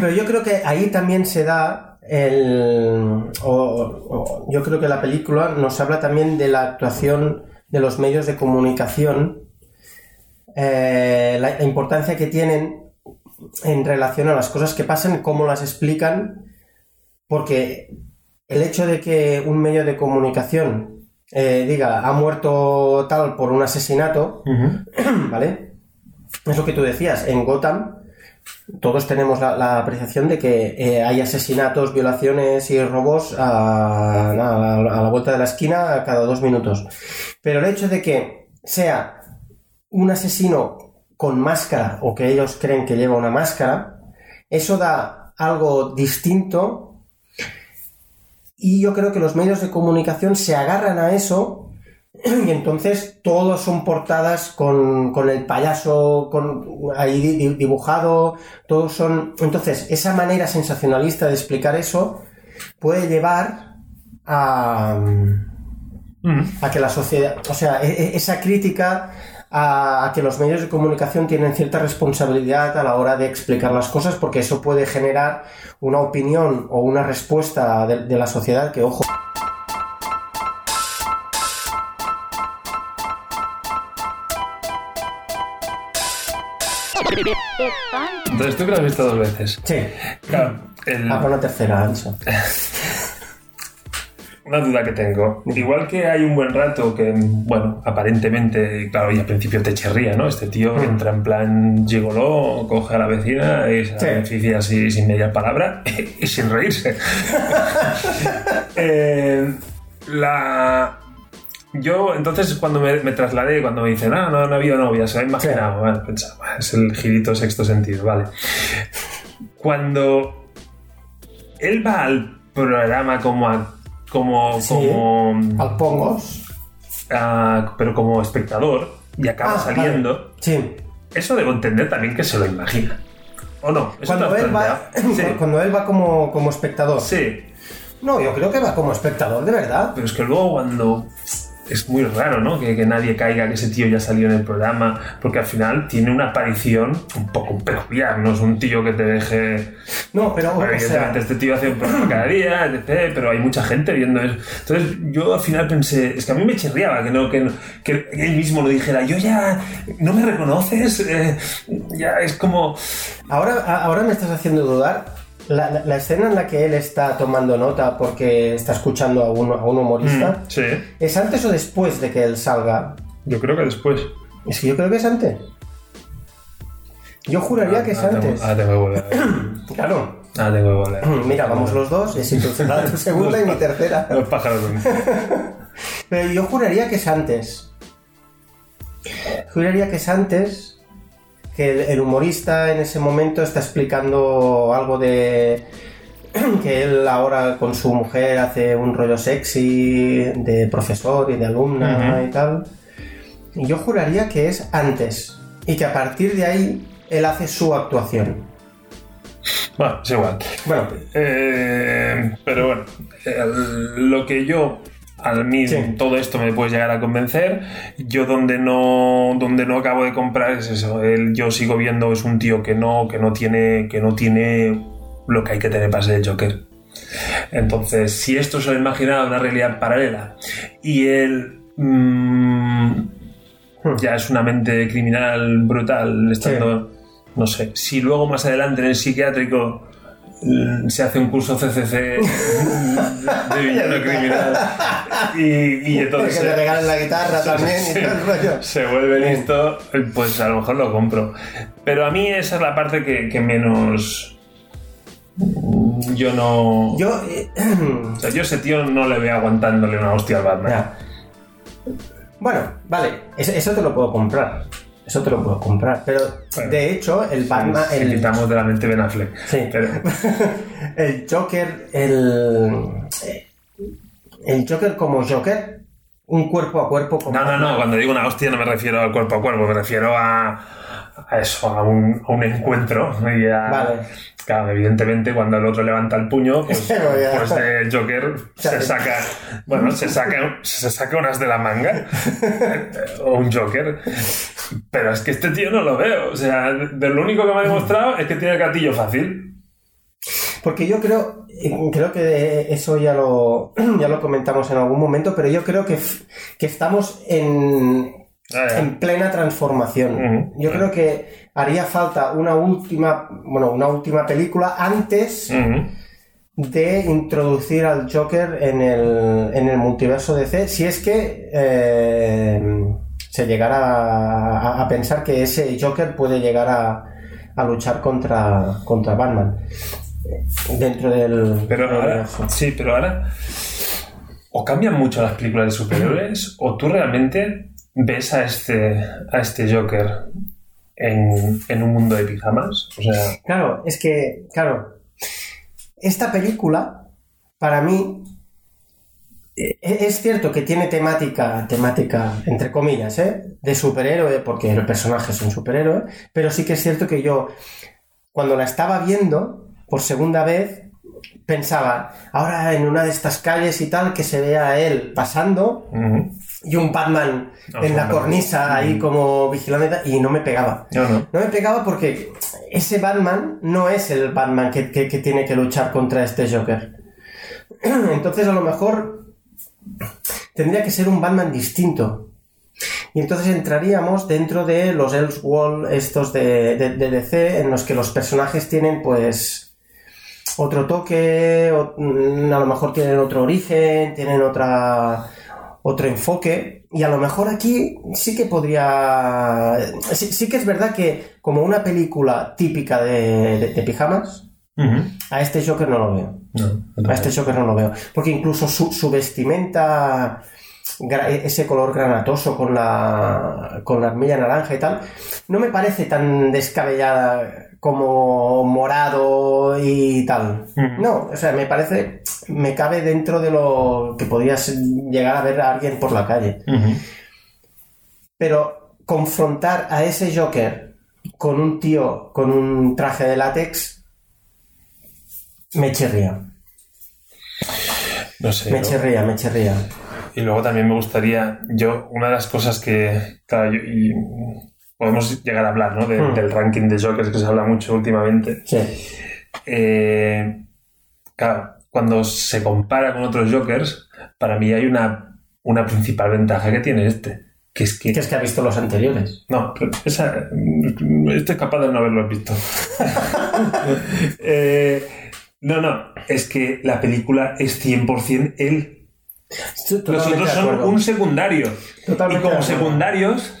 Pero yo creo que ahí también se da el... o- o- yo creo que la película nos habla también de la actuación de los medios de comunicación, eh, la, la importancia que tienen en relación a las cosas que pasan, cómo las explican, porque el hecho de que un medio de comunicación eh, diga ha muerto tal por un asesinato, [clears throat] ¿vale? Es lo que tú decías, en Gotham todos tenemos la, la apreciación de que eh, hay asesinatos, violaciones y robos a, a- a la vuelta de la esquina cada dos minutos. Pero el hecho de que sea un asesino con máscara o que ellos creen que lleva una máscara, eso da algo distinto y yo creo que los medios de comunicación se agarran a eso [clears throat] y entonces todos son portadas con, con el payaso con, ahí di- di- dibujado, todos son... Entonces, esa manera sensacionalista de explicar eso puede llevar a, a que la sociedad, o sea, e- e- esa crítica a, a que los medios de comunicación tienen cierta responsabilidad a la hora de explicar las cosas porque eso puede generar una opinión o una respuesta de, de la sociedad que, ojo, Entonces, tú que lo has visto dos veces. sí, Claro, el- a por una tercera, eso. [laughs] una duda que tengo. Igual que hay un buen rato que, bueno, aparentemente, claro, y al principio te chirría, ¿no? Este tío que entra en plan gigoló, coge a la vecina y se Sí. beneficia así sin media palabra [laughs] y sin reírse. [laughs] Eh, la... Yo, entonces, cuando me, me trasladé, cuando me dicen, ah, no, no ha habido novia, se ha imaginado, bueno, pensaba, "Bueno, es el girito sexto sentido, vale. Cuando él va al programa como a- como, Sí. como Al pongos. ah, pero como espectador y acaba Ah, saliendo, vale. Sí. eso debo entender también que se lo imagina. ¿O no? ¿Eso Cuando él, va, [laughs] cuando él va como, como espectador. Sí, No, yo creo que va como espectador, de verdad. pero es que luego cuando es muy raro, ¿no? Que, que nadie caiga que ese tío ya salió en el programa, porque al final tiene una aparición un poco peculiar, no es un tío que te deje... No, pero, o sea, este tío hace un programa cada día, etc., pero hay mucha gente viendo eso. Entonces yo al final pensé, es que a mí me chirriaba que, no, que, no- que él mismo lo dijera, yo ya, ¿no me reconoces? Eh, ya es como... ahora, ahora me estás haciendo dudar. La, la- la escena en la que él está tomando nota porque está escuchando a un, a un humorista, Sí, ¿es antes o después de que él salga? yo creo que después. Es que yo creo que es antes. Yo juraría que es Ah, tengo- antes. Ah, tengo que volver. [clears throat] Claro. Ah, tengo que volver. [clears throat] Mira, vamos los dos, es tu, [laughs] tu segunda y mi tercera. [laughs] Los pájaros. [laughs] Pero yo juraría que es antes. Juraría que es antes que el, el humorista en ese momento está explicando algo de [clears throat] que él ahora con su mujer hace un rollo sexy de profesor y de alumna y tal. Y yo juraría que es antes y que a partir de ahí él hace su actuación. Bueno, es igual. Bueno, Eh, pero bueno, lo que yo, a mí Sí. todo esto me puede llegar a convencer. Yo donde no, donde no acabo de comprar es eso. El, yo sigo viendo es un tío que no, que no tiene, que no tiene lo que hay que tener para ser el Joker. Entonces, si esto se lo imaginaba una realidad paralela y él mm, ya es una mente criminal brutal, estando, no sé, si luego más adelante en el psiquiátrico se hace un curso CCC de [laughs] villano criminal y, y [laughs] entonces que le se, regalen la guitarra también y todo el rollo. se vuelve listo, pues a lo mejor lo compro. Pero a mí esa es la parte que, que menos... mm, Yo no... Yo, eh, [clears throat] O sea, yo ese tío no le veo aguantándole una hostia al Batman. Ya. Bueno, vale, eso, eso te lo puedo comprar. Eso te lo puedo comprar. Pero Bueno. de hecho, el Batman. Si El, quitamos de la mente Ben Affleck. sí. Pero, [laughs] el Joker. El. El Joker como Joker. Un cuerpo a cuerpo como. no, no, no. Cuando digo una hostia no me refiero al cuerpo a cuerpo. Me refiero a, a eso, a un, a un encuentro. Y a- Vale. Claro, evidentemente cuando el otro levanta el puño, pues, [laughs] pues el Joker [laughs] se saca, bueno, se saca, se saca unas de la manga, [laughs] o un Joker. Pero es que este tío no lo veo. O sea, de, de lo único que me ha demostrado es que tiene el gatillo fácil. Porque yo creo, creo que eso ya lo, [clears throat] ya lo comentamos en algún momento, pero yo creo que, que estamos en, Ah, en plena transformación. Yo creo que haría falta una última, bueno, una última película antes de introducir al Joker en el, en el multiverso DC, si es que eh, se llegara a, a pensar que ese Joker puede llegar a, a luchar contra, contra Batman dentro del Pero del ahora, universo. sí, pero ahora o cambian mucho las películas de superhéroes o tú realmente ves a este, a este Joker en, en un mundo de pijamas. O sea, Claro, es que, claro, esta película, para mí, eh, es cierto que tiene temática, temática, entre comillas, ¿eh? de superhéroe, porque el personaje es un superhéroe, pero sí que es cierto que yo, cuando la estaba viendo por segunda vez, pensaba, ahora en una de estas calles y tal, que se vea a él pasando. Y un Batman No, en la cornisa ahí como vigilante y no me pegaba. no, no. No me pegaba porque ese Batman no es el Batman que, que- que tiene que luchar contra este Joker. [clears throat] Entonces a lo mejor tendría que ser un Batman distinto. Y entonces entraríamos dentro de los Elseworld estos de, de- de DC en los que los personajes tienen pues otro toque, o- mm, a lo mejor tienen otro origen, tienen otra otro enfoque. Y a lo mejor aquí sí que podría sí, sí que es verdad que como una película típica de, de- de pijamas a este Joker no lo veo. No, a este Joker no lo veo. Porque incluso su, su vestimenta ese color granatoso con la con la armilla naranja y tal no me parece tan descabellada como morado y tal. No o sea me parece me cabe dentro de lo que podrías llegar a ver a alguien por la calle. Pero confrontar a ese Joker con un tío con un traje de látex me chirría. No sé. me ¿no? chirría me chirría Y luego también me gustaría, yo, una de las cosas que, claro, yo- y podemos llegar a hablar, ¿no? De- Hmm. Del ranking de Jokers que se habla mucho últimamente. Sí. Eh, claro, cuando se compara con otros Jokers, para mí hay una, una principal ventaja que tiene este, que es que... Que es que ha visto los anteriores. No, pero esa, estoy capaz de no haberlo visto. [laughs] Eh, no, no, es que la película es 100% él. Los otros son un secundario. Totalmente y como secundarios,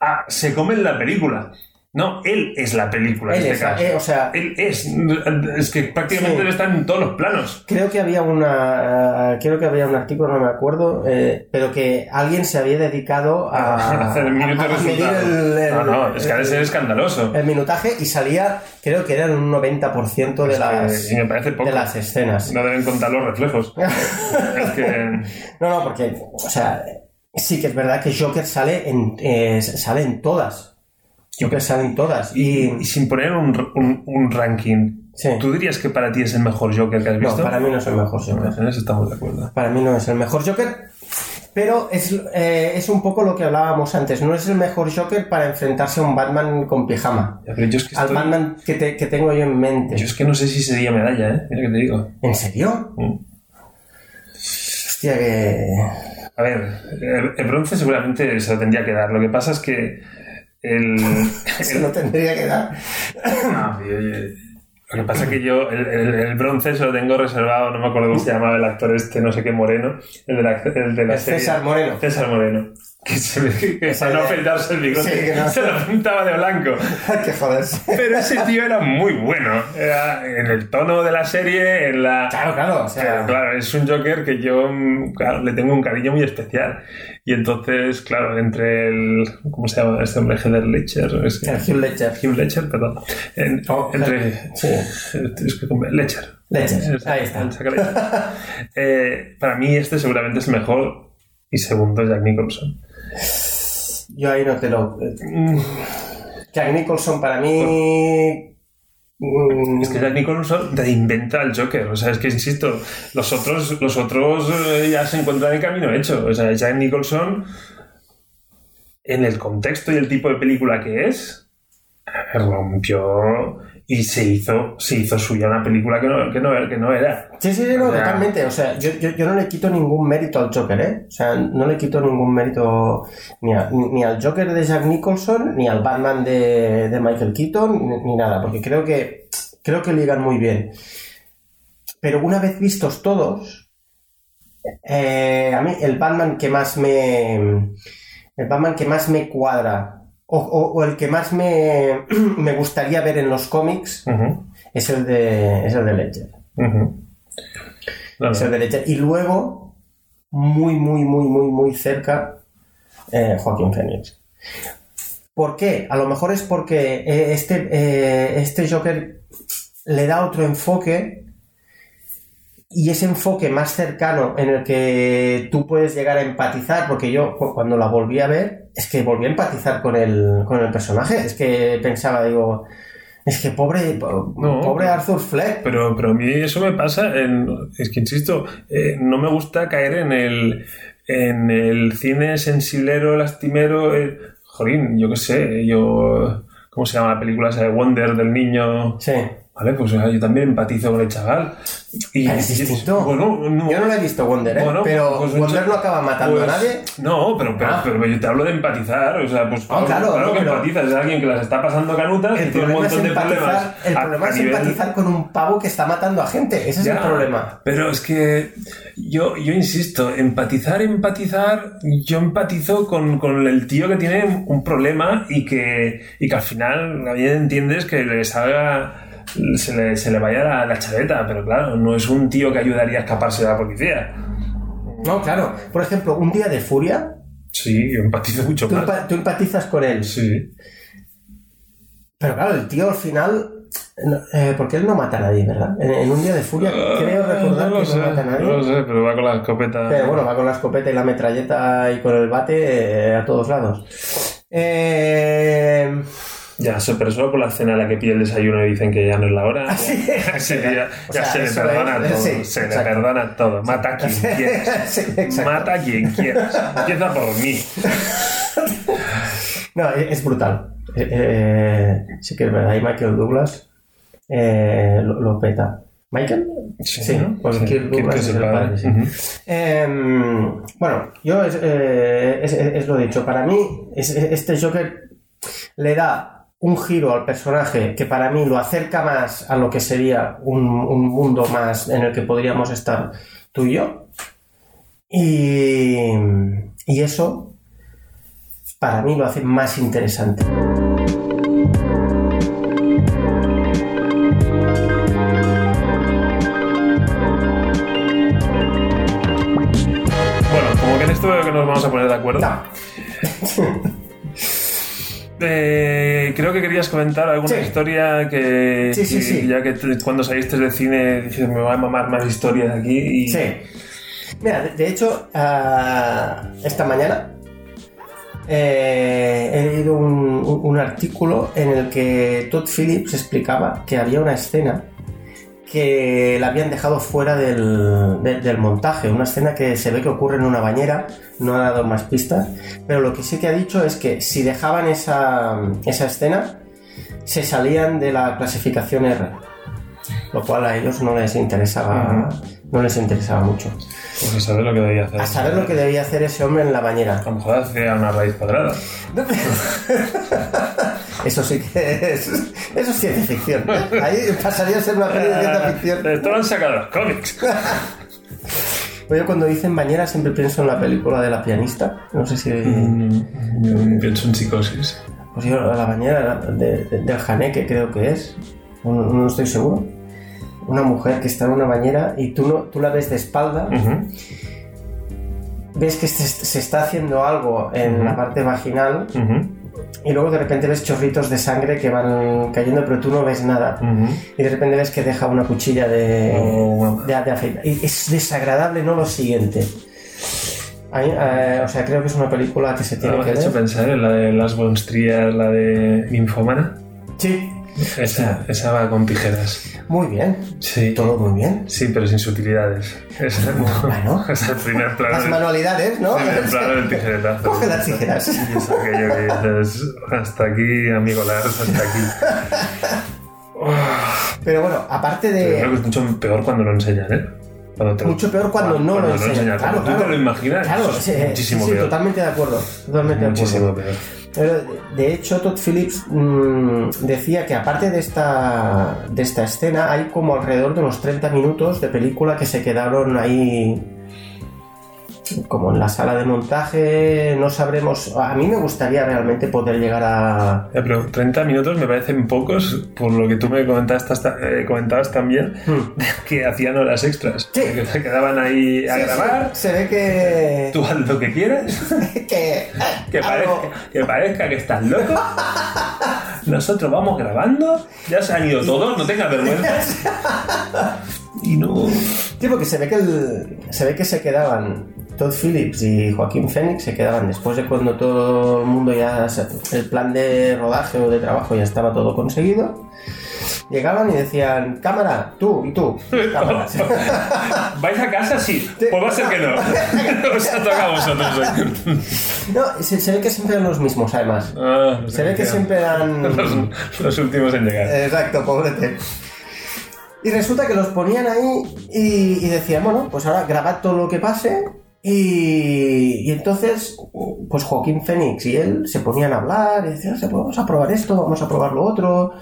ah, se comen la película. No, él es la película en Él este es, caso. eh, o sea, Él es. Es que prácticamente Sí. él está en todos los planos. Creo que había una, creo que había un artículo, no me acuerdo, eh, pero que alguien se había dedicado a, minuto a- el, el- no, no, es que ha de ser el- escandaloso. el minutaje y salía, creo que eran un 90% de las, y me parece poco. de las escenas. No deben contar los reflejos. [laughs] es que. No, no, porque, o sea, sí que es verdad que Joker sale en, eh, sale en todas. Joker sale en todas. Y, sin poner un, un- un ranking, Sí. ¿tú dirías que para ti es el mejor Joker que has no, visto? para mí no es el mejor Joker. En eso estamos de acuerdo. Para mí no es el mejor Joker, pero es, eh, es un poco lo que hablábamos antes. No es el mejor Joker para enfrentarse a un Batman con pijama. Ya, pero yo es que Al estoy- Batman que, te- que tengo yo en mente. Yo es que no sé si sería medalla, ¿eh? Mira que te digo. ¿En serio? Mm. Hostia, que... A ver, el, el bronce seguramente se lo tendría que dar. Lo que pasa es que el... [laughs] Se lo tendría que dar. No, tío, oye, Lo que pasa es que yo el, el- el bronce se lo tengo reservado, no me acuerdo cómo se llamaba el actor este, no sé qué Moreno, el de la, el de la serie. César Moreno. César Moreno. Que, se ve [laughs] que, para no afeitarse el bigote Sí, que no. se lo pintaba de blanco. [laughs] Hay que joderse. Pero ese tío era muy bueno. Era en el tono de la serie, en la... Claro, claro. O sea, claro, es un Joker que yo claro, le tengo un cariño muy especial. Y entonces, claro, entre el. ¿Cómo se llama este hombre? Heather Ledger. Es que- Hugh Ledger. Hugh Ledger, perdón. En- Oh, entre. sí. Es que. Ledger, Es- ahí está. [laughs] Eh, para mí, este seguramente es mejor. Y segundo, Jack Nicholson. Yo ahí no te lo... Mm, Jack Nicholson para mí... mm, Es que Jack Nicholson reinventa al Joker. O sea, es que insisto, los otros, los otros eh, ya se encuentran el camino hecho. O sea, Jack Nicholson, en el contexto y el tipo de película que es, rompió y se hizo, se hizo suya una película que no, que no, que no era. Sí, sí, sí, no, O sea- totalmente. O sea, yo, yo, yo no le quito ningún mérito al Joker, ¿eh? O sea, no le quito ningún mérito ni, a- ni, al Joker de Jack Nicholson, ni al Batman de, de Michael Keaton, ni, ni nada, porque creo que, creo que ligan muy bien. Pero una vez vistos todos, eh, a mí el Batman que más me. El Batman que más me cuadra, o, o- o el que más me, [clears throat] me gustaría ver en los cómics, es el de, es el de Ledger. Es el de Ledger. Y luego, muy, muy, muy, muy, muy cerca, eh, Joaquín Phoenix. ¿Por qué? A lo mejor es porque eh, este, eh, este Joker le da otro enfoque y ese enfoque más cercano en el que tú puedes llegar a empatizar, porque yo cu- cuando la volví a ver, es que volví a empatizar con el, con el personaje, es que pensaba, digo, es que pobre, po- No, pobre Arthur Fleck, Pero, pero a mí eso me pasa, en, es que insisto, eh, no me gusta caer en el, en el cine sensiblero, lastimero. eh, jolín, yo qué sé, yo. ¿Cómo se llama la película esa de Wonder del niño? sí. Vale, pues yo también empatizo con el chaval. Y, es distinto. Bueno, no, Yo no lo he visto Wonder, ¿eh? Bueno, pero pues Wonder cha- no acaba matando pues, a nadie. No, pero, pero, Ah. pero yo te hablo de empatizar. O sea, pues Ah, claro, no, que empatizas. Es alguien que las está pasando canutas y tiene un montón de problemas. el problema es nivel- empatizar con un pavo que está matando a gente. Ese es el problema. Pero es que yo, yo insisto, empatizar, empatizar, yo empatizo con, con el tío que tiene un problema y que, y que al final también entiendes que le salga, se le, se le vaya la, la chaveta, pero claro, no es un tío que ayudaría a escaparse de la policía. No, claro. Por ejemplo, un día de furia, Sí, yo empatizo mucho tú, más. tú empatizas con él. Sí. Pero claro, el tío al final. no, eh, porque él no mata a nadie, ¿verdad? En, en un día de furia creo recordar Ah, no lo que sé, no mata a nadie. no lo sé, pero va con la escopeta. Pero bueno, va con la escopeta y la metralleta y con el bate eh, a todos lados. Eh, Ya, pero solo por la cena en la que pide el desayuno y dicen que ya no es la hora. Ah, sí. ya, [laughs] sí, ya- O ya sea, se le perdona es- todo. sí, se le perdona todo. Mata a quien [laughs] quieras. Mata a quien quieras. Empieza por mí. [laughs] No, es brutal. Eh, eh, sí que es verdad. Y Michael Douglas eh, lo, lo peta. ¿Michael? Sí, ¿no? Kirk Kirk Douglas es el padre. Em, bueno, yo es, eh, es- lo dicho. Para mí, es- este Joker le da un giro al personaje que para mí lo acerca más a lo que sería un, un mundo más en el que podríamos estar tú y yo. Y, y eso, para mí, lo hace más interesante. Bueno, como que en esto veo que nos vamos a poner de acuerdo. No. [laughs] Eh, creo que querías comentar alguna Sí. historia que, Sí, sí, que sí. ya que cuando saliste del cine dices me voy a mamar más historias aquí y Sí. Mira, de, de hecho, ah, esta mañana eh, he leído un artículo en el que Todd Phillips explicaba que había una escena que la habían dejado fuera del, de- del montaje, una escena que se ve que ocurre en una bañera, no ha dado más pistas, pero lo que sí que ha dicho es que si dejaban esa, esa escena, se salían de la clasificación R, lo cual a ellos no les interesaba, no les interesaba mucho. pues a saber lo que debía hacer. A saber lo que debía hacer ese hombre en la bañera. A lo mejor hacía una raíz cuadrada. [laughs] Eso sí que es. Eso es ciencia ficción. Ahí pasaría a ser una peli de ciencia ficción. Esto lo han sacado los cómics. Pues Yo cuando dicen bañera siempre pienso en la película de la pianista. No sé si. Mm, Pienso en psicosis. Pues yo la bañera de- de- del Janeque creo que es. No, no estoy seguro. Una mujer que está en una bañera y tú, no, tú la ves de espalda, Ujú. ves que se, se está haciendo algo en la parte vaginal Ujú. Y luego de repente ves chorritos de sangre que van cayendo, pero tú no ves nada. Y de repente ves que deja una cuchilla de, Oh. de, de afeitar. Y es desagradable, no lo siguiente. Mí, eh, o sea, creo que es una película que se tiene Me que has hecho ver. pensar en la de las monstrías, la de Ninfomana. Sí, Esa, esa va con tijeras. muy bien. Sí. Todo muy bien. Sí, pero sin sutilidades. Esa, no. Bueno. [laughs] es el primer plano. Las del- manualidades, ¿no? el primer plano del tijeretazo. Coge las tijeras. Y es aquello que dices, hasta aquí, amigo Lars, hasta aquí. [laughs] Pero bueno, aparte Pero creo de. que es mucho peor cuando lo enseñan, ¿eh? Cuando te- Mucho peor cuando no lo enseñan. Claro, Como tú claro. te lo imaginas, Claro, es sí, muchísimo sí, sí, peor. totalmente de acuerdo. Totalmente de Muchísimo acuerdo. peor. De hecho, Todd Phillips mm, decía que aparte de esta, de esta escena, hay como alrededor de unos 30 minutos de película que se quedaron ahí como en la sala de montaje. No sabremos. A mí me gustaría realmente poder llegar a. Ya, pero 30 minutos me parecen pocos, por lo que tú me comentaste hasta- eh, comentabas también, Hmm. [laughs] que hacían horas extras. Sí. Que se quedaban ahí a Sí, grabar. sí, se ve que. Tú haz lo que quieras, [laughs] que, parezca, que parezca que estás loco. Nosotros vamos grabando, ya se han ido todos, no tengas vergüenza. [laughs] Y no. Sí, porque se ve que el- se ve que se quedaban Todd Phillips y Joaquín Phoenix se quedaban después de cuando todo el mundo ya el plan de rodaje o de trabajo ya estaba todo conseguido. Llegaban y decían, cámara, tú y tú. cámaras". [laughs] ¿Vais a casa? Sí. Pues va a ser que no. [laughs] [laughs] Os ha tocado a vosotros no, se, se ve que siempre eran los mismos, además. Ah, Se ve que siempre eran... Los, los últimos en llegar. Exacto, pobrete. Y resulta que los ponían ahí y, y decían, bueno, pues ahora grabad todo lo que pase. Y, y entonces, pues Joaquín Fénix y él se ponían a hablar y decían, "Oye, pues vamos a probar esto, vamos a probar lo otro.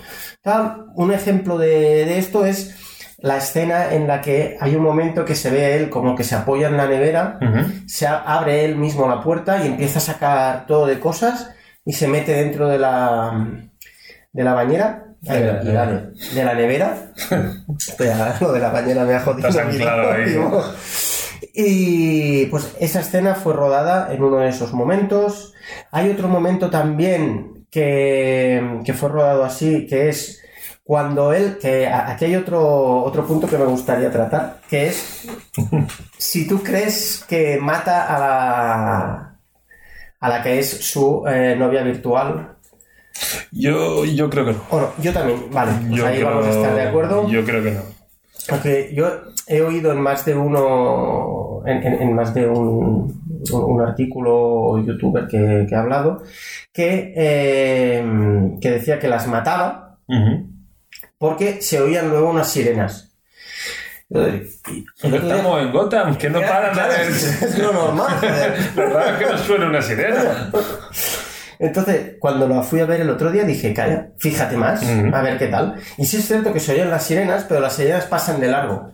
Tal. Un ejemplo de, de esto es la escena en la que hay un momento que se ve a él como que se apoya en la nevera, se abre él mismo la puerta y empieza a sacar todo de cosas y se mete dentro de la, de la bañera. De la- de, la, de la nevera. [laughs] Lo de la bañera me ha jodido. Ahí. Y pues esa escena fue rodada en uno de esos momentos. Hay otro momento también que, que fue rodado así, que es cuando él, que aquí hay otro, otro punto que me gustaría tratar, que es si tú crees que mata a la, a la que es su eh, novia virtual Yo, yo creo que no. Bueno, yo también, vale, pues Yo ahí creo- vamos a estar de acuerdo. Yo creo que no. Porque yo he oído en más de uno, en, en- en más de un, un artículo youtuber que, que ha hablado, que, eh, que decía que las mataba porque se oían luego unas sirenas. Estamos en Gotham, que no paran Claro, de es, es lo normal, joder. [laughs] Lo raro es que no suena una sirena. Entonces, cuando la fui a ver el otro día, dije, calla, fíjate más, a ver qué tal. Y sí es cierto que se oían las sirenas, pero las sirenas pasan de largo.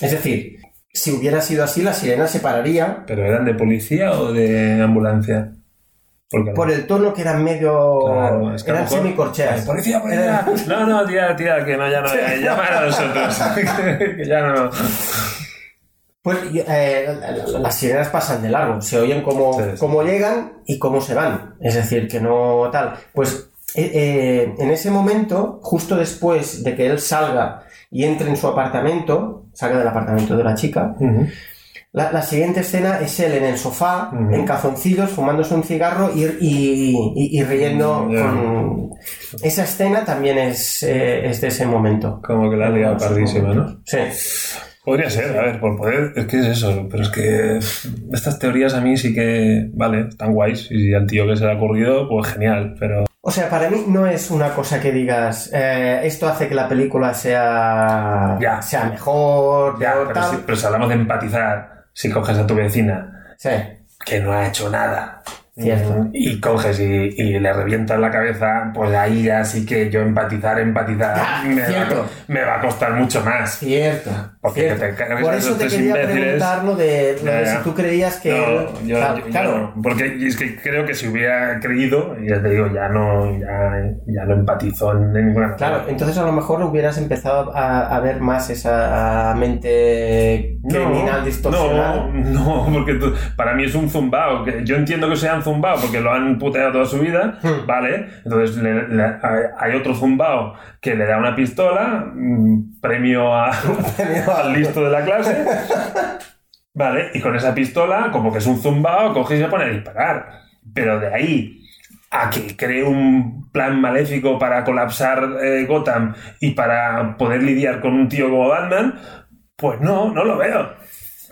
Es decir, si hubiera sido así, la sirena se pararía ¿Pero eran de policía o de ambulancia? Porque por el tono que eran medio... Claro, es que a lo eran mejor- semicorcheas. ¡Policía, policía! No, no, tía, tía, que no, ya no, eh, llaman a nosotros. [laughs] [laughs] que ya no. Pues eh, las sirenas pasan de largo, se oyen como, Sí, sí. cómo llegan y cómo se van. Es decir, que no tal. Pues eh, eh, en ese momento, justo después de que él salga y entre en su apartamento, salga del apartamento de la chica, Ujú. la, la siguiente escena es él en el sofá, Ujú. en calzoncillos, fumándose un cigarro y, y, y- y riendo Mm, ya. con... Esa escena también es, eh, es de ese momento. Como que la ha liado pardísima, ¿no? Sí. Podría ser, a ver, por poder, es que es eso, pero es que estas teorías a mí sí que, vale, están guays, y si al tío que se le ha ocurrido, pues genial, pero O sea, para mí no es una cosa que digas, eh, esto hace que la película sea, Ya. sea mejor, ya, pero tal. si, pero si hablamos de empatizar, si coges a tu vecina Sí, que no ha hecho nada Cierto. mm, y coges y, y le revientas la cabeza, pues ahí ya sí que yo empatizar, empatizar me, va, a cierto. co- me va a costar mucho más. cierto. Porque cierto. te cargas Por eso te quería imbéciles. preguntar lo de, lo si tú creías que... No, yo, claro, yo- yo claro. no, porque es que creo que si hubiera creído, ya te digo, ya no, ya, ya no empatizó en ninguna manera. Claro, entonces a lo mejor hubieras empezado a, a ver más esa mente criminal distorsionada. No, [laughs] no, porque tú- para mí es un zumbao. que yo entiendo que sean zumbao porque lo han puteado toda su vida, Hmm. ¿vale? Entonces le- le- hay- otro zumbao que le da una pistola, mm, premio a- [laughs] al listo de la clase, [laughs] ¿vale? Y con esa pistola, como que es un zumbao, coge y se pone a disparar. Pero de ahí a que cree un plan maléfico para colapsar eh, Gotham y para poder lidiar con un tío como Batman, pues no, no lo veo.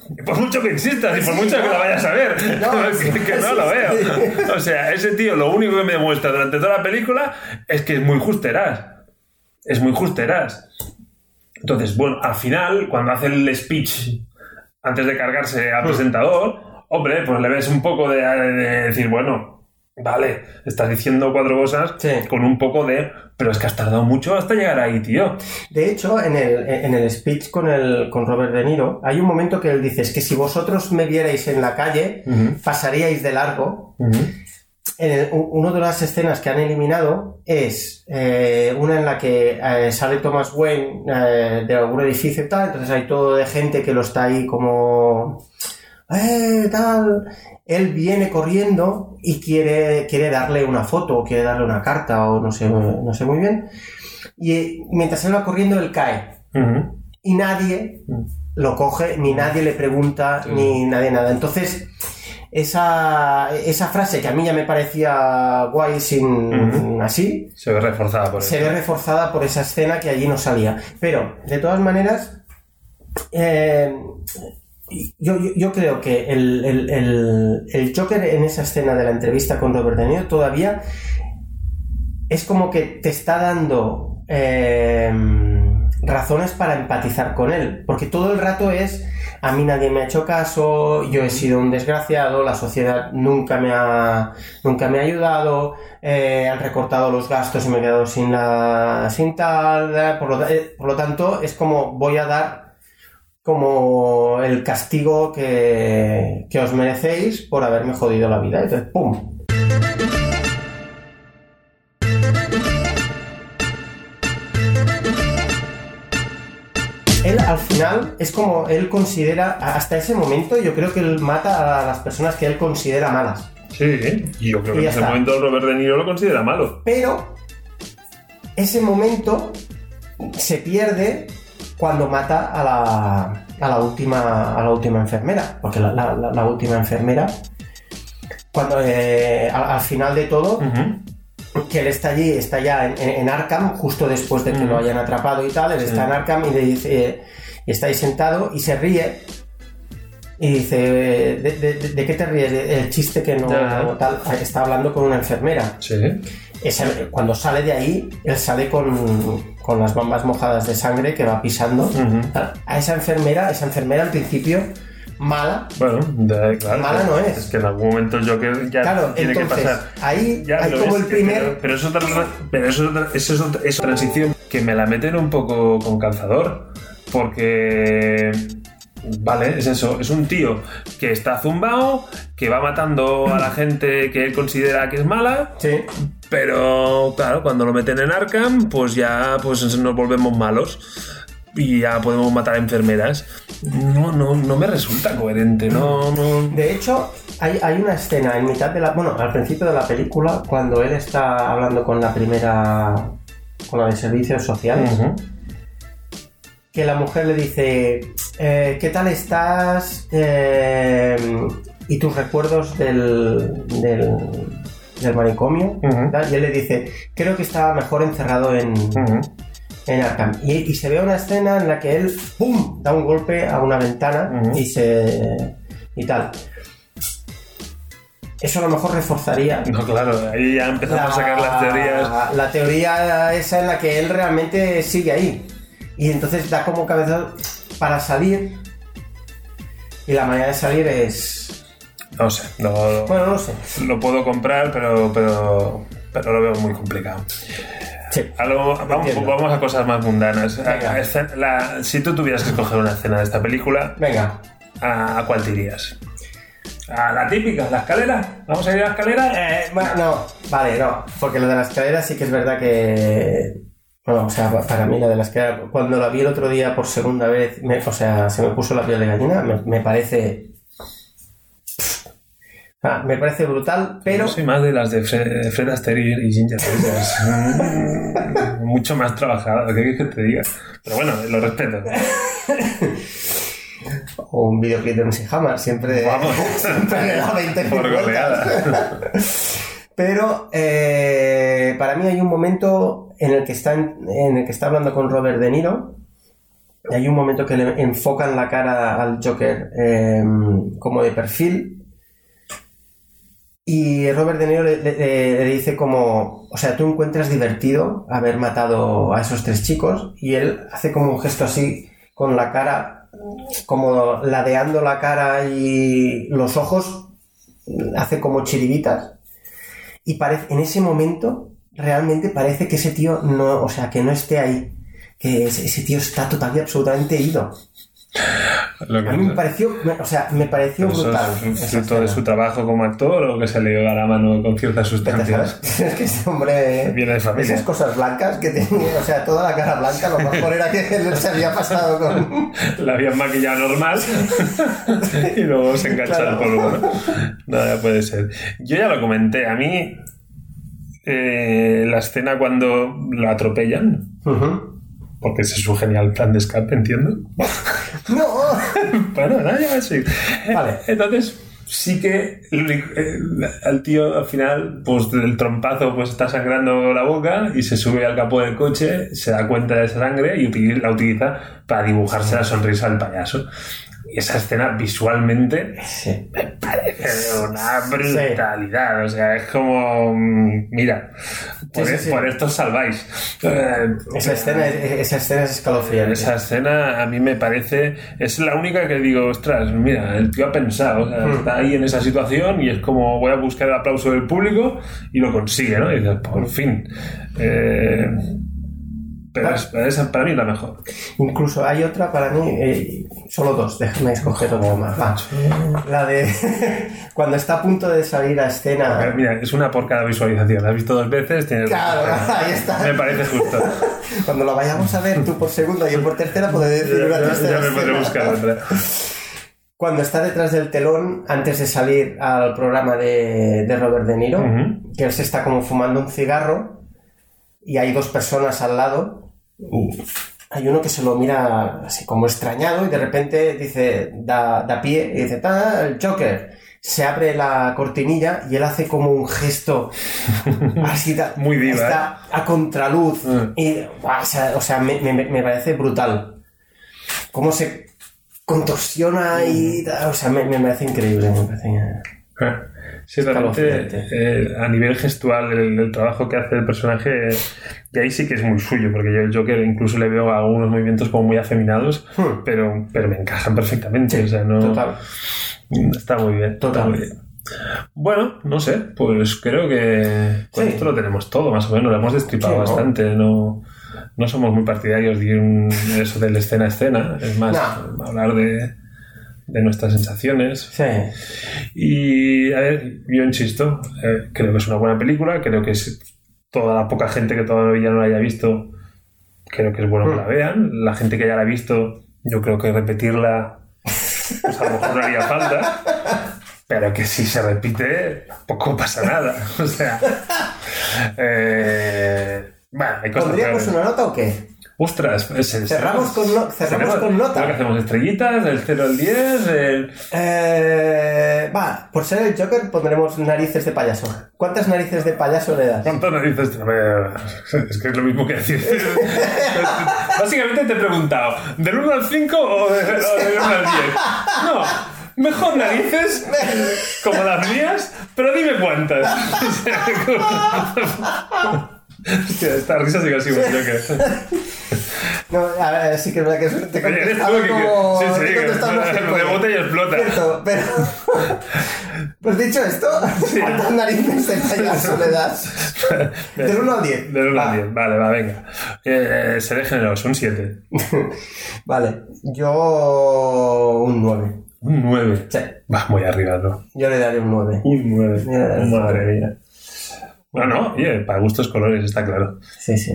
[laughs] Por mucho que insistas y por mucho que lo vayas a ver, No, [laughs] que, no lo veo. O sea, ese tío lo único que me demuestra durante toda la película es que es muy justeras. Es muy justeras. Entonces, bueno, al final, cuando hace el speech antes de cargarse al presentador, hombre, pues le ves un poco de, de decir, bueno, vale, estás diciendo cuatro cosas Sí. con un poco de, pero es que has tardado mucho hasta llegar ahí, tío. De hecho, en el, en el speech con, el, con Robert De Niro, hay un momento que él dice, es que si vosotros me vierais en la calle, pasaríais de largo. En el- u- una de las escenas que han eliminado es eh, una en la que eh, sale Thomas Wayne eh, de algún edificio y tal, entonces hay todo de gente que lo está ahí como... ¡Eh, tal! Él viene corriendo y quiere, quiere darle una foto o quiere darle una carta o no sé, no sé muy bien. Y eh, mientras él va corriendo, él cae. Y nadie lo coge, ni nadie le pregunta, ni nadie nada. Entonces, esa, esa frase que a mí ya me parecía guay sin así, Se ve reforzada por se eso. ve reforzada por esa escena que allí no salía. Pero, de todas maneras, eh, yo, yo- creo que el, el- el- el Joker en esa escena de la entrevista con Robert De Niro todavía es como que te está dando eh, razones para empatizar con él, porque todo el rato es a mí nadie me ha hecho caso, yo he sido un desgraciado, la sociedad nunca me ha, nunca me ha ayudado, eh, han recortado los gastos y me he quedado sin la, sin tal, eh, por lo, eh, por lo tanto es como voy a dar como el castigo que, que os merecéis por haberme jodido la vida. Entonces, ¡pum! Él al final es como él considera, hasta ese momento yo creo que él mata a las personas que él considera malas. Sí, y yo creo Y que en ese está. momento Robert De Niro lo considera malo. Pero ese momento se pierde cuando mata a la, a la última a la última enfermera porque la, la- la- la última enfermera cuando eh, al, al final de todo que él está allí, está ya en, en Arkham, justo después de que lo hayan atrapado y tal, él está en Arkham y le dice, y está ahí sentado y se ríe. Y dice, ¿de, de- de- de qué te ríes? El chiste que no tal. Está hablando con una enfermera. Sí. Ese- cuando sale de ahí, él sale con, con las bambas mojadas de sangre que va pisando. A esa enfermera, esa enfermera al principio, mala. Bueno, de- claro. Mala no es. Es que en algún momento el Joker ya Claro, tiene entonces, que pasar. ahí Ya hay lo como es, el primer... Pero, pero eso es otra, pero eso es otra- eso es otra- es otra transición que me la meten un poco con calzador. Porque. Vale, es eso. Es un tío que está zumbao, que va matando a la gente que él considera que es mala. Sí. Pero claro, cuando lo meten en Arkham, pues ya pues nos volvemos malos. Y ya podemos matar a enfermeras. No, no, no me resulta coherente, no, no. De hecho, hay, hay una escena en mitad de la. Bueno, al principio de la película, cuando él está hablando con la primera. con la de servicios sociales, que la mujer le dice: eh, ¿Qué tal estás? Eh, y tus recuerdos del. del, del manicomio. Tal, Y él le dice: Creo que estaba mejor encerrado en, en Arkham. Y, y se ve una escena en la que él ¡pum! da un golpe a una ventana y se. y tal. Eso a lo mejor reforzaría [laughs] No, claro, ahí ya empezamos a sacar las teorías. la teoría esa en la que él realmente sigue ahí. Y entonces da como cabeza para salir. Y la manera de salir es. No sé, no, Bueno, no sé. lo puedo comprar, pero, pero, pero lo veo muy complicado. Sí. Algo- vamos, a cosas más mundanas. Venga. A- a escena- la- si tú tuvieras que escoger una escena de esta película, Venga. ¿a, a cuál te irías? ¿A la típica, la escalera? ¿Vamos a ir a la escalera? Eh, bueno, no, vale, no. Porque lo de la escalera sí que es verdad que. Bueno, o sea, pa- para mí la de la escalera, cuando la vi el otro día por segunda vez, me- o sea, se me puso la piel de gallina, me, me parece. Ah, me parece brutal, pero. Yo soy más de las de Fred, Fred Astaire y Ginger Rogers. [laughs] Mucho más trabajada, ¿qué quieres que te diga? Pero bueno, lo respeto. O [laughs] un videoclip de MC Hammer, siempre, Vamos. [laughs] siempre le da 20 Por goleada. Pero eh, para mí hay un momento en el que está en, en el que está hablando con Robert De Niro. y Hay un momento que le enfocan la cara al Joker eh, como de perfil. Y Robert De Niro le, dice como, o sea, tú encuentras divertido haber matado a esos tres chicos y él hace como un gesto así con la cara, como ladeando la cara y los ojos, hace como chiribitas. Y parece, en ese momento, realmente parece que ese tío no, o sea, que no esté ahí. Que ese, ese tío está total y absolutamente ido. [laughs] Lo que- A mí me pareció, o sea, me pareció ¿Eso brutal. es fruto de su trabajo como actor o que se le dio a la mano con ciertas sustancias? [laughs] Es que este hombre. [laughs] Viene de familia. Esas cosas blancas que tenía, o sea, toda la cara blanca, lo mejor era que se había pasado con. La habían maquillado normal y luego se engancha Claro. el polvo. ya puede ser. Yo ya lo comenté. A mí, eh, la escena cuando lo atropellan, porque ese es su genial plan de escape, entiendo. ¡No! [laughs] Bueno, no, ya sí. Vale. Entonces, sí que único- eh, al tío al final, pues del trompazo, pues está sangrando la boca y se sube al capó del coche, se da cuenta de esa sangre y la utiliza para dibujarse la sonrisa del payaso. Y esa escena visualmente Sí. me parece una brutalidad. O sea, es como. mm, Mira, por, Sí, sí, por esto os salváis. Eh, Esa escena, esa escena es escalofriante. esa escena a mí me parece. Es la única que digo, ostras, mira, el tío ha pensado. o sea, Hmm. Está ahí en esa situación y es como voy a buscar el aplauso del público y lo consigue, ¿no? Y dices, por fin. Eh, pero es- esa para mí es la mejor. Incluso hay otra para mí, eh, solo dos, déjame escoger otra más. Va. La de [laughs] cuando está a punto de salir a escena. Mira, es una por cada visualización. La has visto dos veces, tienes. Claro, [laughs] [laughs] ahí está. Me parece justo. Cuando lo vayamos a ver tú por segunda y yo por tercera, podré decir una ya, ya me podré buscar otra. Cuando está detrás del telón, antes de salir al programa de, de Robert De Niro, que él se está como fumando un cigarro y hay dos personas al lado. Y hay uno que se lo mira así como extrañado y de repente dice, da, da pie y dice, ¡ah, el Joker! se abre la cortinilla y él hace como un gesto [laughs] así da- Muy diva, está a contraluz Mm. y o sea, o sea, me, me- me parece brutal. Cómo se contorsiona y o sea me, me parece increíble me parece Sí, realmente eh, a nivel gestual el, el trabajo que hace el personaje y ahí sí que es muy suyo porque yo el Joker incluso le veo algunos movimientos como muy afeminados Hmm. pero, pero me encajan perfectamente o sea no total está muy bien Total. muy bien. bueno no sé pues creo que con Sí. esto lo tenemos todo más o menos lo hemos destripado bastante no no somos muy partidarios de un- eso del escena a escena es más No. hablar de de nuestras sensaciones sí y a ver, yo insisto, eh, creo que es una buena película, creo que es toda la poca gente que todavía no la haya visto, creo que es bueno que la vean. La gente que ya la ha visto, yo creo que repetirla, pues a lo mejor no haría falta. Pero que si se repite, tampoco pasa nada. [laughs] O sea, eh, bueno, hay cosas ¿Pondríamos una nota o qué? Ostras, pues, eh, Cerramos con no- cerramos tenemos- con nota. que hacemos estrellitas, del 0 al 10, el, Eh, va, por ser el Joker pondremos narices de payaso. ¿Cuántas narices de payaso le das? ¿Cuántas narices? Es que es lo mismo que decir. [laughs] Básicamente te he preguntado, ¿del 1 al 5 o de- o del 1 al 10? No, mejor narices, [laughs] como las mías, pero dime cuántas. [laughs] Esta risa sí que ha sido un Joker. No, a ver, sí que es verdad que te que- como... sí, sí, te que- [laughs] bote y explota. Cierto, pero... [laughs] Pues dicho esto, ¿cuántas narices de payaso le das? [laughs] Del 1 al 10. Del 1 al Va. 10, vale, va, venga. Eh, seré generoso, un 7. Vale, yo un 9. Un 9. Sí, Va, muy arriba, ¿no? yo le daré un 9. Un 9. Mira, Madre mía. No, no, oye, para gustos colores, está claro. Sí, sí.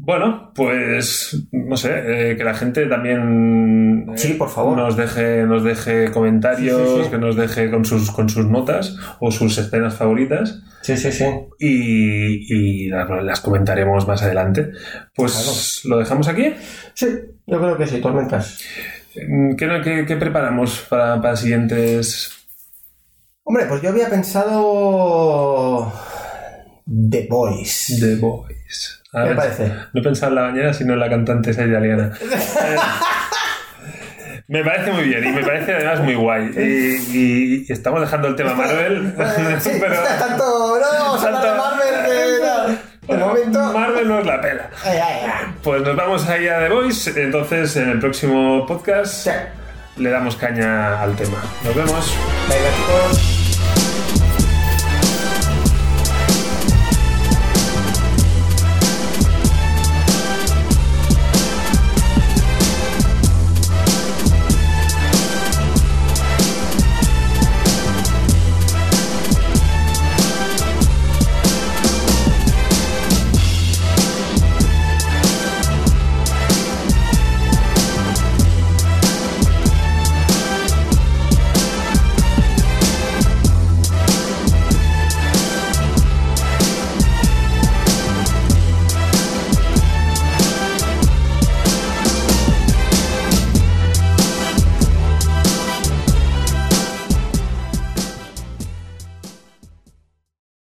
Bueno, pues no sé, eh, que la gente también eh, Sí, por favor. nos deje, nos deje comentarios, Sí, sí, sí. que nos deje con sus, con sus notas o sus escenas favoritas Sí, sí, sí. y, y las, las comentaremos más adelante. Pues lo dejamos aquí. Sí, yo creo que sí, tormentas. Mm, ¿Qué, qué- qué preparamos para, para siguientes? Hombre, pues yo había pensado... The Boys. The Boys. A ¿Qué parece? No he pensado en la bañera, sino en la cantante esa italiana. [laughs] Eh, me parece muy bien y me parece además muy guay. Y, y- y estamos dejando el tema Marvel. [laughs] Sí, [laughs] pero tanto... No, vamos a de Marvel que... De momento... Marvel no es la pela. Ay, ay, ay. Pues nos vamos ahí a The Voice. Entonces, en el próximo podcast Sí. le damos caña al tema. Nos vemos. Chicos.